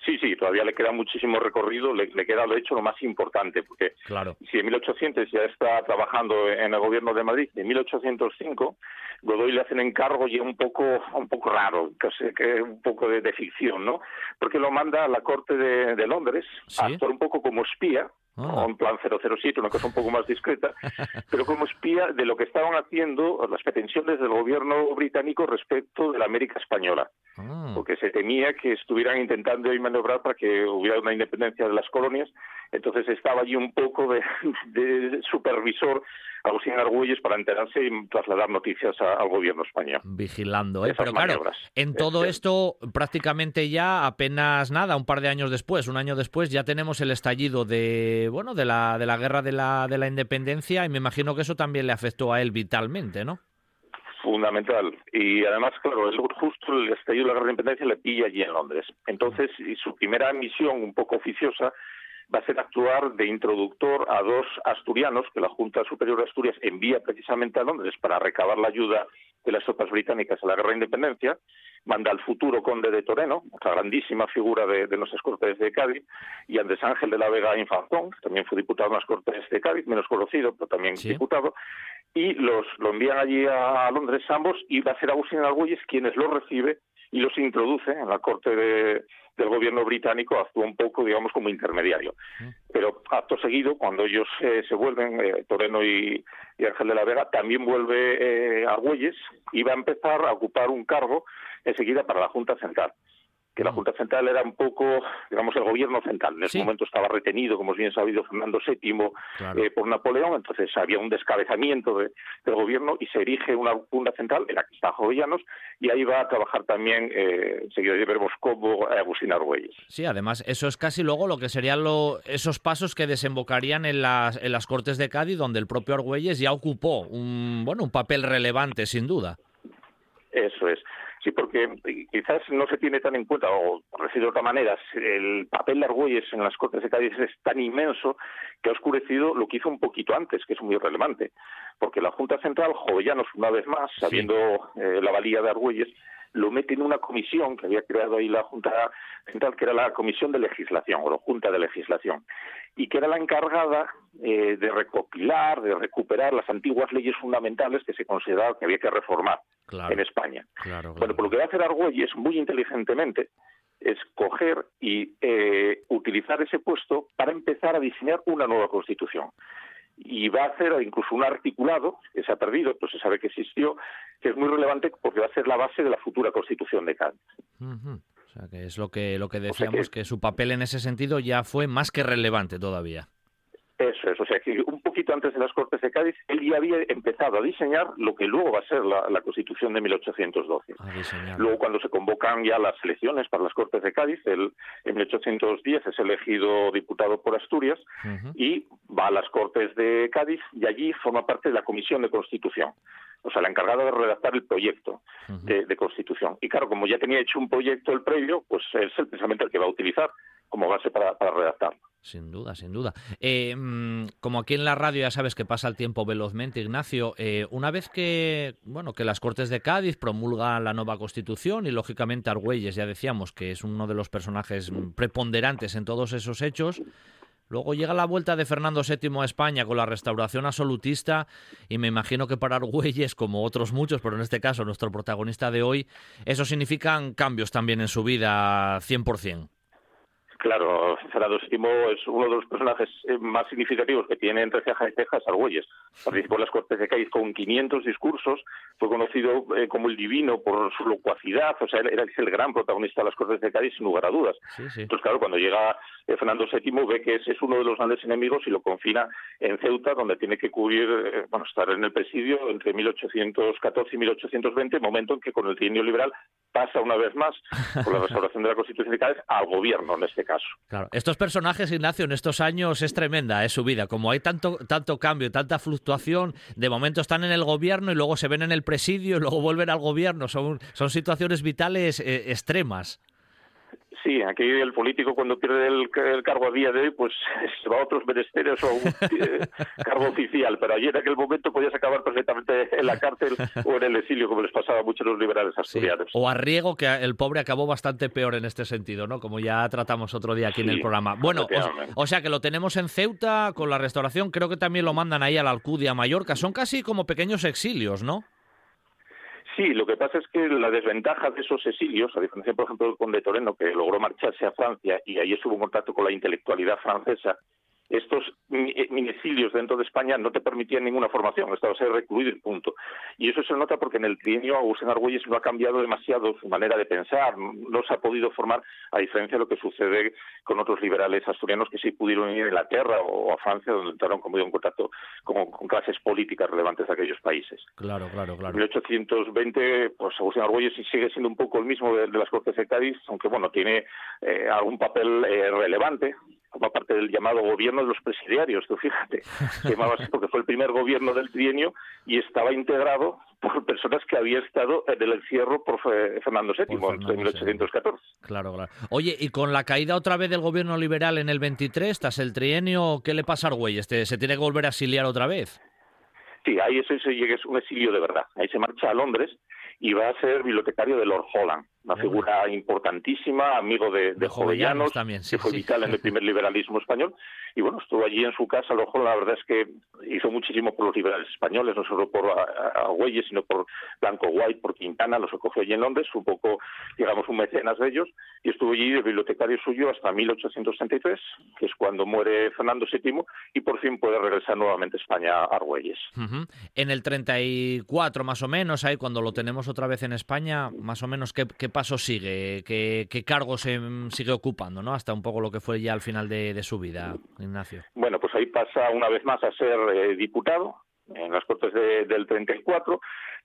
Sí, sí, todavía le queda muchísimo recorrido, le, queda de hecho lo más importante, porque claro. si en 1800 ya está trabajando en el gobierno de Madrid, en 1805 Godoy le hacen encargo y un poco un poco raro, casi que un poco de, ficción, ¿no? Porque lo manda a la corte de, Londres a actuar un poco como espía, oh. un plan 007, una cosa un poco más discreta, pero como espía de lo que estaban haciendo las pretensiones del gobierno británico respecto de la América española, ah. porque se temía que estuvieran intentando maniobrar para que hubiera una independencia de las colonias, entonces estaba allí un poco de, de supervisor Agustín Argüelles para enterarse y trasladar noticias al gobierno español. Vigilando, ¿eh? Pero claro, en todo esto prácticamente ya apenas nada, un par de años después, un año después, ya tenemos el estallido de, bueno, de la, de la guerra de la, de la independencia y me imagino que eso también le afectó a él vitalmente, ¿no? fundamental. Y además, claro, justo el estallido de la guerra de independencia le pilla allí en Londres. Entonces, y su primera misión un poco oficiosa va a ser actuar de introductor a dos asturianos que la Junta Superior de Asturias envía precisamente a Londres para recabar la ayuda de las tropas británicas a la guerra de independencia, manda al futuro conde de Toreno, otra grandísima figura de, de nuestras Cortes de Cádiz, y Andrés Ángel de la Vega Infantón, que también fue diputado en las Cortes de Cádiz, menos conocido, pero también diputado, y los lo envían allí a, Londres ambos, y va a ser Agustín Argüelles quienes los recibe y los introduce en la corte de, del gobierno británico actúa un poco, digamos, como intermediario. Pero acto seguido, cuando ellos eh, se vuelven, eh, Toreno y, Ángel de la Vega, también vuelve eh, Argüelles y va a empezar a ocupar un cargo enseguida para la Junta Central. Que la. Junta Central era un poco, digamos, el gobierno central. En ese momento estaba retenido, como es bien sabido, Fernando VII eh, por Napoleón, entonces había un descabezamiento del gobierno y se erige una Junta Central en la que está Jovellanos y ahí va a trabajar también, eh, enseguida veremos cómo, Agustín Argüelles. Sí, además, eso es casi luego lo que serían lo, esos pasos que desembocarían en las, en las Cortes de Cádiz, donde el propio Argüelles ya ocupó un, bueno, un papel relevante, sin duda. Eso es. Sí, porque quizás no se tiene tan en cuenta, o por decirlo de otra manera, el papel de Argüelles en las Cortes de Cádiz es tan inmenso que ha oscurecido lo que hizo un poquito antes, que es muy relevante. Porque la Junta Central, Jovellanos, una vez más, sabiendo eh, la valía de Argüelles, lo mete en una comisión que había creado ahí la Junta Central, que era la Comisión de Legislación, o la Junta de Legislación, y que era la encargada eh, de recopilar, de recuperar las antiguas leyes fundamentales que se consideraba que había que reformar en España. Bueno, por lo que va a hacer Argüelles muy inteligentemente es coger y eh, utilizar ese puesto para empezar a diseñar una nueva constitución y va a hacer incluso un articulado que se ha perdido, pero se sabe que existió, que es muy relevante porque va a ser la base de la futura Constitución de Cádiz. O sea, que es lo que, lo que decíamos, que su papel en ese sentido ya fue más que relevante todavía. Eso es, o sea que poquito antes de las Cortes de Cádiz, él ya había empezado a diseñar lo que luego va a ser la, Constitución de 1812. Luego, cuando se convocan ya las elecciones para las Cortes de Cádiz, él en 1810 es elegido diputado por Asturias y va a las Cortes de Cádiz y allí forma parte de la Comisión de Constitución o sea, la encargada de redactar el proyecto de, Constitución. Y claro, como ya tenía hecho un proyecto el previo, pues es precisamente el que va a utilizar como base para redactarlo. Sin duda, sin duda. Eh, mm, como aquí en la radio ya sabes que pasa el tiempo velozmente, Ignacio, eh, una vez que, bueno, que las Cortes de Cádiz promulgan la nueva Constitución y lógicamente Argüelles, ya decíamos que es uno de los personajes preponderantes en todos esos hechos, Luego llega la vuelta de Fernando VII a España con la restauración absolutista y me imagino que para Argüelles, como otros muchos, pero en este caso nuestro protagonista de hoy, eso significan cambios también en su vida 100%. Claro, Fernando VII es uno de los personajes eh, más significativos que tiene entre cejas y cejas Argüelles. Participó en las Cortes de Cádiz con 500 discursos, fue conocido eh, como el divino por su locuacidad, o sea, era el gran protagonista de las Cortes de Cádiz sin lugar a dudas. Entonces, claro, cuando llega eh, Fernando VII ve que ese es uno de los grandes enemigos y lo confina en Ceuta, donde tiene que cubrir, bueno, estar en el presidio entre 1814 y 1820, momento en que con el trienio liberal pasa una vez más, por la restauración de la Constitución de Cádiz, al gobierno en este caso. Claro, estos personajes, Ignacio, en estos años es tremenda es su vida. Como hay tanto, tanto cambio, tanta fluctuación, de momento están en el gobierno y luego se ven en el presidio y luego vuelven al gobierno. Son, son situaciones vitales eh, extremas. Sí, aquí el político cuando pierde el, cargo a día de hoy, pues se va a otros menesteres o a un eh, cargo oficial, pero allí en aquel momento podías acabar perfectamente en la cárcel o en el exilio, como les pasaba a muchos los liberales asturianos. O a Riego, que el pobre acabó bastante peor en este sentido, ¿no? Como ya tratamos otro día aquí en el programa. Bueno, o, sea que lo tenemos en Ceuta con la restauración, creo que también lo mandan ahí a la Alcudia, a Mallorca. Son casi como pequeños exilios, ¿no? Sí, lo que pasa es que la desventaja de esos exilios, a diferencia, por ejemplo, del conde Toreno, que logró marcharse a Francia y ahí estuvo en contacto con la intelectualidad francesa, estos minecilios dentro de España no te permitían ninguna formación, estabas ahí recluido y punto. Y eso se nota porque en el trienio Agustín Argüelles no ha cambiado demasiado su manera de pensar, no se ha podido formar, a diferencia de lo que sucede con otros liberales asturianos que sí pudieron ir a Inglaterra o a Francia, donde entraron como en contacto con, clases políticas relevantes de aquellos países. Claro, claro, claro. En 1820, pues Agustín Argüelles sigue siendo un poco el mismo de, las Cortes de Cádiz, aunque bueno, tiene eh, algún papel eh, relevante, como parte del llamado gobierno de los presidiarios, tú fíjate, se llamaba así porque fue el primer gobierno del trienio y estaba integrado por personas que había estado en el encierro por Fernando VII en 1814. Claro, claro. Oye, y con la caída otra vez del gobierno liberal en el 23, tras el trienio, ¿qué le pasa a Argüelles? ¿Este, ¿Se tiene que volver a exiliar otra vez? Sí, ahí eso, es un exilio de verdad. Ahí se marcha a Londres y va a ser bibliotecario de Lord Holland una figura importantísima, amigo de, de, Jovellanos, también, que fue vital en el primer liberalismo español. Y bueno, estuvo allí en su casa, lo la verdad es que hizo muchísimo por los liberales españoles, no solo por Agüelles, sino por Blanco White, por Quintana, los acogió allí en Londres, un poco, digamos, un mecenas de ellos, y estuvo allí de bibliotecario suyo hasta 1863, que es cuando muere Fernando VII, y por fin puede regresar nuevamente a España a Argüelles. En el 34, más o menos, ahí cuando lo tenemos otra vez en España, más o menos, ¿qué, qué paso sigue? ¿Qué, qué cargo se sigue ocupando, ¿no? Hasta un poco lo que fue ya al final de, su vida, Ignacio. Bueno, pues ahí pasa una vez más a ser eh, diputado en las Cortes del 34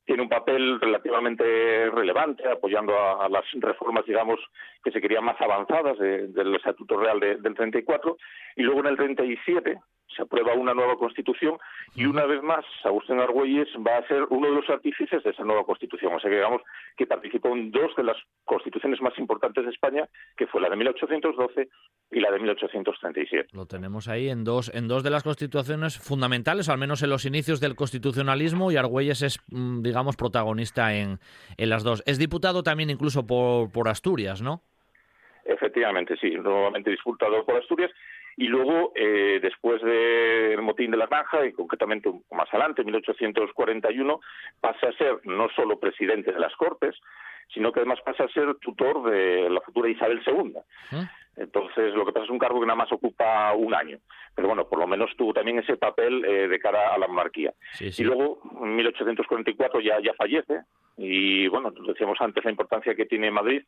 tiene un papel relativamente relevante apoyando a, las reformas, digamos, que se querían más avanzadas del Estatuto Real del 34 y luego en el 37 se aprueba una nueva constitución y una vez más Agustín Argüelles va a ser uno de los artífices de esa nueva constitución. O sea que digamos que participó en dos de las constituciones más importantes de España, que fue la de 1812 y la de 1837. Lo tenemos ahí en dos, en dos de las constituciones fundamentales, al menos en los inicios del constitucionalismo, y Argüelles es, mm, digamos, protagonista en, en las dos. Es diputado también incluso por, por Asturias, ¿no? Efectivamente, sí, nuevamente diputado por Asturias y luego, eh, después del motín de la Granja, y concretamente más adelante, en 1841, pasa a ser no solo presidente de las Cortes, sino que además pasa a ser tutor de la futura Isabel II. ¿Eh? Entonces, lo que pasa es un cargo que nada más ocupa un año. Pero bueno, por lo menos tuvo también ese papel eh, de cara a la monarquía. Y luego, en 1844 ya, ya fallece. Y bueno, decíamos antes la importancia que tiene Madrid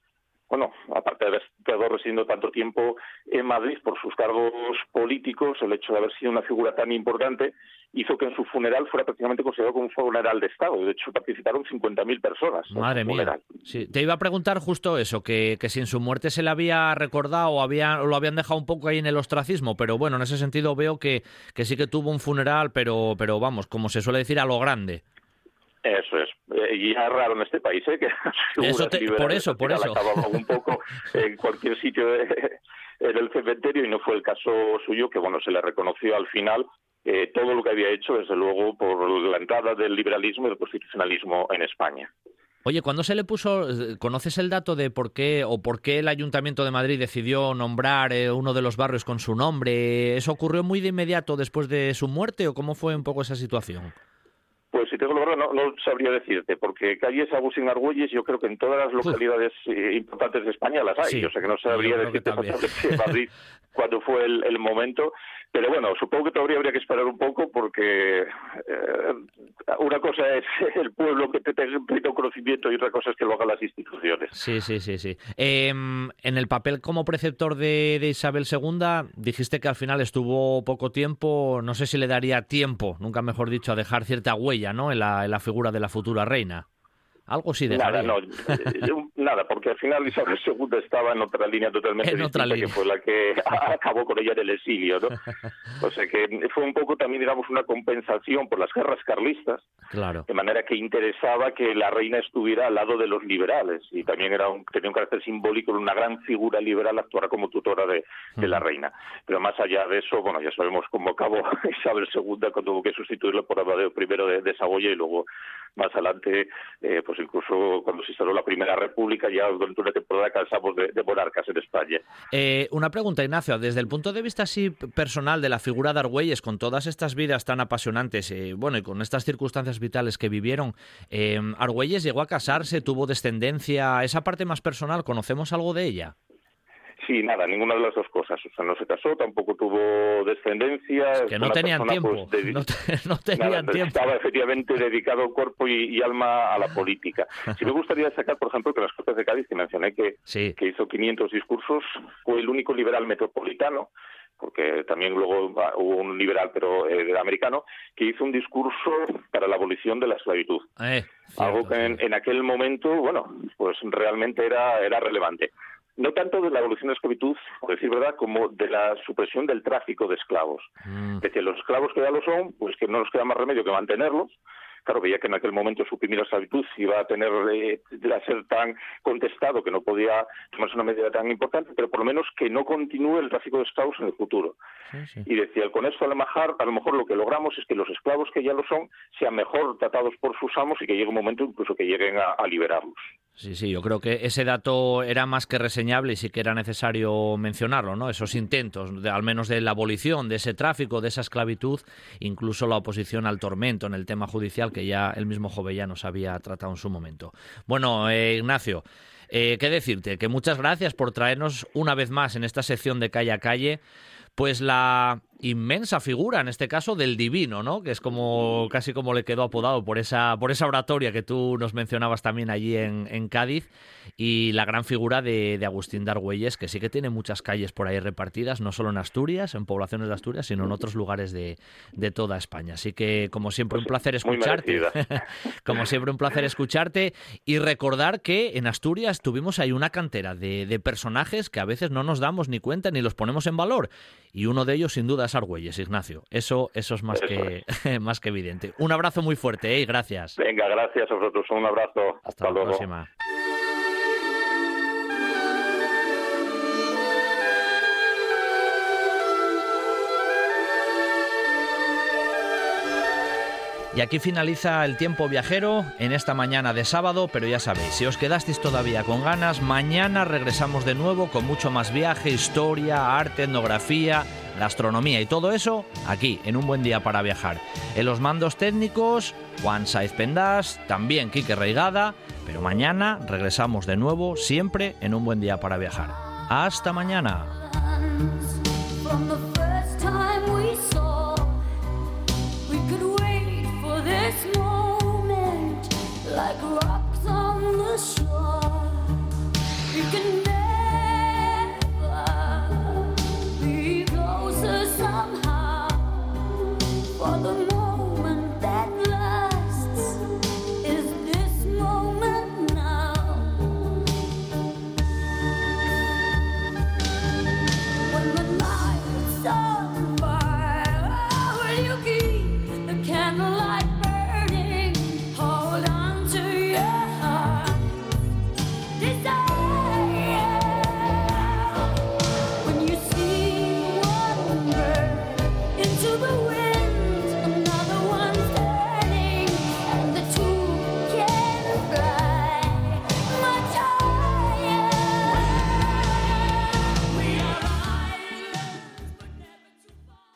bueno, aparte de haber estado residiendo tanto tiempo en Madrid por sus cargos políticos, el hecho de haber sido una figura tan importante hizo que en su funeral fuera prácticamente considerado como un funeral de Estado. De hecho, participaron 50.000 personas. Madre mía. Sí, te iba a preguntar justo eso, que, que si en su muerte se le había recordado o, había, lo habían dejado un poco ahí en el ostracismo, pero bueno, en ese sentido veo que, que sí que tuvo un funeral, pero, pero vamos, como se suele decir, a lo grande. Eso es. Y es raro en este país, ¿eh? Que eso por eso, por eso. un poco en cualquier sitio del cementerio y no fue el caso suyo, que bueno, se le reconoció al final eh, todo lo que había hecho, desde luego, por la entrada del liberalismo y del constitucionalismo en España. Oye, ¿cuándo se le puso, conoces el dato de por qué o por qué el Ayuntamiento de Madrid decidió nombrar eh, uno de los barrios con su nombre? ¿Eso ocurrió muy de inmediato después de su muerte o cómo fue un poco esa situación? Pues si tengo lo no, no sabría decirte, porque calles Agustín Argüelles yo creo que en todas las localidades eh, importantes de España las hay, o sea que no sabría decirte en Madrid cuándo fue el, momento, pero bueno, supongo que todavía habría que esperar un poco porque eh, una cosa es el pueblo que te tenga un conocimiento y otra cosa es que lo hagan las instituciones. Sí, sí, sí, sí. Em, en el papel como preceptor de, de, Isabel II dijiste que al final estuvo poco tiempo, no sé si le daría tiempo, nunca mejor dicho, a dejar cierta huella ¿no? en, la, en la figura de la futura reina. Algo sí Nada, no, eh, nada, porque al final Isabel II estaba en otra línea totalmente distinta, que fue la que acabó con ella en el exilio, ¿no? O sea que fue un poco también, digamos, una compensación por las guerras carlistas, claro. de manera que interesaba que la reina estuviera al lado de los liberales, y también era un, tenía un carácter simbólico, una gran figura liberal actuara como tutora de, la reina. Pero más allá de eso, bueno, ya sabemos cómo acabó Isabel II cuando tuvo que sustituirlo por Amadeo I de, de Saboya y luego más adelante, eh, pues incluso cuando se instaló la Primera República, ya durante una temporada cansamos de, monarcas en España. Eh, una pregunta, Ignacio, desde el punto de vista así personal de la figura de Argüelles, con todas estas vidas tan apasionantes, eh, bueno, y con estas circunstancias vitales que vivieron, eh, Argüelles llegó a casarse, tuvo descendencia, esa parte más personal, ¿conocemos algo de ella? Sí, nada, ninguna de las dos cosas. O sea, no se casó, tampoco tuvo descendencia. que no tenían tiempo. Pues, no, tenían tiempo. Estaba efectivamente dedicado cuerpo y, alma a la política. Sí me gustaría destacar, por ejemplo, que las Cortes de Cádiz, que mencioné que, que hizo 500 discursos, fue el único liberal metropolitano porque también luego hubo un liberal, pero eh, americano, que hizo un discurso para la abolición de la esclavitud. Eh, Algo que en, en, aquel momento, bueno, pues realmente era, era relevante no tanto de la abolición de la esclavitud, por decir verdad, como de la supresión del tráfico de esclavos. Mm. De que los esclavos que ya lo son, pues que no nos queda más remedio que mantenerlos, claro, veía que en aquel momento suprimir la esclavitud iba a tener eh, a ser tan contestado que no podía tomarse una medida tan importante, pero por lo menos que no continúe el tráfico de esclavos en el futuro. Y decía, con esto a lo, mejor, a lo mejor lo que logramos es que los esclavos que ya lo son sean mejor tratados por sus amos y que llegue un momento incluso que lleguen a liberarlos. Sí, sí, yo creo que ese dato era más que reseñable y sí que era necesario mencionarlo, ¿no? Esos intentos, de, al menos de la abolición de ese tráfico, de esa esclavitud, incluso la oposición al tormento en el tema judicial que ya el mismo nos había tratado en su momento. Bueno, eh, Ignacio, eh, ¿qué decirte? Que muchas gracias por traernos una vez más en esta sección de calle a calle pues la inmensa figura, en este caso del divino, ¿no? Que es como casi como le quedó apodado por esa, por esa oratoria que tú nos mencionabas también allí en, en Cádiz. Y la gran figura de, de, Agustín Dargüelles, que sí que tiene muchas calles por ahí repartidas, no solo en Asturias, en poblaciones de Asturias, sino en otros lugares de, de toda España. Así que, como siempre, un pues placer escucharte. como siempre, un placer escucharte y recordar que en Asturias tuvimos ahí una cantera de, de personajes que a veces no nos damos ni cuenta ni los ponemos en valor. Y uno de ellos, sin duda, es Argüelles, Ignacio. Eso, eso es más, que, más que evidente. Un abrazo muy fuerte ¿eh? gracias. Venga, gracias a vosotros. Un abrazo. Hasta, la próxima. Y aquí finaliza el tiempo viajero en esta mañana de sábado, pero ya sabéis, si os quedasteis todavía con ganas, mañana regresamos de nuevo con mucho más viaje, historia, arte, etnografía, gastronomía y todo eso aquí en un buen día para viajar. En los mandos técnicos, Juan Saiz Pendas, también Quique Reigada, pero mañana regresamos de nuevo siempre en un buen día para viajar. Hasta mañana. like rocks on the shore. Can never be closer somehow for the.